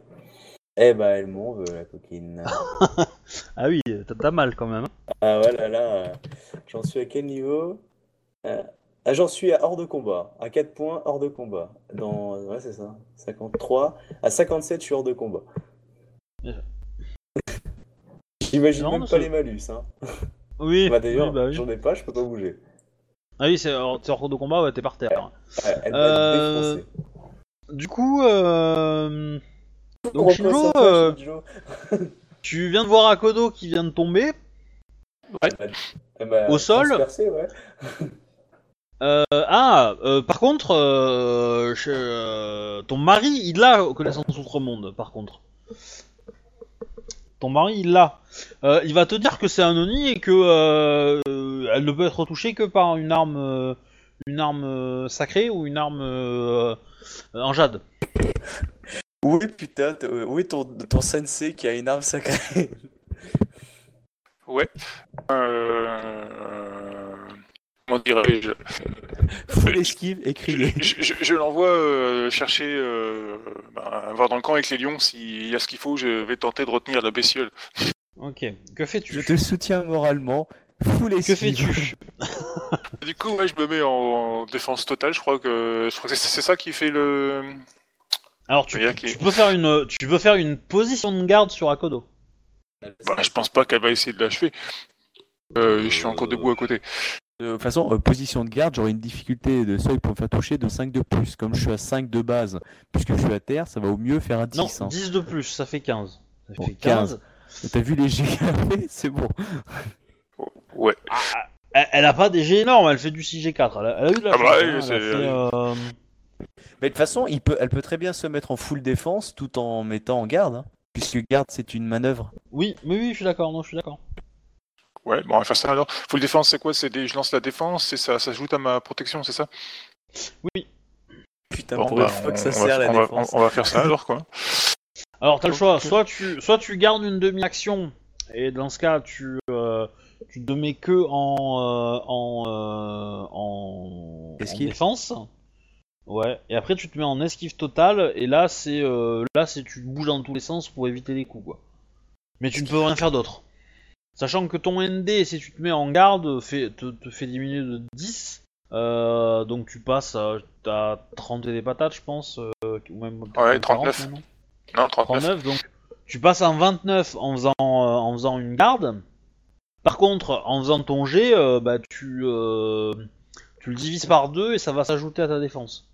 Eh bah elle m'en veut la coquine. Ah oui, t'as mal quand même. hein. Ah voilà, là, euh, j'en suis à quel niveau? Euh, Ah, j'en suis à hors de combat, à 4 points hors de combat. Dans... Ouais, c'est ça, 53. À 57, je suis hors de combat. J'imagine même pas les malus. Hein. Oui, Bah, D'ailleurs, oui, bah oui. j'en ai pas, je peux pas bouger. Ah oui, c'est t'es hors de combat, ouais, t'es par terre. Ouais, elle Euh. Du coup, euh... donc Shinjo, euh, tu viens de voir Akodo qui vient de tomber. Elle m'a au sol ouais. Euh, ah, euh, par contre, je- ton mari, il a connaissance outre-monde, par contre. Ton mari, il l'a. Euh, il va te dire que c'est un Oni et que euh, elle ne peut être touchée que par une arme, euh, une arme euh, sacrée ou une arme euh, en jade. Oui, putain, oui, ton, ton sensei qui a une arme sacrée? Ouais. Euh... Comment dirais-je? Full esquive et Je, crier. je- je- je l'envoie euh, chercher, euh, ben, voir dans le camp avec les lions s'il y a ce qu'il faut. Je vais tenter de retenir la bestiole. Ok. Que fais-tu? Je te soutiens moralement. Full Que esquive. fais-tu? Du coup, ouais, je me mets en, en défense totale. Je crois que, je crois que c'est ça qui fait le. Alors tu, peux faire une, tu peux faire une position de garde sur Akodo? Bah, je pense pas qu'elle va essayer de l'achever. Euh, je suis encore debout à côté. De toute façon, euh, position de garde, j'aurai une difficulté de seuil pour me faire toucher de 5 de plus. Comme je suis à 5 de base, puisque je suis à terre, ça va au mieux faire un 10. Non, hein. 10 de plus, ça fait 15. Ça Bon, fait 15. T'as vu les G C'est bon. Ouais. Elle, elle a pas des G énormes, elle fait du 6G4. Elle a, elle a eu de la Ah bah hein, oui, a c'est- fait, euh, Mais de toute façon, il peut, elle peut très bien se mettre en full défense tout en mettant en garde. hein. Puisque garde, c'est une manœuvre. Oui, oui, oui, je suis d'accord, non, je suis d'accord. Ouais, bon, on va faire ça alors. Full défense, c'est quoi? C'est des... je lance la défense et ça, ça s'ajoute à ma protection, c'est ça? Oui. Putain, Bon, pour bah, une fois que ça on sert va, la on va- défense. on va faire ça alors, quoi. Alors, t'as le choix, soit tu, soit tu gardes une demi-action, et dans ce cas, tu, euh, tu te mets que en, euh, en, euh, en, en Esquive. défense. Ouais, et après tu te mets en esquive totale, et là, c'est, euh, là, c'est tu bouges dans tous les sens pour éviter les coups, quoi. Mais tu ne peux rien faire d'autre. Sachant que ton ND, si tu te mets en garde, fait, te, te fait diminuer de 10. euh, donc tu passes à, à 30 et des patates, je pense. euh, ou même Ouais, 40 39. maintenant. Non, 39. 39, donc tu passes en 29 en faisant, euh, en faisant une garde. Par contre, en faisant ton euh, bah, tu, euh, tu le divises par deux et ça va s'ajouter à ta défense.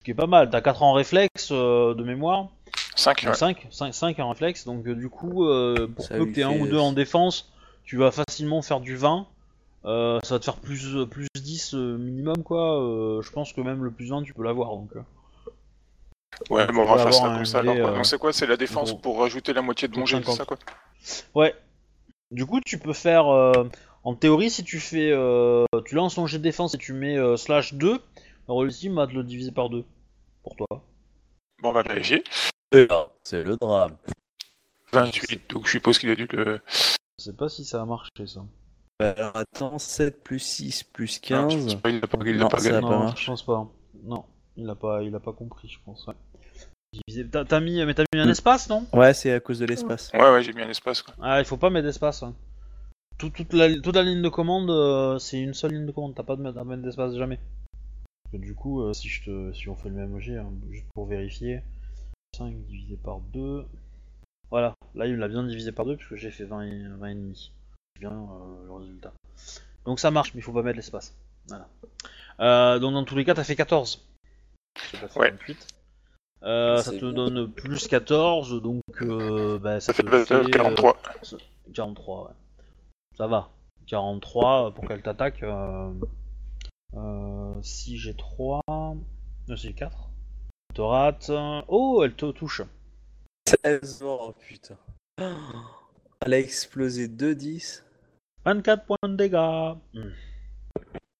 Ce qui est pas mal. T'as 4 en réflexe euh, de mémoire. 5, ouais. 5, 5, 5 en réflexe, donc du coup, euh, pour Ça peu que t'aies un fait- ou deux en défense, tu vas facilement faire du 20. Euh, ça va te faire plus, plus 10 euh, minimum, quoi. Euh, je pense que même le plus 20, tu peux l'avoir, donc... Ouais, Tu bon, on va faire ça un comme ça. Alors, quoi. euh, Donc c'est quoi? C'est la défense gros. pour rajouter la moitié de mon Donc jet, c'est 50. ça quoi? Ouais. Du coup, tu peux faire... euh, en théorie, si tu fais... euh, tu lances ton jet de défense et tu mets euh, slash 2, le ultime va te le diviser par 2. Pour toi. Bon, on va vérifier. C'est le drame. 28, donc je suppose qu'il a dû le. Je sais pas si ça a marché, ça. Bah, Alors attends, 7 plus 6 plus Non, je 15. pense pas, il l'a pas, il Non, pas ça pas je pense pas. Non, il a pas, il a pas compris, je pense. ouais. T'as mis, mais t'as mis un Mm. espace, non? Ouais, c'est à cause de l'espace. Ouais, ouais, j'ai mis un espace quoi. Ah, il faut pas mettre d'espace. hein. Tout- toute, la, toute la ligne de commande, euh, c'est une seule ligne de commande. T'as pas de mettre, à mettre d'espace jamais. Parce que du coup, euh, si je te, si on fait le même jet, hein, juste pour vérifier, 5 divisé par 2. Voilà, là il l'a bien divisé par 2 puisque j'ai fait 20 et, 20 et demi. C'est bien euh, le résultat. Donc ça marche, mais il faut pas mettre l'espace. Voilà. Euh, donc dans tous les cas, t'as fait 14. J'ai pas fait Ouais. 28. Euh, ça C'est te donne plus 14, donc euh, bah, ça, Ça fait te euh, fait, 43. euh, 43, ouais. Ça va. 43 pour qu'elle t'attaque. Euh, euh, si j'ai 3. Non, c'est 4. Elle te rate. Oh, elle te touche. 16 oh putain. Elle a explosé 2-10. 24 points de dégâts. Hmm.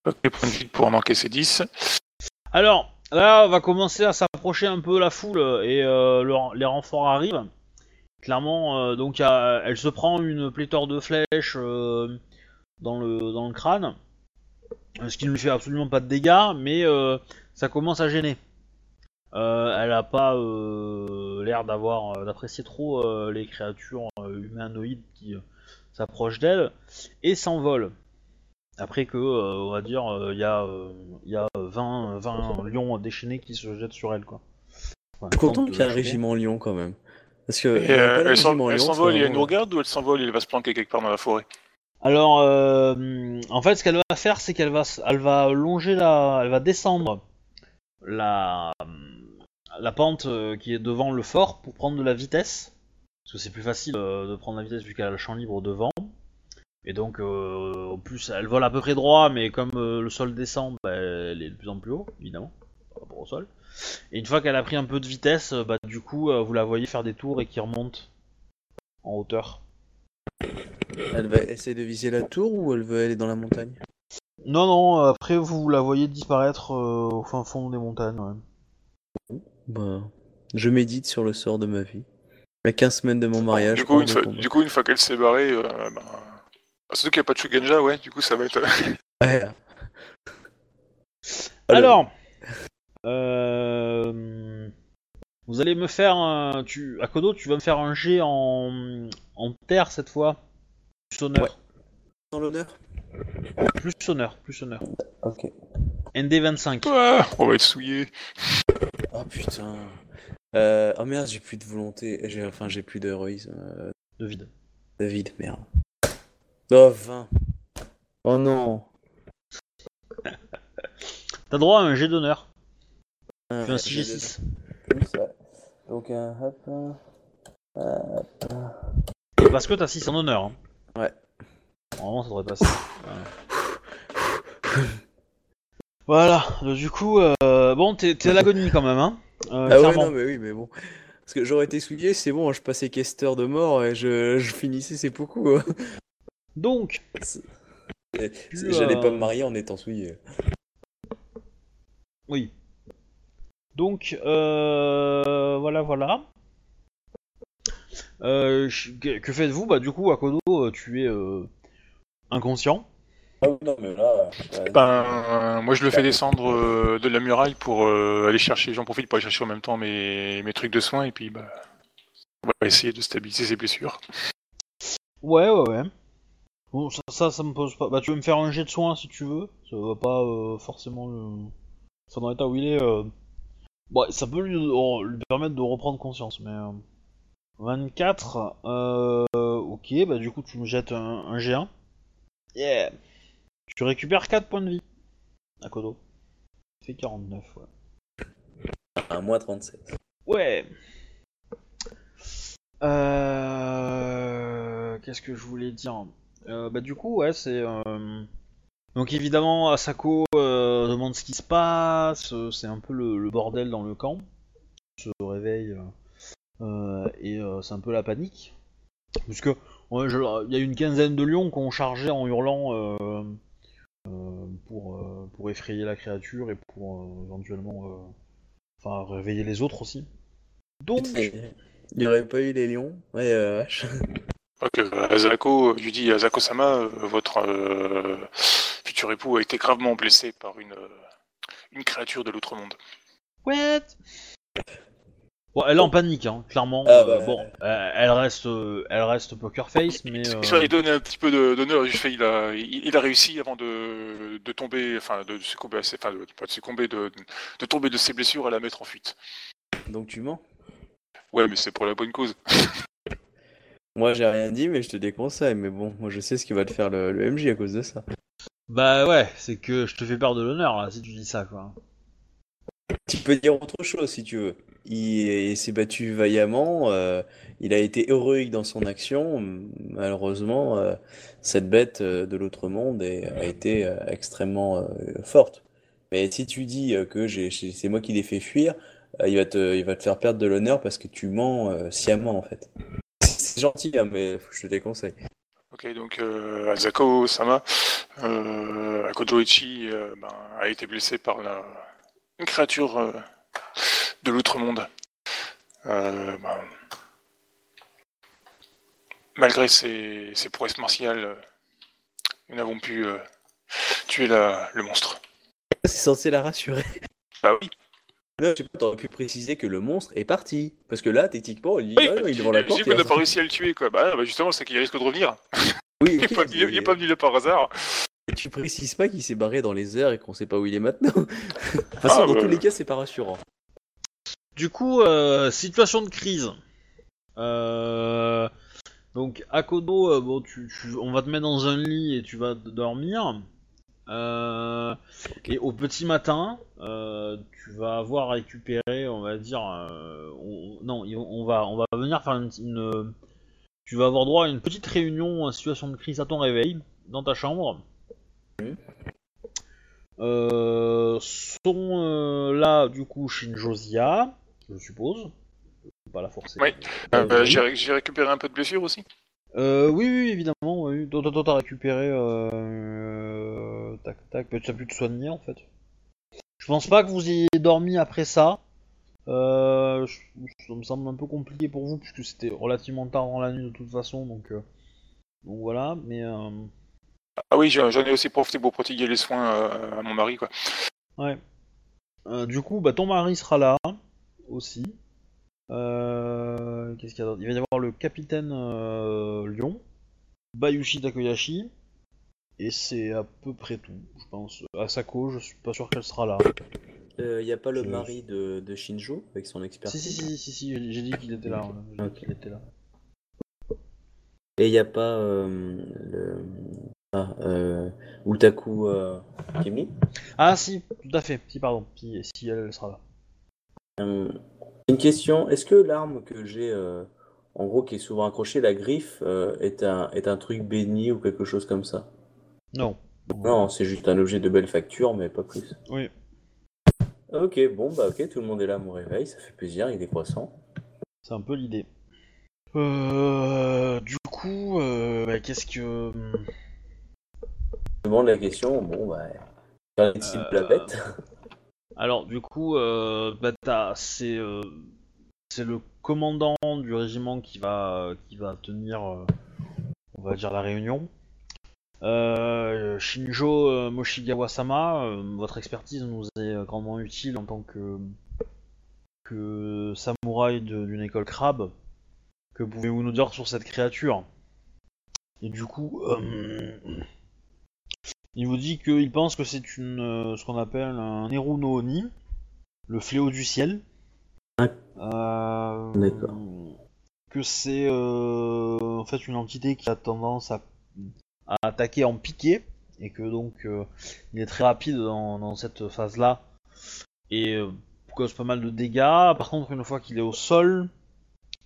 Ok, point de vie pour en encaisser 10. Alors, là, on va commencer à s'approcher un peu la foule et euh, le- les renforts arrivent. Clairement, euh, donc a- elle se prend une pléthore de flèches euh, dans, le, dans le crâne, ce qui ne lui fait absolument pas de dégâts, mais euh, ça commence à gêner. Euh, elle a pas euh, l'air d'avoir euh, d'apprécier trop euh, les créatures euh, humanoïdes qui euh, s'approchent d'elle et s'envolent. Après que, euh, on va dire, euh, il y a, il y a 20, 20 lions déchaînés qui se jettent sur elle, quoi. Enfin, Je suis content qu'il y ait un régiment lion quand même. Parce que. Et, euh, elle s'envole et elle nous regarde ou elle s'envole et elle va se planquer quelque part dans la forêt? Alors, euh, en fait, ce qu'elle va faire, c'est qu'elle va, elle va longer la, elle va descendre la, la pente euh, qui est devant le fort pour prendre de la vitesse, parce que c'est plus facile euh, de prendre la vitesse vu qu'elle a le champ libre devant. Et donc, euh, en plus, elle vole à peu près droit, mais comme euh, le sol descend, bah, elle est de plus en plus haut, évidemment, par rapport au sol. Et une fois qu'elle a pris un peu de vitesse, euh, bah, du coup, euh, vous la voyez faire des tours et qui remonte en hauteur. Elle va essayer de viser la tour ou elle veut aller dans la montagne? Non, non, euh, après vous la voyez disparaître euh, au fin fond des montagnes. ouais. Bah. Je médite sur le sort de ma vie. À 15 semaines de mon mariage. du, coup, une fois, combat. du coup, une fois qu'elle s'est barrée, euh, bah... ah, surtout qu'il n'y a pas de Shugenja, ouais, du coup ça va être... Ouais. Alors, euh, vous allez me faire un. Tu, Akodo, tu vas me faire un jet en, en terre cette fois. Honneur. Ouais. Dans l'honneur Plus honneur, plus honneur. Ok. ND25. Ah, on va être souillé. Oh putain. Euh... Oh merde, j'ai plus de volonté. J'ai... Enfin, j'ai plus d'héroïsme. Euh, De vide. David, merde. Oh, 20. Oh non. T'as droit à un jet d'honneur. Ah, Fais un j'ai 6G6. de plus, ouais. Donc, un hop. un- Parce que t'as 6 en honneur. Hein. Ouais. Normalement, ça devrait passer. Voilà. Voilà. Du coup, euh, bon, t'es, à l'agonie quand même, hein. Euh, Ah ouais, non, mais oui, mais bon. Parce que j'aurais été souillé, c'est bon, je passais questeur de mort et je, je finissais ces beaucoup. hein. Donc, C'est- c'est- J'allais euh, pas me marier en étant souillé. Oui. Donc, euh, voilà, voilà. Euh, que faites-vous? Bah, du coup, Akodo, euh, tu es euh, inconscient. Ah non, mais là. Ben, moi je le fais descendre euh, de la muraille pour euh, aller chercher, j'en profite pour aller chercher en même temps mes, mes trucs de soins et puis bah, on va essayer de stabiliser ses blessures. Ouais, ouais, ouais. Bon, ça, ça, ça me pose pas. Bah, tu veux me faire un jet de soin si tu veux. Ça va pas euh, forcément le. Ça dans l'état où il est. euh, Bon, ça peut lui, oh, lui permettre de reprendre conscience, mais. euh, 24. Euh... Ok, bah, du coup, tu me jettes un, un G1. Yeah. Tu récupères 4 points de vie. À Kodo. Ça fait 49, ouais. À moins 37. Ouais. Euh... Qu'est-ce que je voulais dire? Euh, Bah du coup, ouais, c'est... euh, Donc évidemment, Asako euh, demande ce qui se passe, c'est un peu le, le bordel dans le camp. On se réveille et euh, c'est un peu la panique. Puisque ouais, je- il y a une quinzaine de lions qui ont chargé en hurlant euh, euh, pour, euh, pour effrayer la créature et pour euh, éventuellement... euh, Enfin, réveiller les autres aussi. Donc... Il n'y aurait pas eu les lions Ouais, euh, vache. Ok, Azako, lui dis Azako-sama, euh, votre euh, futur époux a été gravement blessé par une, euh, une créature de l'autre monde. What? Bon, elle est en panique, hein, clairement. Ah, Euh, bah, bon, elle reste, euh, elle reste poker face, mais euh, donner un petit peu d'honneur. Il, fait- il a, il, il a réussi avant de, de tomber, enfin de succomber, à ses- enfin de, pas de succomber, de, de tomber de ses blessures à la mettre en fuite. Donc tu mens? Ouais, mais c'est pour la bonne cause. Moi j'ai rien dit, mais je te déconseille. Mais bon, moi je sais ce qui va te faire le, le MJ à cause de ça. bah ouais, c'est que je te fais perdre de l'honneur là si tu dis ça quoi. Tu peux dire autre chose si tu veux. Il, s'est battu vaillamment, euh, il a été héroïque dans son action. Malheureusement, euh, cette bête euh, de l'autre monde a été extrêmement forte. Mais si tu dis que c'est moi qui l'ai fait fuir, il va te, faire perdre de l'honneur parce que tu mens sciemment en fait. C'est gentil, hein, mais je te déconseille. Ok, donc euh, euh, Akojoichi euh, ben, a été blessé par la, une créature de l'autre monde. Euh, ben, malgré ses, ses prouesses martiales, nous n'avons pu euh, tuer la, le monstre. C'est censé la rassurer. Bah oui, Non, je sais pas, t'aurais pu préciser que le monstre est parti. Parce que là, techniquement, il, oui ah il est devant la porte. il n'a pas réussi à le tuer, quoi. Bah, bah, justement, c'est qu'il risque de revenir. Oui, Il est ok, pas, il est- il est mais- pas venu là par hasard. Et tu précises pas qu'il s'est barré dans les airs et qu'on sait pas où il est maintenant. de toute façon, Ah, dans bah. tous les cas, c'est pas rassurant. Du coup, euh, situation de crise. Euh, donc Akodo, euh, bon, on va te mettre dans un lit et tu vas dormir. Euh, Et au petit matin, tu vas avoir récupéré, on va dire, on- non, on va, on va venir faire une, tu vas avoir droit à une petite réunion en situation de crise à ton réveil dans ta chambre. Sont là du coup Shinjozia, je suppose. Faut Pas la forcer. Oui. Euh, Euh, j'ai ré- j'ai récupéré un peu de blessure aussi. Euh, oui, oui, évidemment. Oui. Toi, toi, toi, t'as récupéré. Tac, tac. Mais tu as pu te soigner en fait. Je pense pas que vous ayez dormi après ça. Euh, ça me semble un peu compliqué pour vous puisque c'était relativement tard dans la nuit de toute façon, donc, euh, donc voilà. Mais euh, Ah oui, j'en ai aussi profité pour prodiguer les soins à mon mari, quoi. ouais. Du coup, bah ton mari sera là aussi. Euh, Qu'est-ce qu'il y a d'autre? Il va y avoir le capitaine euh, Lyon, Bayushi Takoyashi, et c'est à peu près tout, je pense. Asako, je suis pas sûr qu'elle sera là. Il y a pas le Je- mari de, de Shinjo avec son Si, expertise. si, si, si, si, j'ai j'ai dit qu'il était là. qu'il était là. Et il y a pas euh, le. Ah, euh, Utaku euh, Kimi? Ah, si, tout à fait. Si, pardon. Si, si elle, elle sera là. Euh, une question, est-ce que l'arme que j'ai, euh, en gros, qui est souvent accrochée, la griffe, euh, est un, est un truc béni ou quelque chose comme ça? Non. Non, c'est juste un objet de belle facture, mais pas plus. Oui. Ok, bon, bah ok, tout le monde est là à mon réveil, ça fait plaisir, il est croissant. C'est un peu l'idée. Euh, du coup, euh, bah, qu'est-ce que. Je demande la question, bon, bah. De la bête? Alors, du coup, euh, bah, euh, c'est le commandant du régiment qui va tenir, euh, on va dire la réunion. Shinjo Moshigawa-sama, votre expertise nous est grandement utile en tant que samouraï d'une école crabe. Que pouvez-vous nous dire sur cette créature? Et du coup, il vous dit qu'il pense que c'est une euh, ce qu'on appelle un Eru no Oni, le fléau du ciel. Ouais. Euh, D'accord. Que c'est euh, en fait une entité qui a tendance à, à attaquer en piqué et que donc il est très rapide dans, dans cette phase-là et cause pas mal de dégâts. Par contre, une fois qu'il est au sol,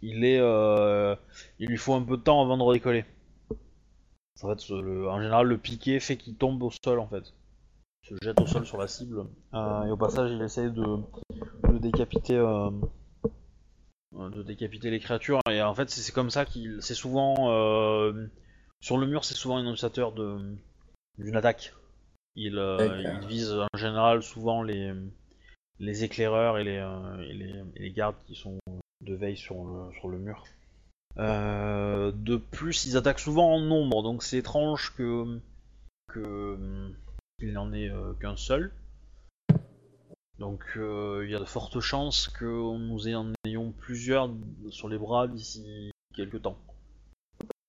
il est, euh, il lui faut un peu de temps avant de redécoller. En fait, le- en général, le piqué fait qu'il tombe au sol en fait, Il se jette au sol sur la cible. Euh, et au passage, il essaye de, de décapiter. euh, de décapiter les créatures. Et en fait c'est comme ça qu'il c'est souvent euh, sur le mur c'est souvent un annonciateur de d'une attaque. Il, euh, vise en général souvent les les éclaireurs et les, euh, et les, et les gardes qui sont de veille sur le, sur le mur. Euh, de plus ils attaquent souvent en nombre donc c'est étrange que qu'il n'en ait euh, qu'un seul donc euh, il y a de fortes chances que nous en ayons plusieurs sur les bras d'ici quelques temps.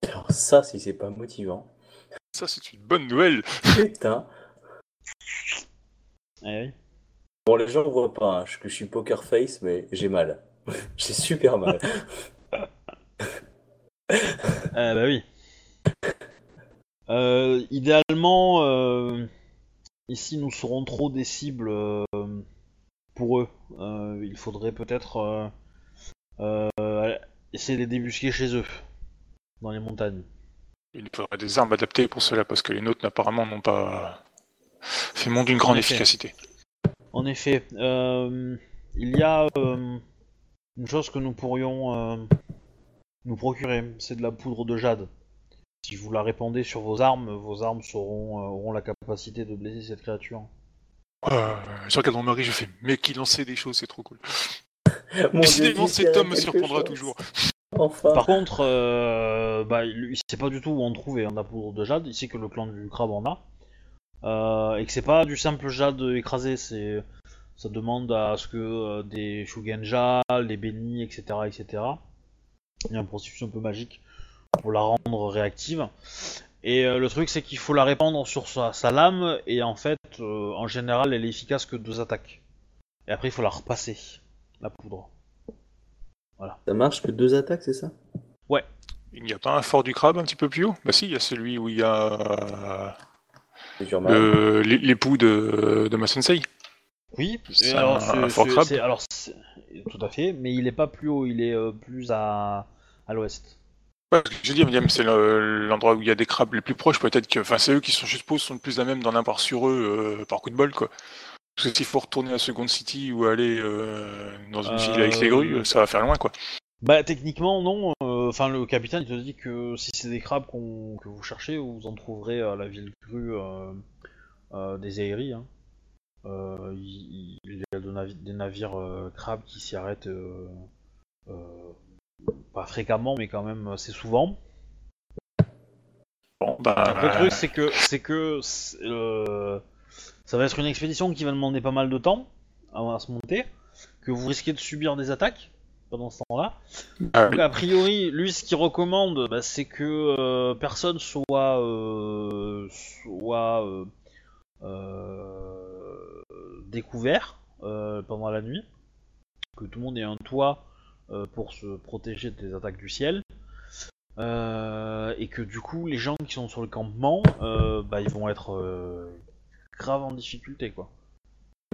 Alors ça, si c'est pas motivant. Ça, c'est une bonne nouvelle. Putain. Eh oui. Bon, les gens ne voient pas hein, que je suis poker face, mais j'ai mal. j'ai super mal. Eh bah oui. Euh, idéalement, euh, ici nous serons trop des cibles euh, pour eux. Euh, il faudrait peut-être euh, euh, essayer de les débusquer chez eux, dans les montagnes. Il faudrait des armes adaptées pour cela, parce que les nôtres, apparemment, n'ont pas fait monde d'une grande efficacité. En effet, euh, il y a euh, une chose que nous pourrions euh, nous procurer, c'est de la poudre de jade. Si vous la répandez sur vos armes, vos armes seront, euh, auront la capacité de blesser cette créature. Euh, je regarde mon mari, je fais, mais qui lançait des choses, c'est trop cool. Mon Décidément, Dieu, cet homme me surprendra chose. toujours. Enfin. Par contre, euh, bah, il il sait pas du tout où en trouver hein, de la poudre de jade. Il sait que le clan du crabe en a. Euh, et que c'est pas du simple jade écrasé, c'est ça demande à ce que euh, des shugenja, des bénis, etc., etc. Il y a un processus un peu magique pour la rendre réactive. Et euh, le truc, c'est qu'il faut la répandre sur sa, sa lame, et en fait, euh, en général, elle est efficace que deux attaques. Et après, il faut la repasser, la poudre. Ça marche que deux attaques, c'est ça? Il n'y a pas un fort du crabe un petit peu plus haut? Bah si, il y a celui où il y a C'est dur mal. euh, l'é- l'époux de, de ma sensei. Oui, C'est et alors, un- c'est- un fort crabe. alors, tout à fait, mais il est pas plus haut, il est euh, plus à, à l'ouest. Ouais, que William, c'est le- l'endroit où il y a des crabes les plus proches, peut-être que, enfin, c'est eux qui sont, je suppose, sont le plus à même d'en avoir sur eux euh, par coup de bol, quoi. Parce que s'il faut retourner à Second City ou aller euh, dans une ville avec les Euh, grues, ça va faire loin, quoi. Bah techniquement non, enfin le capitaine il te dit que si c'est des crabes que vous cherchez, vous en trouverez à la ville euh, des Aéries. Hein. Euh, il, y a de navi- des navires euh, crabes qui s'y arrêtent euh, pas fréquemment mais quand même assez souvent. Bon, bah, le truc, c'est que, c'est que euh, ça va être une expédition qui va demander pas mal de temps avant à se monter, que vous risquez de subir des attaques pendant ce temps-là. ah, Donc, a priori, lui, ce qu'il recommande, bah, c'est que euh, personne soit, euh, soit euh, euh, découvert euh, pendant la nuit, que tout le monde ait un toit euh, pour se protéger des attaques du ciel. Euh, et que du coup, les gens qui sont sur le campement, euh, bah, ils vont être euh, grave en difficulté, quoi.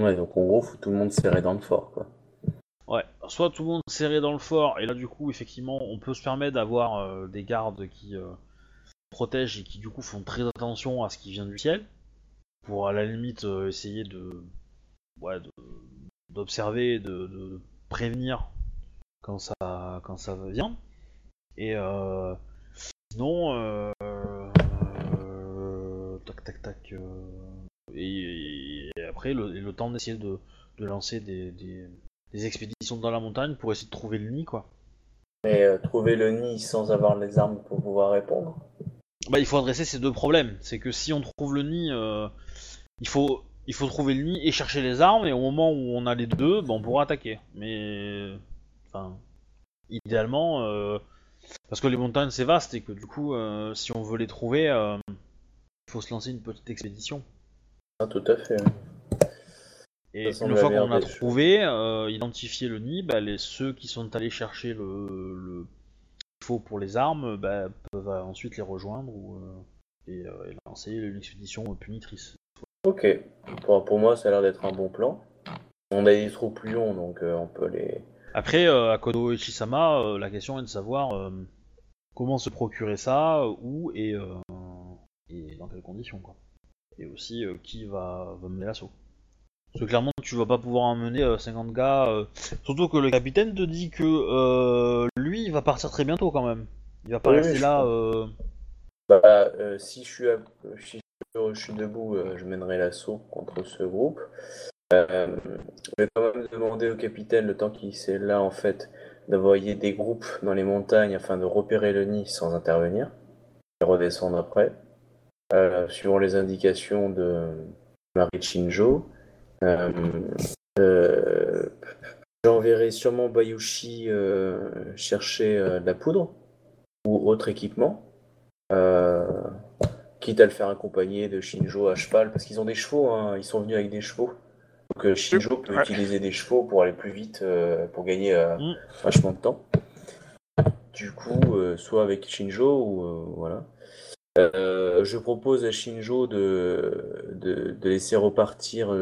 Ouais, donc en gros, faut tout le monde serrer dans le fort, quoi. Ouais, soit tout le monde serré dans le fort, et là du coup, effectivement, on peut se permettre d'avoir euh, des gardes qui euh, protègent et qui du coup font très attention à ce qui vient du ciel, pour à la limite euh, essayer de, ouais, de- d'observer, de, de prévenir quand ça, quand ça vient. Et euh, sinon, euh, euh, tac tac tac. euh, et, et après, le, temps d'essayer de, de lancer des, des, des expéditions dans la montagne pour essayer de trouver le nid, quoi. Mais euh, trouver le nid sans avoir les armes pour pouvoir répondre. Bah, il faut adresser ces deux problèmes. C'est que si on trouve le nid, euh, il faut il faut trouver le nid et chercher les armes, et au moment où on a les deux, bah, on pourra attaquer. Mais enfin, idéalement, euh, parce que les montagnes c'est vaste et que du coup, euh, si on veut les trouver, euh, il faut se lancer une petite expédition. Ah, tout à fait. Et une fois qu'on a trouvé, euh, identifié le nid, bah, les, ceux qui sont allés chercher le, le faut pour les armes bah, peuvent ensuite les rejoindre ou, euh, et, euh, et lancer une expédition punitrice. Ok. Pour, pour moi, ça a l'air d'être un bon plan. On a des troupes Lyon, donc euh, on peut les. Après, euh, à Kodo Ichisama, euh, la question est de savoir euh, comment se procurer ça, où et, euh, et dans quelles conditions. Quoi. Et aussi euh, qui va, va mener l'assaut. Parce que clairement, tu vas pas pouvoir emmener euh, 50 gars. euh, Surtout que le capitaine te dit que euh, lui, il va partir très bientôt quand même. Il va pas Oui, rester oui, là. euh, Bah, euh, si je suis, à- si je suis debout, euh, je mènerai l'assaut contre ce groupe. Euh, je vais quand même demander au capitaine, le temps qu'il est là, en fait, d'envoyer des groupes dans les montagnes afin de repérer le nid sans intervenir et redescendre après, euh, suivant les indications de Marie Shinjo. Euh, J'enverrai sûrement Bayushi chercher de la poudre ou autre équipement. Quitte à le faire accompagner de Shinjo à cheval, parce qu'ils ont des chevaux, hein, ils sont venus avec des chevaux. Donc euh, Shinjo peut Ouais. utiliser des chevaux pour aller plus vite, euh, pour gagner euh, Mm. vachement de temps. Du coup, euh, soit avec Shinjo ou voilà. Je propose à Shinjo de, de, de laisser repartir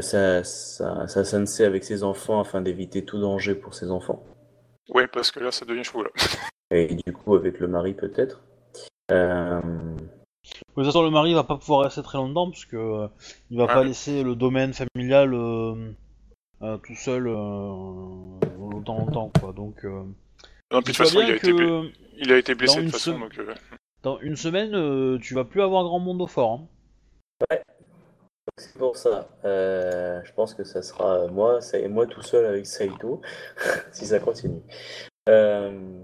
sa, sa, sa sensei avec ses enfants afin d'éviter tout danger pour ses enfants. Ouais, parce que là, ça devient chaud, là. Et du coup, avec le mari peut-être. Euh, De toute façon, le mari va pas pouvoir rester très longtemps parce que euh, il va Ouais. pas laisser le domaine familial euh, euh, tout seul euh, longtemps, longtemps quoi. Donc, euh, Non, puis de toute façon, il bien a, été, bl- que il a été blessé de toute façon, donc... euh, dans une semaine, euh, tu vas plus avoir grand monde au fort. hein. C'est pour ça. Euh, je pense que ça sera moi, ça, et moi tout seul avec Saito, si ça continue. Euh,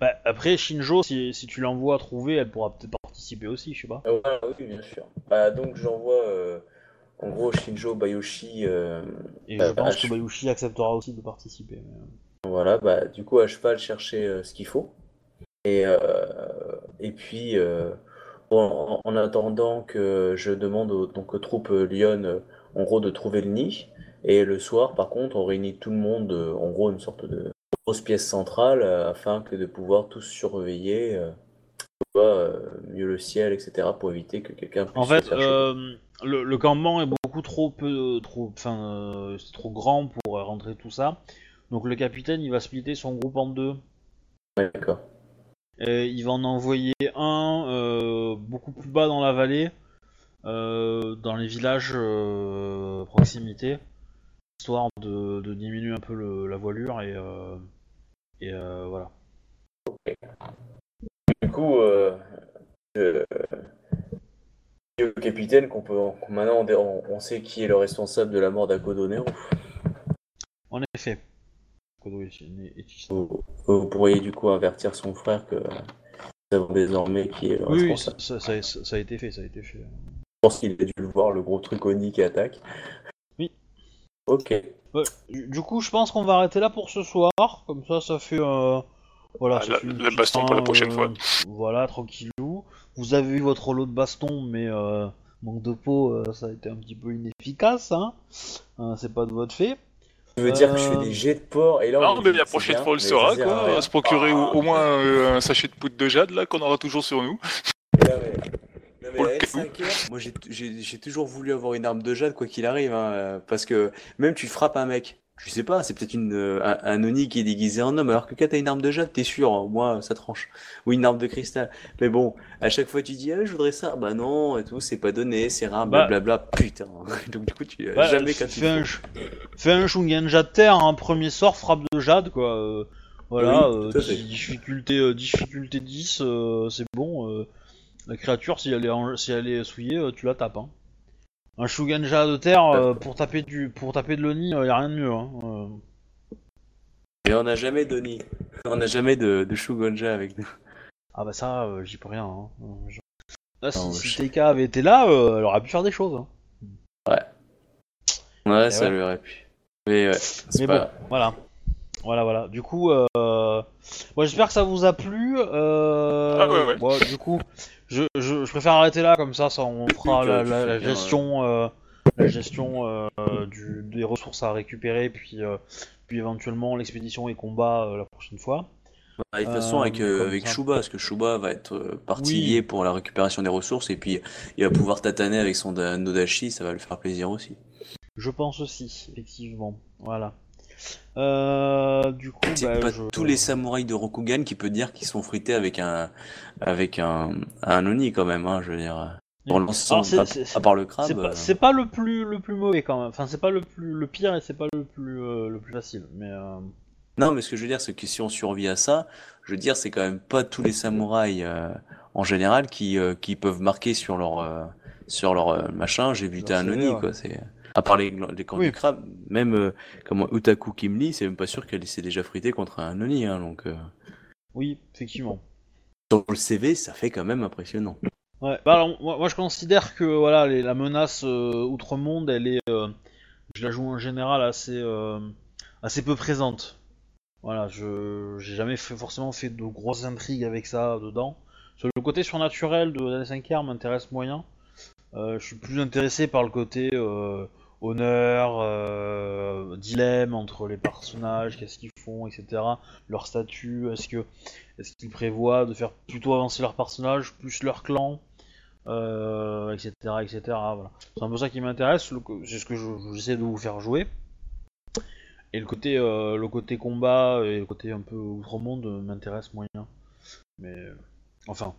Bah, après, Shinjo, si, si tu l'envoies trouver, elle pourra peut-être participer aussi, je sais pas. voilà, oui, bien sûr. Bah, donc j'envoie euh, en gros Shinjo Bayoshi. euh, Et Bah, je pense bah, que Bayushi acceptera aussi de participer. mais, euh, Voilà, bah, du coup, à cheval, chercher euh, ce qu'il faut. Et, euh, et puis, euh, en, en attendant que je demande aux, donc aux troupes euh, Lyon, euh, en gros, de trouver le nid. Et le soir, par contre, on réunit tout le monde, euh, en gros, une sorte de grosse pièce centrale, euh, afin que de pouvoir tous surveiller euh, vois, euh, mieux le ciel, etc., pour éviter que quelqu'un puisse En se fait, faire euh, le, le campement est beaucoup trop peu, trop, enfin, euh, c'est trop grand pour rentrer tout ça. Donc le capitaine, il va splitter son groupe en deux. Ouais, D'accord. Et il va en envoyer un euh, beaucoup plus bas dans la vallée, dans les villages proximité, histoire de, de diminuer un peu le- la voilure et, et voilà. Coup, euh, je dis au capitaine qu'on peut, qu'on- maintenant on, on- sait qui est le responsable de la mort d'Akodonero. En effet. Kodo Vous, vous pourriez du coup avertir son frère que nous savons désormais qui est le Oui, oui, responsable. ça, ça- ça- ça a été fait, ça a été fait. Je pense qu'il a dû le voir, le gros truc Oni qui attaque. Oui. Ok. Ouais, du, du coup, je pense qu'on va arrêter là pour ce soir. Comme ça, ça fait. euh, voilà, Ah, la- la baston pour la prochaine euh, fois. Voilà, tranquillou. Vous avez eu votre lot de baston, mais euh, manque de peau, euh, ça a été un petit peu inefficace. Hein. Hein, C'est pas de votre fait. Tu veux dire que je Euh, fais des jets de porc et là on Non, mais la prochaine fois, on le saura, à se procurer au, Ah, au moins euh, un sachet de poudre de jade, là, qu'on aura toujours sur nous. Non, mais- non, mais Pour le la cas L5R, moi j'ai- toujours voulu avoir une arme de jade quoi qu'il arrive, hein, euh, parce que même tu frappes un mec, je sais pas, c'est peut-être une euh, un, Oni qui est déguisé en homme, alors que quand t'as une arme de jade, t'es sûr, hein, moi ça tranche, ou une arme de cristal. Mais bon, à chaque fois tu dis ah je voudrais ça, bah non et tout, c'est pas donné, c'est rare, Bah. blablabla, putain. Donc du coup tu Bah, jamais quand fais un, fais un Shungen Jade Terre, un premier sort, frappe de jade, quoi. euh, voilà, Oui, euh, à fait. difficulté, euh, difficulté 10, euh, c'est bon. euh, la créature, si elle est, en- si elle est souillée, euh, tu la tapes. Hein. Un Shugenja de terre, euh, pour, taper du, pour taper de l'Oni, il y a rien de mieux. Hein. euh. Mais on n'a jamais donné, on n'a jamais de, de avec nous. Ah bah ça, euh, j'y peux rien. Hein. Euh, je- Là, si, Non, si je- TK avait été là, euh, elle aurait pu faire des choses. hein. Ouais, Et ça ouais. lui aurait pu. Mais ouais, c'est Mais pas. bon, voilà. Voilà, voilà. Du coup, euh... bon, j'espère que ça vous a plu. Euh... Ah ouais, ouais. bon, du coup, je, je, je préfère arrêter là, comme ça, ça on fera tu- la, gestion, euh, la gestion euh, du, des ressources à récupérer, puis, euh, puis éventuellement l'expédition et combat euh, la prochaine fois. Bah, de toute façon, Euh, avec, euh, avec. Shuba, parce que Shuba va être euh, parti Oui. lié pour la récupération des ressources, et puis il va pouvoir tataner avec son da- Nodashi, ça va lui faire plaisir aussi. Je pense aussi, effectivement. Voilà. Euh, du coup, C'est bah, pas je- tous les samouraïs de Rokugan qui peut dire qu'ils sont frités avec un avec un, un Oni quand même, hein, je veux dire. L'ensemble, c'est- à, part le crabe. C'est pas, euh, c'est pas le plus le plus mauvais quand même. Enfin, c'est pas le plus le pire et c'est pas le plus euh, le plus facile. Mais Non, mais ce que je veux dire, c'est que si on survit à ça, je veux dire, c'est quand même pas tous les samouraïs en général qui, qui peuvent marquer sur leur sur leur machin. J'ai buté un Oni, ouais. quoi. C'est à part les, les camps Oui. du crabe, même euh, comme Utaku Kimli, c'est même pas sûr qu'elle s'est déjà fritée contre un Oni, hein, donc. euh, oui, effectivement. Sur le CV, ça fait quand même impressionnant. Ouais. Bah, alors, moi, moi, je considère que voilà, les- la menace euh, outre-monde, elle est, euh, je la joue en général assez assez peu présente. Voilà, je j'ai jamais fait, forcément fait de grosses intrigues avec ça dedans. Sur le côté surnaturel de la 5 m'intéresse moyen. Euh, je suis plus intéressé par le côté euh, honneur, euh, dilemme entre les personnages, qu'est-ce qu'ils font, etc. Leur statut, est-ce que est-ce qu'ils prévoient de faire plutôt avancer leur personnage, plus leur clan, euh, etc., etc. Voilà. C'est un peu ça qui m'intéresse. C'est ce que je- j'essaie de vous faire jouer. Et le côté, euh, le côté combat et le côté un peu outre-monde m'intéresse moyen. Mais enfin,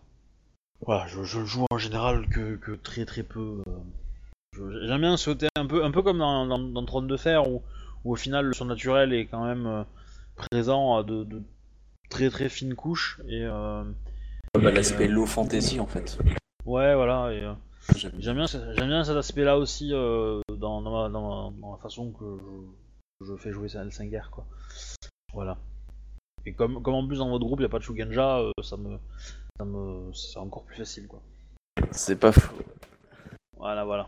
voilà, je, je le joue en général que très très peu. Euh. J'aime bien côté un peu, un peu comme dans, dans, dans Trône de Fer où, où au final le surnaturel est quand même euh, présent à de, de très très fines couches et euh, Bah, L'aspect low fantasy en fait. ouais voilà et euh, J'aime bien. j'aime bien cet aspect là aussi euh, dans, dans, ma, dans, ma- dans la façon que je, je fais jouer L5R quoi voilà et comme, comme en plus dans votre groupe il n'y a pas de Shugenja euh, ça me ça me c'est encore plus facile quoi C'est pas fou. Voilà, voilà.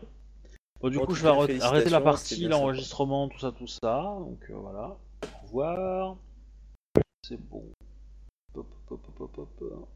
Bon, du coup, je vais arrêter- la partie, l'enregistrement, tout ça, tout ça. Donc euh, voilà. Au revoir. C'est bon. Hop, hop, hop, hop, hop, hop.